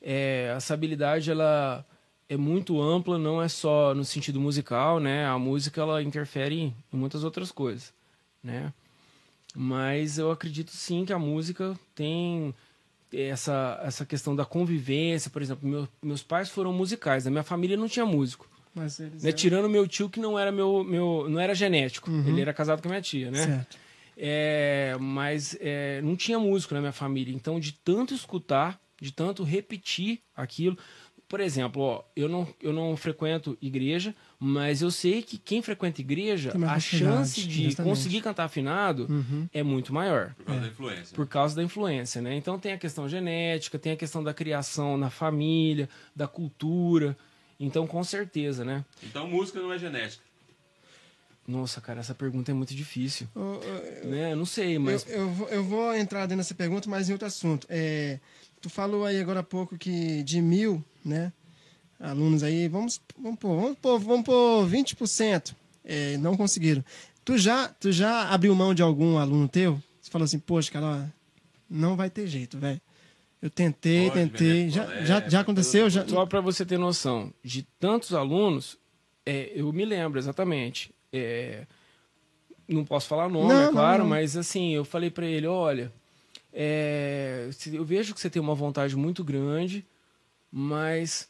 É, essa habilidade, ela é muito ampla, não é só no sentido musical, né? A música, ela interfere em muitas outras coisas, né? Mas eu acredito sim que a música tem essa, essa questão da convivência, por exemplo, meu, meus pais foram musicais, na minha família não tinha músico. Mas eles Né? eram- Tirando meu tio que não era meu, meu não era genético, Uhum. ele era casado com a minha tia, né? Certo. É, mas é, não tinha músico na minha família, então de tanto escutar, de tanto repetir aquilo, por exemplo, ó, eu não eu não frequento igreja, mas eu sei que quem frequenta igreja, Tem mais a chance de justamente. conseguir cantar afinado Uhum. é muito maior Por causa da influência. por causa da influência, né? Então tem a questão genética, tem a questão da criação na família, da cultura. Então, com certeza, né? Então, música não é genética. Nossa, cara, essa pergunta é muito difícil. Ô, Né? Eu não sei, mas. Eu, eu, vou- eu vou entrar dentro dessa pergunta, mas em outro assunto. É, tu falou aí agora há pouco que de mil, né? Alunos aí, vamos, vamos pôr, vamos pôr, vamos pôr 20%. É, não conseguiram. Tu já, tu já abriu mão de algum aluno teu? Você falou assim, poxa, cara, ó, não vai ter jeito, velho. Eu tentei, Pode, tentei. Beneco, Já, é, já, já aconteceu? Já... Só para você ter noção, de tantos alunos, é, eu me lembro exatamente. é, não posso falar nome, Não, é não, claro, não. mas assim, eu falei para ele: olha, é, se- eu vejo que você tem uma vontade muito grande, mas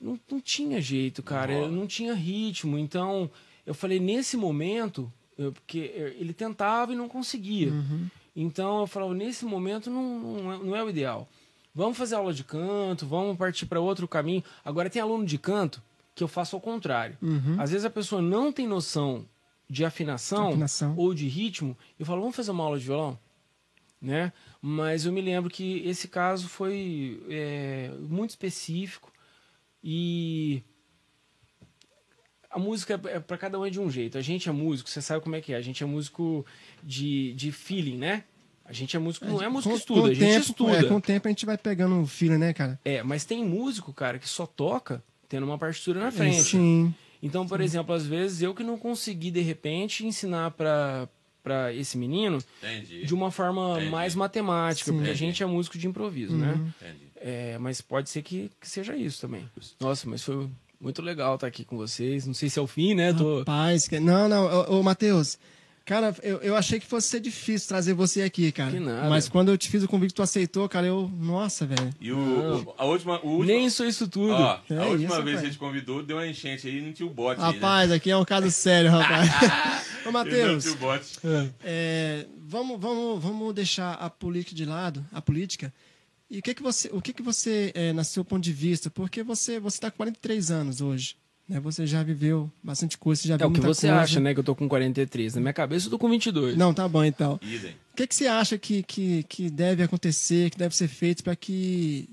não, não tinha jeito, cara, Não eu não tinha ritmo. Então, eu falei: nesse momento, eu- porque ele tentava e não conseguia. Uhum. Então eu falava, nesse momento não, não, é, não é o ideal. Vamos fazer aula de canto, vamos partir para outro caminho. Agora tem aluno de canto que eu faço ao contrário. Uhum. Às vezes a pessoa não tem noção de afinação, Afinação. ou de ritmo, eu falo, vamos fazer uma aula de violão? Né? Mas eu me lembro que esse caso foi é, muito específico e a música é para cada um é de um jeito. A gente é músico, você sabe como é que é. A gente é músico de, de feeling, né? A gente é músico, não é músico que estuda, a gente tempo, estuda. É, com o tempo a gente vai pegando o feeling, né, cara? É, mas tem músico, cara, que só toca tendo uma partitura na frente. Sim. Então, por exemplo, às vezes eu que não consegui de repente ensinar para para esse menino Entendi. de uma forma Entendi. mais matemática, Sim. porque a Entendi. gente é músico de improviso, né? Entendi. É, mas pode ser que, que seja isso também. Nossa, mas foi muito legal estar aqui com vocês. Não sei se é o fim, né? Tô... Rapaz, que... não, não, ô, ô Matheus. Cara, eu, eu achei que fosse ser difícil trazer você aqui, cara. Que nada. Mas quando eu te fiz o convite, tu aceitou, cara, eu. Nossa, velho. E o, o- a última. O último, Nem sou isso tudo. ó, É a última isso, vez que rapaz. a gente convidou, deu uma enchente aí e não tinha o bote. aí, né? Rapaz, aqui é um caso sério, rapaz. Ô, E não Matheus, tinha o bote. é, vamos, vamos, vamos deixar a política de lado, a política. E o que que você, o que que você, é, no seu ponto de vista, porque você você está com 43 anos hoje, né? Você já viveu bastante coisa, você já É viu o que muita você coisa. acha, né? Que eu tô com 43. Na minha cabeça eu tô com 22. Não, tá bom então. Idem. O que, que você acha que, que, que deve acontecer, que deve ser feito para que,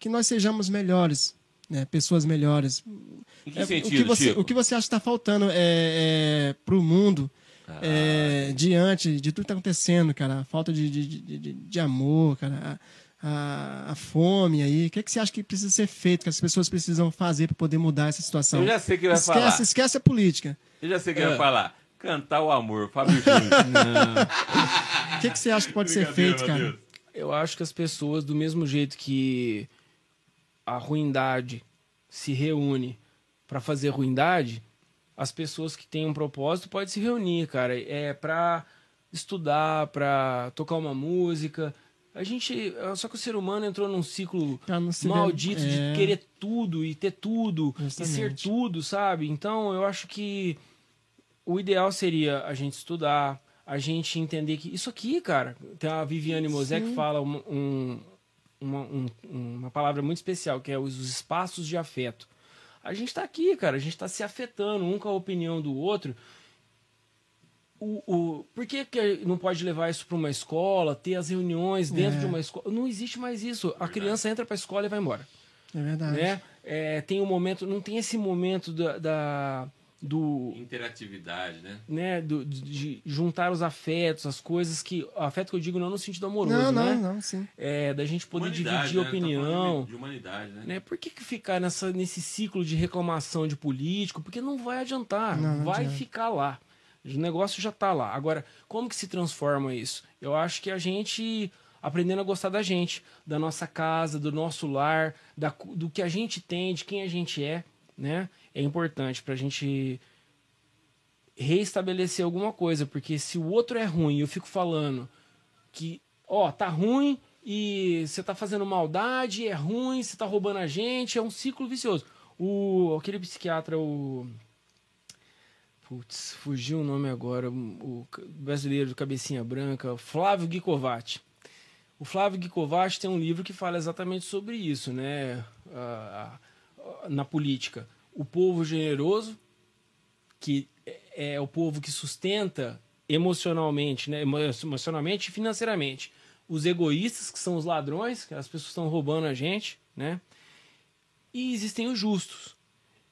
que nós sejamos melhores, né? pessoas melhores? Em que É, o, sentido, que você, Chico? o que você acha que está faltando é, é, para o mundo é, diante de tudo que está acontecendo, cara? A falta de, de, de, de- de amor, cara, a, a, a fome aí. O que, que você acha que precisa ser feito, que as pessoas precisam fazer para poder mudar essa situação? Eu já sei o que vai esquece, falar. esquece a política. Eu já sei o que É. vai falar. Cantar o amor, Fábio Júnior. O que, que você acha que pode ser feito, cara? Matheus. Eu acho que as pessoas, do mesmo jeito que a ruindade se reúne para fazer ruindade, as pessoas que têm um propósito podem se reunir, cara. É para estudar, para tocar uma música. A gente, só que o ser humano entrou num ciclo se maldito de é. querer tudo e ter tudo e ser Justamente. tudo, sabe? Então eu acho que o ideal seria a gente estudar, a gente entender que isso aqui, cara, tem a Viviane Mosé que fala um- um- uma, um- uma palavra muito especial, que é os espaços de afeto. A gente tá aqui, cara, a gente tá se afetando um com a opinião do outro. O, o, por que, que não pode levar isso para uma escola, ter as reuniões dentro É. de uma escola? Não existe mais isso. A criança entra para a escola e vai embora É verdade. né? É, tem um momento, não tem esse momento da, da- do, Interatividade, né? né, do, de juntar os afetos, as coisas que, afeto que eu digo não no sentido amoroso, Não, não, né? não, sim. É, da gente poder Humanidade, dividir né? Opinião, De, de humanidade, né? né? Por que, que ficar nessa, nesse ciclo de reclamação de político? Porque não vai adiantar, Não, não vai adianta. ficar lá. O negócio já tá lá. Agora, como que se transforma isso? Eu acho que a gente aprendendo a gostar da gente, da nossa casa, do nosso lar, da, do que a gente tem, de quem a gente é, né? É importante pra gente reestabelecer alguma coisa, porque se o outro é ruim eu fico falando que, ó, tá ruim e você tá fazendo maldade, é ruim, você tá roubando a gente, é um ciclo vicioso. O, aquele psiquiatra, o. Putz, fugiu o nome agora, o brasileiro de cabecinha branca, Flávio Guicovati. O Flávio Guicovati tem um livro que fala exatamente sobre isso, né? Na política. O povo generoso, que é é o povo que sustenta emocionalmente, né? emo- emocionalmente e financeiramente. Os egoístas, que são os ladrões, que as pessoas estão roubando a gente, né? E existem os justos.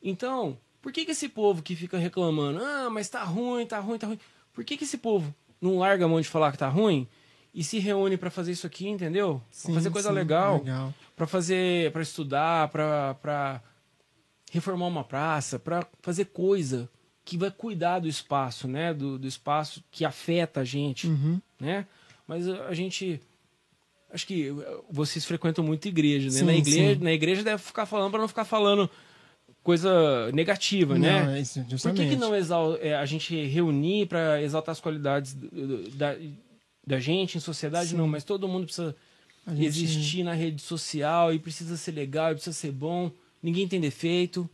Então, por que, que esse povo que fica reclamando, ah, mas tá ruim, tá ruim, tá ruim, por que, que esse povo não larga a mão de falar que tá ruim e se reúne para fazer isso aqui, entendeu? Pra Sim, fazer coisa sim, legal, legal. para fazer, para estudar, para para reformar uma praça, para fazer coisa que vai cuidar do espaço, né? Do, do espaço que afeta a gente, Uhum. né? Mas a gente acho que eh, vocês frequentam muito igreja, né? Sim, na igreja, sim. na igreja deve ficar falando para não ficar falando coisa negativa, né? Não, é isso, Por que, que não exal é, a gente reunir para exaltar as qualidades da, da gente em sociedade? Sim. Não, mas todo mundo precisa gente- existir na rede social e precisa ser legal, e precisa ser bom. Ninguém tem defeito.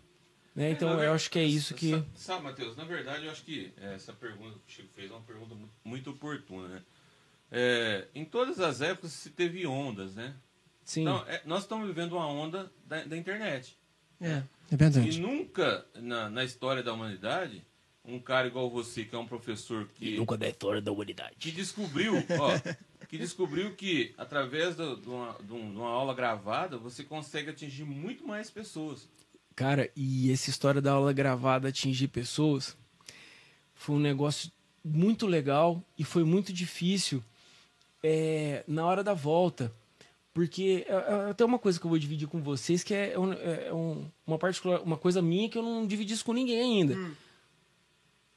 Né? Então na eu acho que é isso que. Sa- Sabe, Matheus, na verdade eu acho que é, essa pergunta que o Chico fez é uma pergunta mu- muito oportuna, né? É, em todas as épocas se teve ondas, né? Sim. Então, é, nós estamos vivendo uma onda da, da internet. É, é E verdade. nunca na, na história da humanidade, um cara igual você, que é um professor que, da história da humanidade. que descobriu, ó, que descobriu que através do- de, uma, um- de uma aula gravada você consegue atingir muito mais pessoas. Cara, e essa história da aula gravada atingir pessoas foi um negócio muito legal e foi muito difícil é, na hora da volta. Porque é, é, até uma coisa que eu vou dividir com vocês, que é, é um, uma particular, uma coisa minha que eu não dividi isso com ninguém ainda. Hum.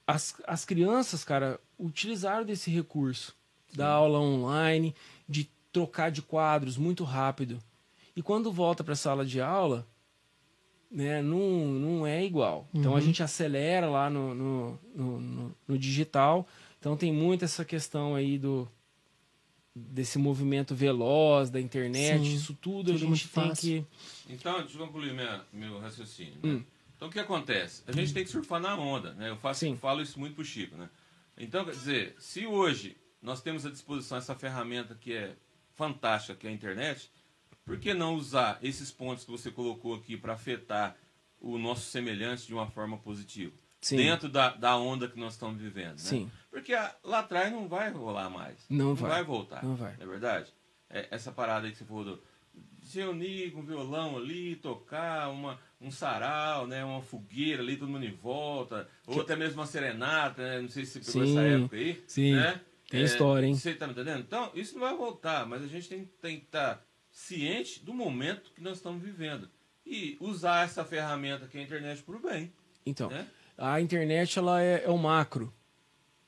As, as crianças, cara, utilizaram desse recurso da aula online, de trocar de quadros muito rápido. E quando volta para a sala de aula, né, não, não é igual. Então a gente acelera lá no, no, no, no- no digital. Então tem muito essa questão aí do desse movimento veloz da internet, Sim, isso tudo, a tudo gente muito tem fácil. que Então, deixa eu concluir minha, meu raciocínio. né? Hum. Então, o que acontece? A gente tem que surfar na onda, né? Eu faço, Sim. falo isso muito pro Chico, né? Então, quer dizer, se hoje nós temos à disposição essa ferramenta que é fantástica, que é a internet, por que não usar esses pontos que você colocou aqui para afetar o nosso semelhante de uma forma positiva? Sim. Dentro da, da onda que nós estamos vivendo, né? Sim. Porque a- lá atrás não vai rolar mais. Não vai. voltar. Não vai. É verdade? É, essa parada aí que você falou do, se reunir com violão ali, tocar uma, um sarau, né? Uma fogueira ali, todo mundo em volta. Ou até mesmo uma serenata, né? Não sei se você pegou Sim, essa época aí. sim. Né? Tem história, hein? Você tá me entendendo? Então, isso não vai voltar, mas a gente tem, tem que estar ciente do momento que nós estamos vivendo. E usar essa ferramenta que é a internet para o bem. Então, Né? A internet ela é, é o macro.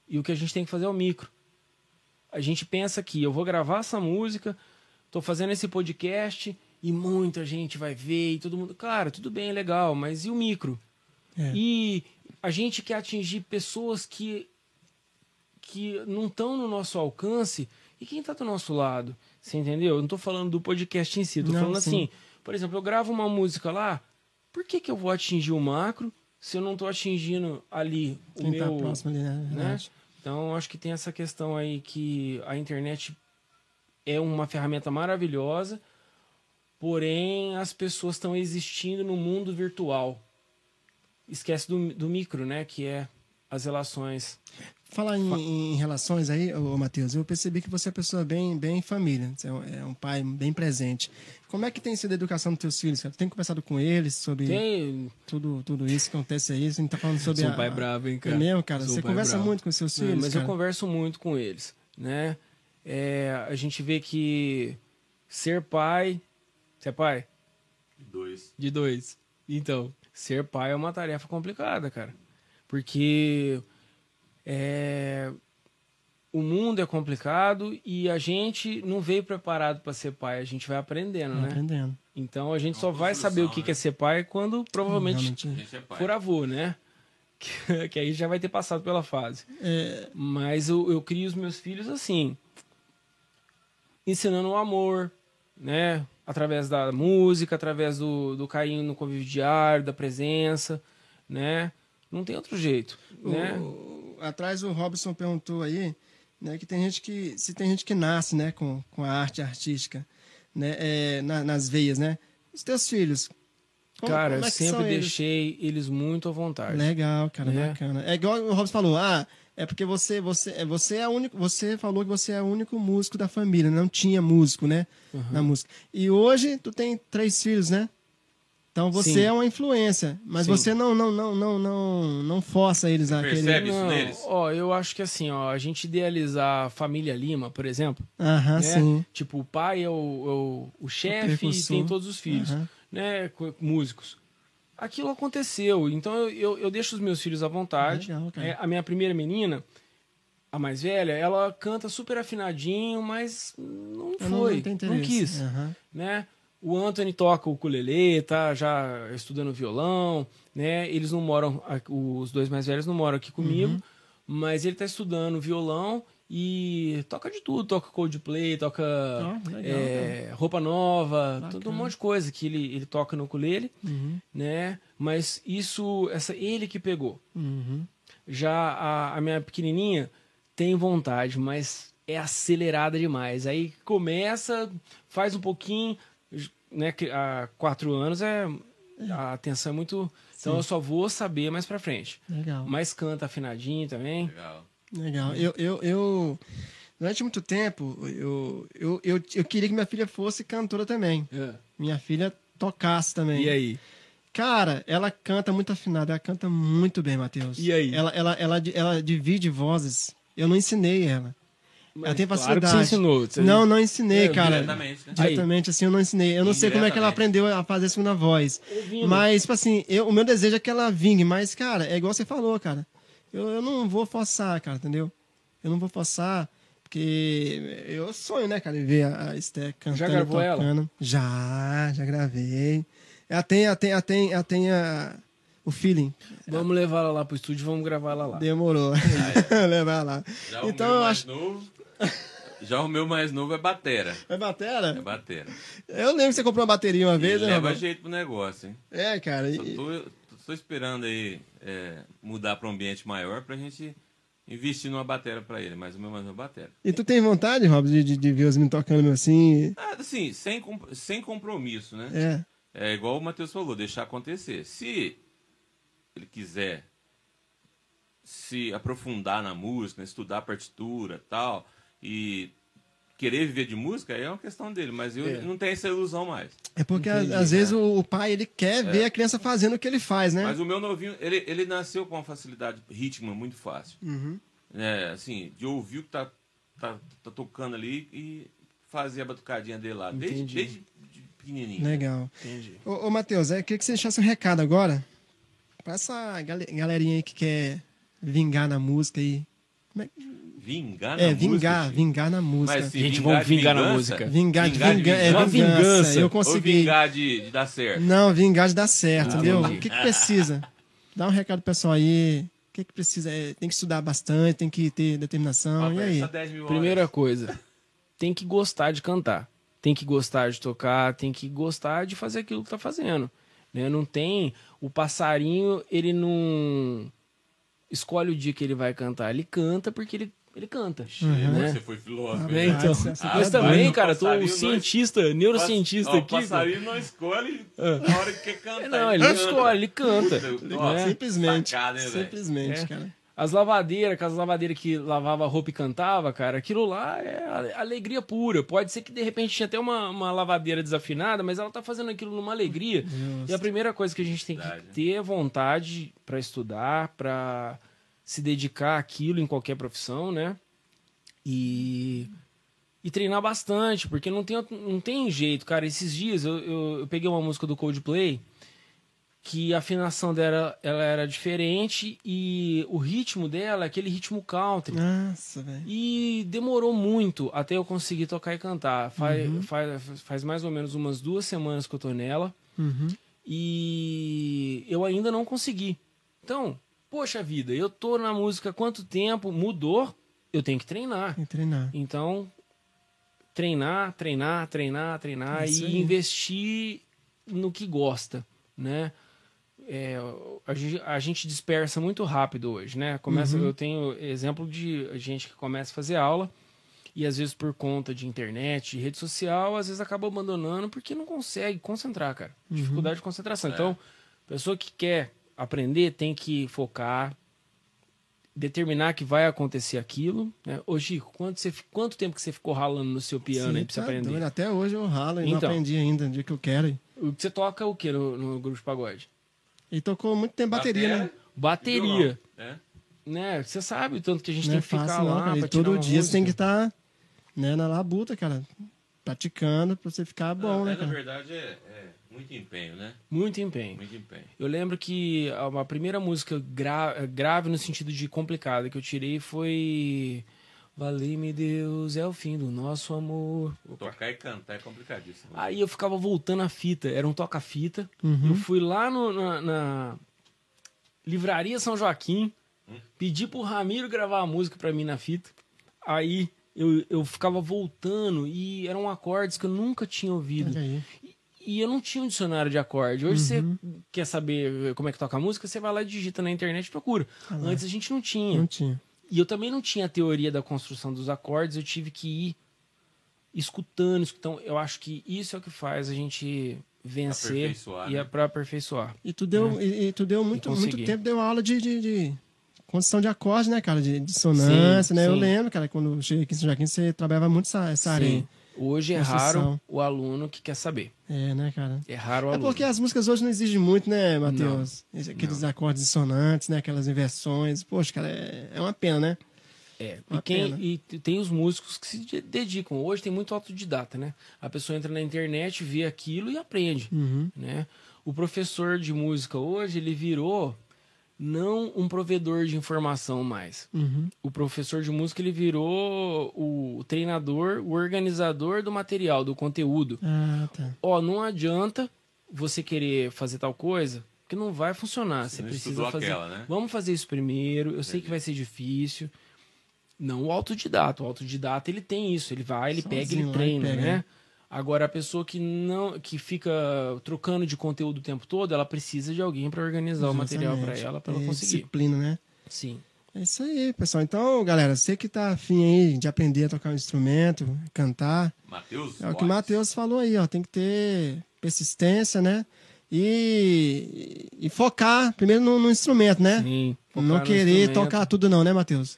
E o que a gente tem que fazer é o micro. A gente pensa que eu vou gravar essa música, tô fazendo esse podcast e muita gente vai ver e todo mundo. Claro, tudo bem, legal, mas e o micro? É. E a gente quer atingir pessoas que, que não estão no nosso alcance e quem está do nosso lado. Você entendeu? Eu não tô falando do podcast em si, Não, falando sim. assim, por exemplo, eu gravo uma música lá, por que, que eu vou atingir o macro se eu não tô atingindo ali o Quem tá meu. próximo ali, né? né? Então, acho que tem essa questão aí que a internet é uma ferramenta maravilhosa, porém as pessoas estão existindo no mundo virtual. Esquece do, do micro, né? Que é as relações. Falar em, em relações aí, ô, Matheus, eu percebi que você é uma pessoa bem, bem família. Você é um, é um pai bem presente. Como é que tem sido a educação dos teus filhos? Cara? Tem conversado com eles sobre Tem. tudo, tudo isso que acontece aí? Você não tá falando sobre Sou a... um pai bravo, hein, É cara? mesmo, cara? Sou Você conversa bravo. muito com seus Não, filhos, mas cara? eu converso muito com eles, né? É, a gente vê que ser pai. Você é pai? Dois. De dois. Então, ser pai é uma tarefa complicada, cara. Porque é, o mundo é complicado e a gente não veio preparado para ser pai, a gente vai aprendendo, né? aprendendo. Então a gente É só vai saber o que que é ser pai quando provavelmente é for avô, né? Que, que aí já vai ter passado pela fase. É, Mas eu, eu crio os meus filhos assim, ensinando o amor, né? Através da música, através do, do carinho no convívio diário, da presença, né? Não tem outro jeito, né? Atrás o Robson perguntou aí, né, que tem gente que se tem gente que nasce, né, com, com a arte artística, né, é, na- nas veias, né? Os teus filhos. como- Cara, como é eu sempre são eles? deixei eles muito à vontade. Legal, cara, né? bacana. É igual o Robson falou, ah, é porque você você é você é único, você falou que você é o único músico da família, não tinha músico, né, na música. E hoje tu tem três filhos, né? Então você Sim. é uma influência, mas Sim. você não não não não não não força eles a percebe querer. isso Não, neles? ó, eu acho que assim, ó, a gente idealizar a família Lima, por exemplo, Aham, né? sim. Tipo, o pai é o, é o, o chefe e tem todos os filhos, Aham. né? co- Músicos. Aquilo aconteceu, então eu, eu, eu deixo os meus filhos à vontade. Legal. É, a minha primeira menina, a mais velha, ela canta super afinadinho, mas não Eu não- foi, não, tem não, interesse. quis, Aham. né? O Anthony toca o ukulele, tá já estudando violão, né? Eles não moram, os dois mais velhos não moram aqui comigo, Uhum. mas ele tá estudando violão e toca de tudo, toca Coldplay, toca Ó, legal, é, roupa nova, Bacana. todo um monte de coisa que ele, ele toca no ukulele, Uhum. né? Mas isso, essa ele que pegou. Uhum. Já a, a minha pequenininha tem vontade, mas é acelerada demais. Aí começa, faz um pouquinho, né? que Há quatro anos é a atenção é muito. Então eu só vou saber mais pra frente. Legal. Mas canta afinadinho também. Legal. Legal. Eu, eu, eu, durante muito tempo, eu, eu, eu, eu queria que minha filha fosse cantora também. Minha filha tocasse também. E aí? Cara, ela canta muito afinada, ela canta muito bem, Matheus. E aí? Ela, ela, ela, ela divide vozes. Eu não ensinei ela. Ela tem claro que facilidade. você ensinou. Você- Não, não ensinei, É, cara. diretamente, né? Diretamente, assim, eu não ensinei. Eu não sei como é que ela aprendeu a fazer a segunda voz. Ouvindo. Mas, tipo assim, eu, o meu desejo é que ela vingue. Mas, cara, é igual você falou, cara. Eu, eu não vou forçar, cara, entendeu? Eu não vou forçar, porque eu sonho, né, cara, de ver a, a Esté cantando, Já gravou ela? tocando. Já, já gravei. Ela tem, ela tem, ela tem, ela tem a, o feeling. Vamos levar ela lá pro estúdio e vamos gravar ela lá. Demorou. Levar lá. Já o Então, eu acho... novo. Já o meu mais novo é batera. É batera? É batera. Eu lembro que você comprou uma bateria uma vez, E né, leva jeito pro negócio, hein? É, cara. e- tô, tô esperando aí é, mudar para um ambiente maior pra gente investir numa batera pra ele, mas o meu mais novo é batera. E tu tem vontade, Rob, de, de, de ver os meninos tocando assim? Ah, assim, sem, sem compromisso, né? É. É igual o Matheus falou, deixar acontecer. Se ele quiser se aprofundar na música, estudar partitura tal, e querer viver de música, aí é uma questão dele, mas eu É. não tenho essa ilusão mais. É porque Entendi, às vezes o, pai ele quer ver a criança fazendo o que ele faz, né? Mas o meu novinho, ele, ele nasceu com uma facilidade ritmo muito fácil. Uhum. É, assim, de ouvir o que tá, tá, tá tocando ali e fazer a batucadinha dele lá, desde, Entendi. desde de pequenininho. Legal. Entendi. Ô, ô Matheus, eu queria que você deixasse um recado agora pra essa gal- galerinha aí que quer vingar na música aí. Como é, Vingar na é, música, vingar, Chico? vingar na música. Mas se Gente, vingar vamos de vingar na música. Vingar de vingar de vingança. É vingança. vingança. Eu Ou consegui. vingar de, de dar certo? Não, vingar de dar certo, Ah, entendeu? O que, que precisa? Dá um recado pro pessoal aí. O que, que precisa? É, tem que estudar bastante, tem que ter determinação. E aí? Só 10 mil Primeira coisa, tem que gostar de cantar. Tem que gostar de tocar, tem que gostar de fazer aquilo que tá fazendo. Né? Não tem. O passarinho, ele não escolhe o dia que ele vai cantar. Ele canta porque ele, ele canta. né? Você foi filósofo. É, hein? então. Nossa, essa Mas tá também, cara, tô Passarinho, cientista, neurocientista Ó, O aqui. cara. passarinho não escolhe na hora que quer cantar. Não, ele não canta. escolhe, ele canta. Puta, ó, né? Simplesmente. sacada, velho? simplesmente, É. cara. As lavadeiras, aquelas lavadeiras que lavava roupa e cantava, cara, aquilo lá é alegria pura. Pode ser que de repente tinha até uma, uma lavadeira desafinada, mas ela tá fazendo aquilo numa alegria. E a primeira coisa que a gente tem que ter é vontade pra estudar, pra se dedicar àquilo em qualquer profissão, né? E, e treinar bastante, porque não tem, não tem jeito, cara. Esses dias eu, eu, eu peguei uma música do Coldplay que a afinação dela ela era diferente e o ritmo dela é aquele ritmo country. Nossa, velho. E demorou muito até eu conseguir tocar e cantar. Faz, faz, faz mais ou menos umas duas semanas que eu tô nela Uhum. e eu ainda não consegui. Então, poxa vida, eu tô na música há quanto tempo? Mudou, eu tenho que treinar. Tem que treinar. Então, treinar, treinar, treinar, treinar É e aí. investir no que gosta, né? É, a, gente, a gente dispersa muito rápido hoje, né? Começa, Uhum. Eu tenho exemplo de gente que começa a fazer aula e às vezes por conta de internet, de rede social, às vezes acaba abandonando porque não consegue concentrar, cara. Uhum. Dificuldade de concentração. É. Então, pessoa que quer aprender tem que focar, determinar que vai acontecer aquilo. Né? Ô, Chico, quanto, você, quanto tempo que você ficou ralando no seu piano Sim, aí pra você tá aprender? doido. Até hoje eu ralo e não Então. aprendi ainda, no dia que eu quero. O você toca é o que no, no grupo de pagode? E tocou muito tempo bateria, né? Bateria. violão, né? Né? Você sabe o tanto que a gente Não tem é que ficar não, lá cara. E todo dia você tem que estar né, na labuta, cara. Praticando pra você ficar bom, Não, né, é, Na cara? verdade, é, é muito empenho, né? Muito empenho. Muito empenho. Eu lembro que a primeira música gra- grave no sentido de complicada que eu tirei foi Valei-me Deus, é o fim do nosso amor. Tocar e cantar é complicadíssimo. Aí eu ficava voltando a fita, era um toca-fita. Uhum. Eu fui lá no- na, na Livraria São Joaquim, pedi pro Ramiro gravar a música pra mim na fita. Aí eu, eu ficava voltando e eram acordes que eu nunca tinha ouvido. E- eu não tinha um dicionário de acorde. Hoje Uhum. você quer saber como é que toca a música, você vai lá e digita na internet e procura. Antes a gente não tinha. Não tinha. E eu também não tinha a teoria da construção dos acordes, eu tive que ir escutando, escutando. Eu acho que isso é o que faz a gente vencer Aperfeiçoar, e né? é pra aperfeiçoar. E tu deu, e, e tu deu muito, muito tempo, deu aula de, de, de construção de acorde, né, cara? De dissonância, Sim, né? Eu sim. lembro, cara, quando eu cheguei aqui em São Joaquim, você trabalhava muito essa, essa área. Hoje é Construção. raro o aluno que quer saber. É, né, cara? É raro o É aluno. porque as músicas hoje não exigem muito, né, Matheus? Esse- Aqueles acordes dissonantes, né? Aquelas inversões. Poxa, cara, é, é uma pena, né? É, e, Uma quem, pena. e tem os músicos que se de- dedicam. Hoje tem muito autodidata, né? A pessoa entra na internet, vê aquilo e aprende, Uhum. né? O professor de música hoje, ele virou não um provedor de informação mais. Uhum. O professor de música, ele virou o treinador, o organizador do material, do conteúdo. Ah, tá. Ó, não adianta você querer fazer tal coisa, que não vai funcionar. Você não precisa fazer. aquela, né? Vamos fazer isso primeiro. Eu sei que vai ser difícil. Não o autodidata. O autodidata ele tem isso. Ele vai, ele pega, Sozinho ele lá e treina, pega, né? Agora a pessoa que não, que fica trocando de conteúdo o tempo todo, ela precisa de alguém para organizar o material para Exatamente. ela, para ela É conseguir. Disciplina, né? Sim. É isso aí, pessoal. Então, galera, você que tá afim aí de aprender a tocar um instrumento, cantar, Matheus? é o que o. Matheus falou aí, ó. Tem que ter persistência, né? E, e focar primeiro no, no instrumento, né? Sim. Focar não querer tocar tudo, não, né, Matheus?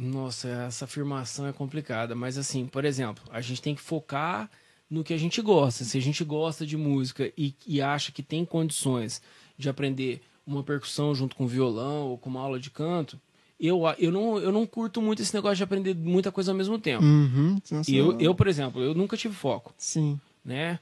Nossa, essa afirmação é complicada, mas assim, por exemplo, a gente tem que focar no que a gente gosta. Se a gente gosta de música e, e acha que tem condições de aprender uma percussão junto com violão ou com uma aula de canto, eu, eu, não, eu não curto muito esse negócio de aprender muita coisa ao mesmo tempo. Uhum. Eu, eu, por exemplo, eu nunca tive foco, Sim. né?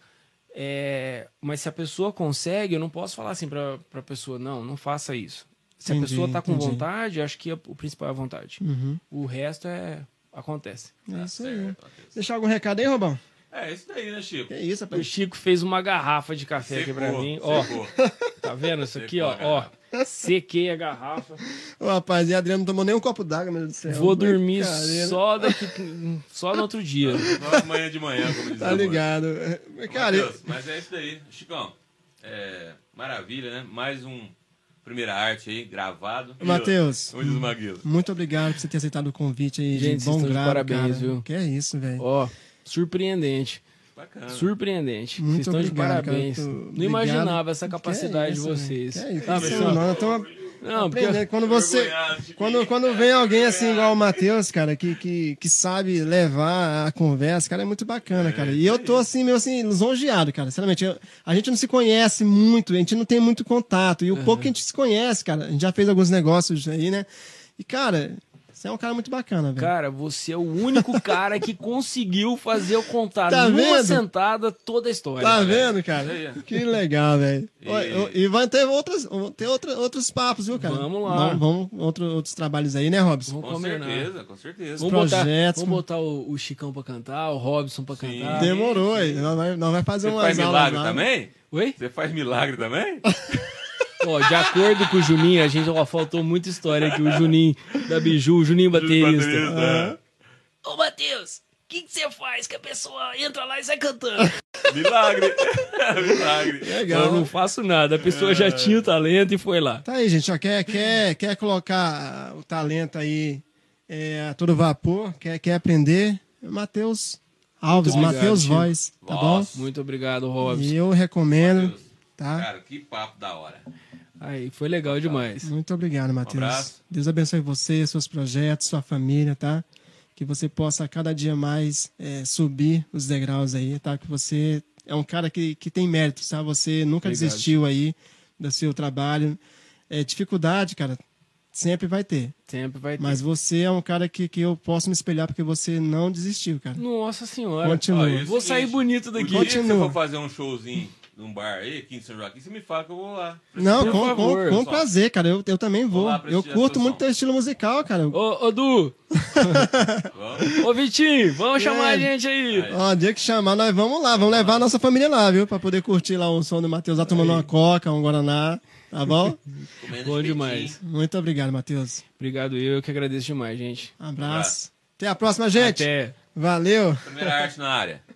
É, mas se a pessoa consegue, eu não posso falar assim pra, pra pessoa, não, não faça isso. Se Entendi, a pessoa tá com entendi. vontade, acho que o principal é a vontade. Uhum. O resto é acontece. É Tá isso aí. certo. Deixar algum recado aí, Robão? É isso daí, né, Chico? Que isso, O rapaz? Chico fez uma garrafa de café aqui pra Secou, mim. Ó, secou. tá vendo isso aqui, Secou ó? Ó, garrafa. sequei a garrafa. Ô, rapaz, e Adriano não tomou nem um copo d'água, meu Deus do céu. Vou dormir só daqui, só no outro dia. Só amanhã de manhã, como diz Tá ligado. É, Cara, Matheus, mas é isso daí. Chicão, é, maravilha, né? Mais um Primeira Arte aí, gravado. Matheus. Maguila. muito obrigado por você ter aceitado o convite aí. Gente, de vocês bom estão de grado, parabéns, cara. viu? Que é isso, velho. Ó, surpreendente. Bacana. Surpreendente. Muito vocês estão de obrigado, parabéns. cara. Tô- Não obrigado. imaginava essa Que capacidade é de isso, vocês. Que é isso, Sabe, isso, assim, ó, não, porque. Quando você, quando, quando vem alguém assim igual o Matheus, cara, que, que, que sabe levar a conversa, cara, é muito bacana, cara. E eu tô assim, meio assim, lisonjeado, cara. Sinceramente, eu- a gente não se conhece muito, a gente não tem muito contato. E o pouco que a gente se conhece, cara, a gente já fez alguns negócios aí, né? E, cara, você é um cara muito bacana, velho. Cara, você é o único cara que conseguiu fazer eu contar Tá numa vendo? sentada toda a história. Tá velho. vendo, cara? Que legal, velho. E- E vai ter, outras, ter outra, outros papos, viu, cara? Vamos lá. Vamos, vamos outro, outros trabalhos aí, né, Robson? Vamos Com certeza, com certeza. Vamos botar, projetos, vamos botar o, o Chicão pra cantar, o Robson pra Sim. cantar. Demorou, aí. Nós vai, nós vai fazer Você umas faz aulas milagre lá. também? Oi? Você faz milagre também? Ó, de acordo com o Juninho, a gente ó, faltou muita história aqui. O Juninho da Biju, o Juninho baterista. Baterista. Ô, Matheus, o que você faz que a pessoa entra lá e sai cantando? Milagre. milagre. Legal. Eu não faço nada. A pessoa já tinha o talento e foi lá. Tá aí, gente. Ó, quer, quer, quer colocar o talento aí é, a todo vapor, quer, quer aprender? Matheus Alves, Matheus. Voz, tá Nossa. Muito obrigado, Robson. bom? E eu recomendo, tá? Cara, que papo da hora. Aí, foi legal demais. Muito obrigado, Matheus. abraço. Deus abençoe você, seus projetos, sua família, tá? Que você possa cada dia mais é, subir os degraus aí, tá? Que você é um cara que, que tem mérito, tá? Você nunca Obrigado. desistiu aí do seu trabalho. É, dificuldade, cara, sempre vai ter. Sempre vai ter. Mas você é um cara que, que eu posso me espelhar porque você não desistiu, cara. Nossa senhora. Continua. Ó, Vou sair bonito daqui. O dia que você Continua. for fazer um showzinho num bar aí, aqui em São Joaquim, você me fala que eu vou lá. Não, Por com, favor, com, com prazer, cara. Eu, eu também vou. lá Eu curto muito teu estilo musical, cara. Ô, ô, Du, Vamos. ô, Vitinho, vamos E chamar a aí? gente aí. Aí. Ó, dia que chamar, nós vamos lá. Vamos levar a nossa família lá, viu? Pra poder curtir lá o som do Matheus lá tomando uma coca, um Guaraná. Tá bom? Comendo Bom demais. Muito obrigado, Matheus. Obrigado, eu, eu que agradeço demais, gente. Um abraço. Até a próxima, gente. Até. Valeu. Primeira arte na área.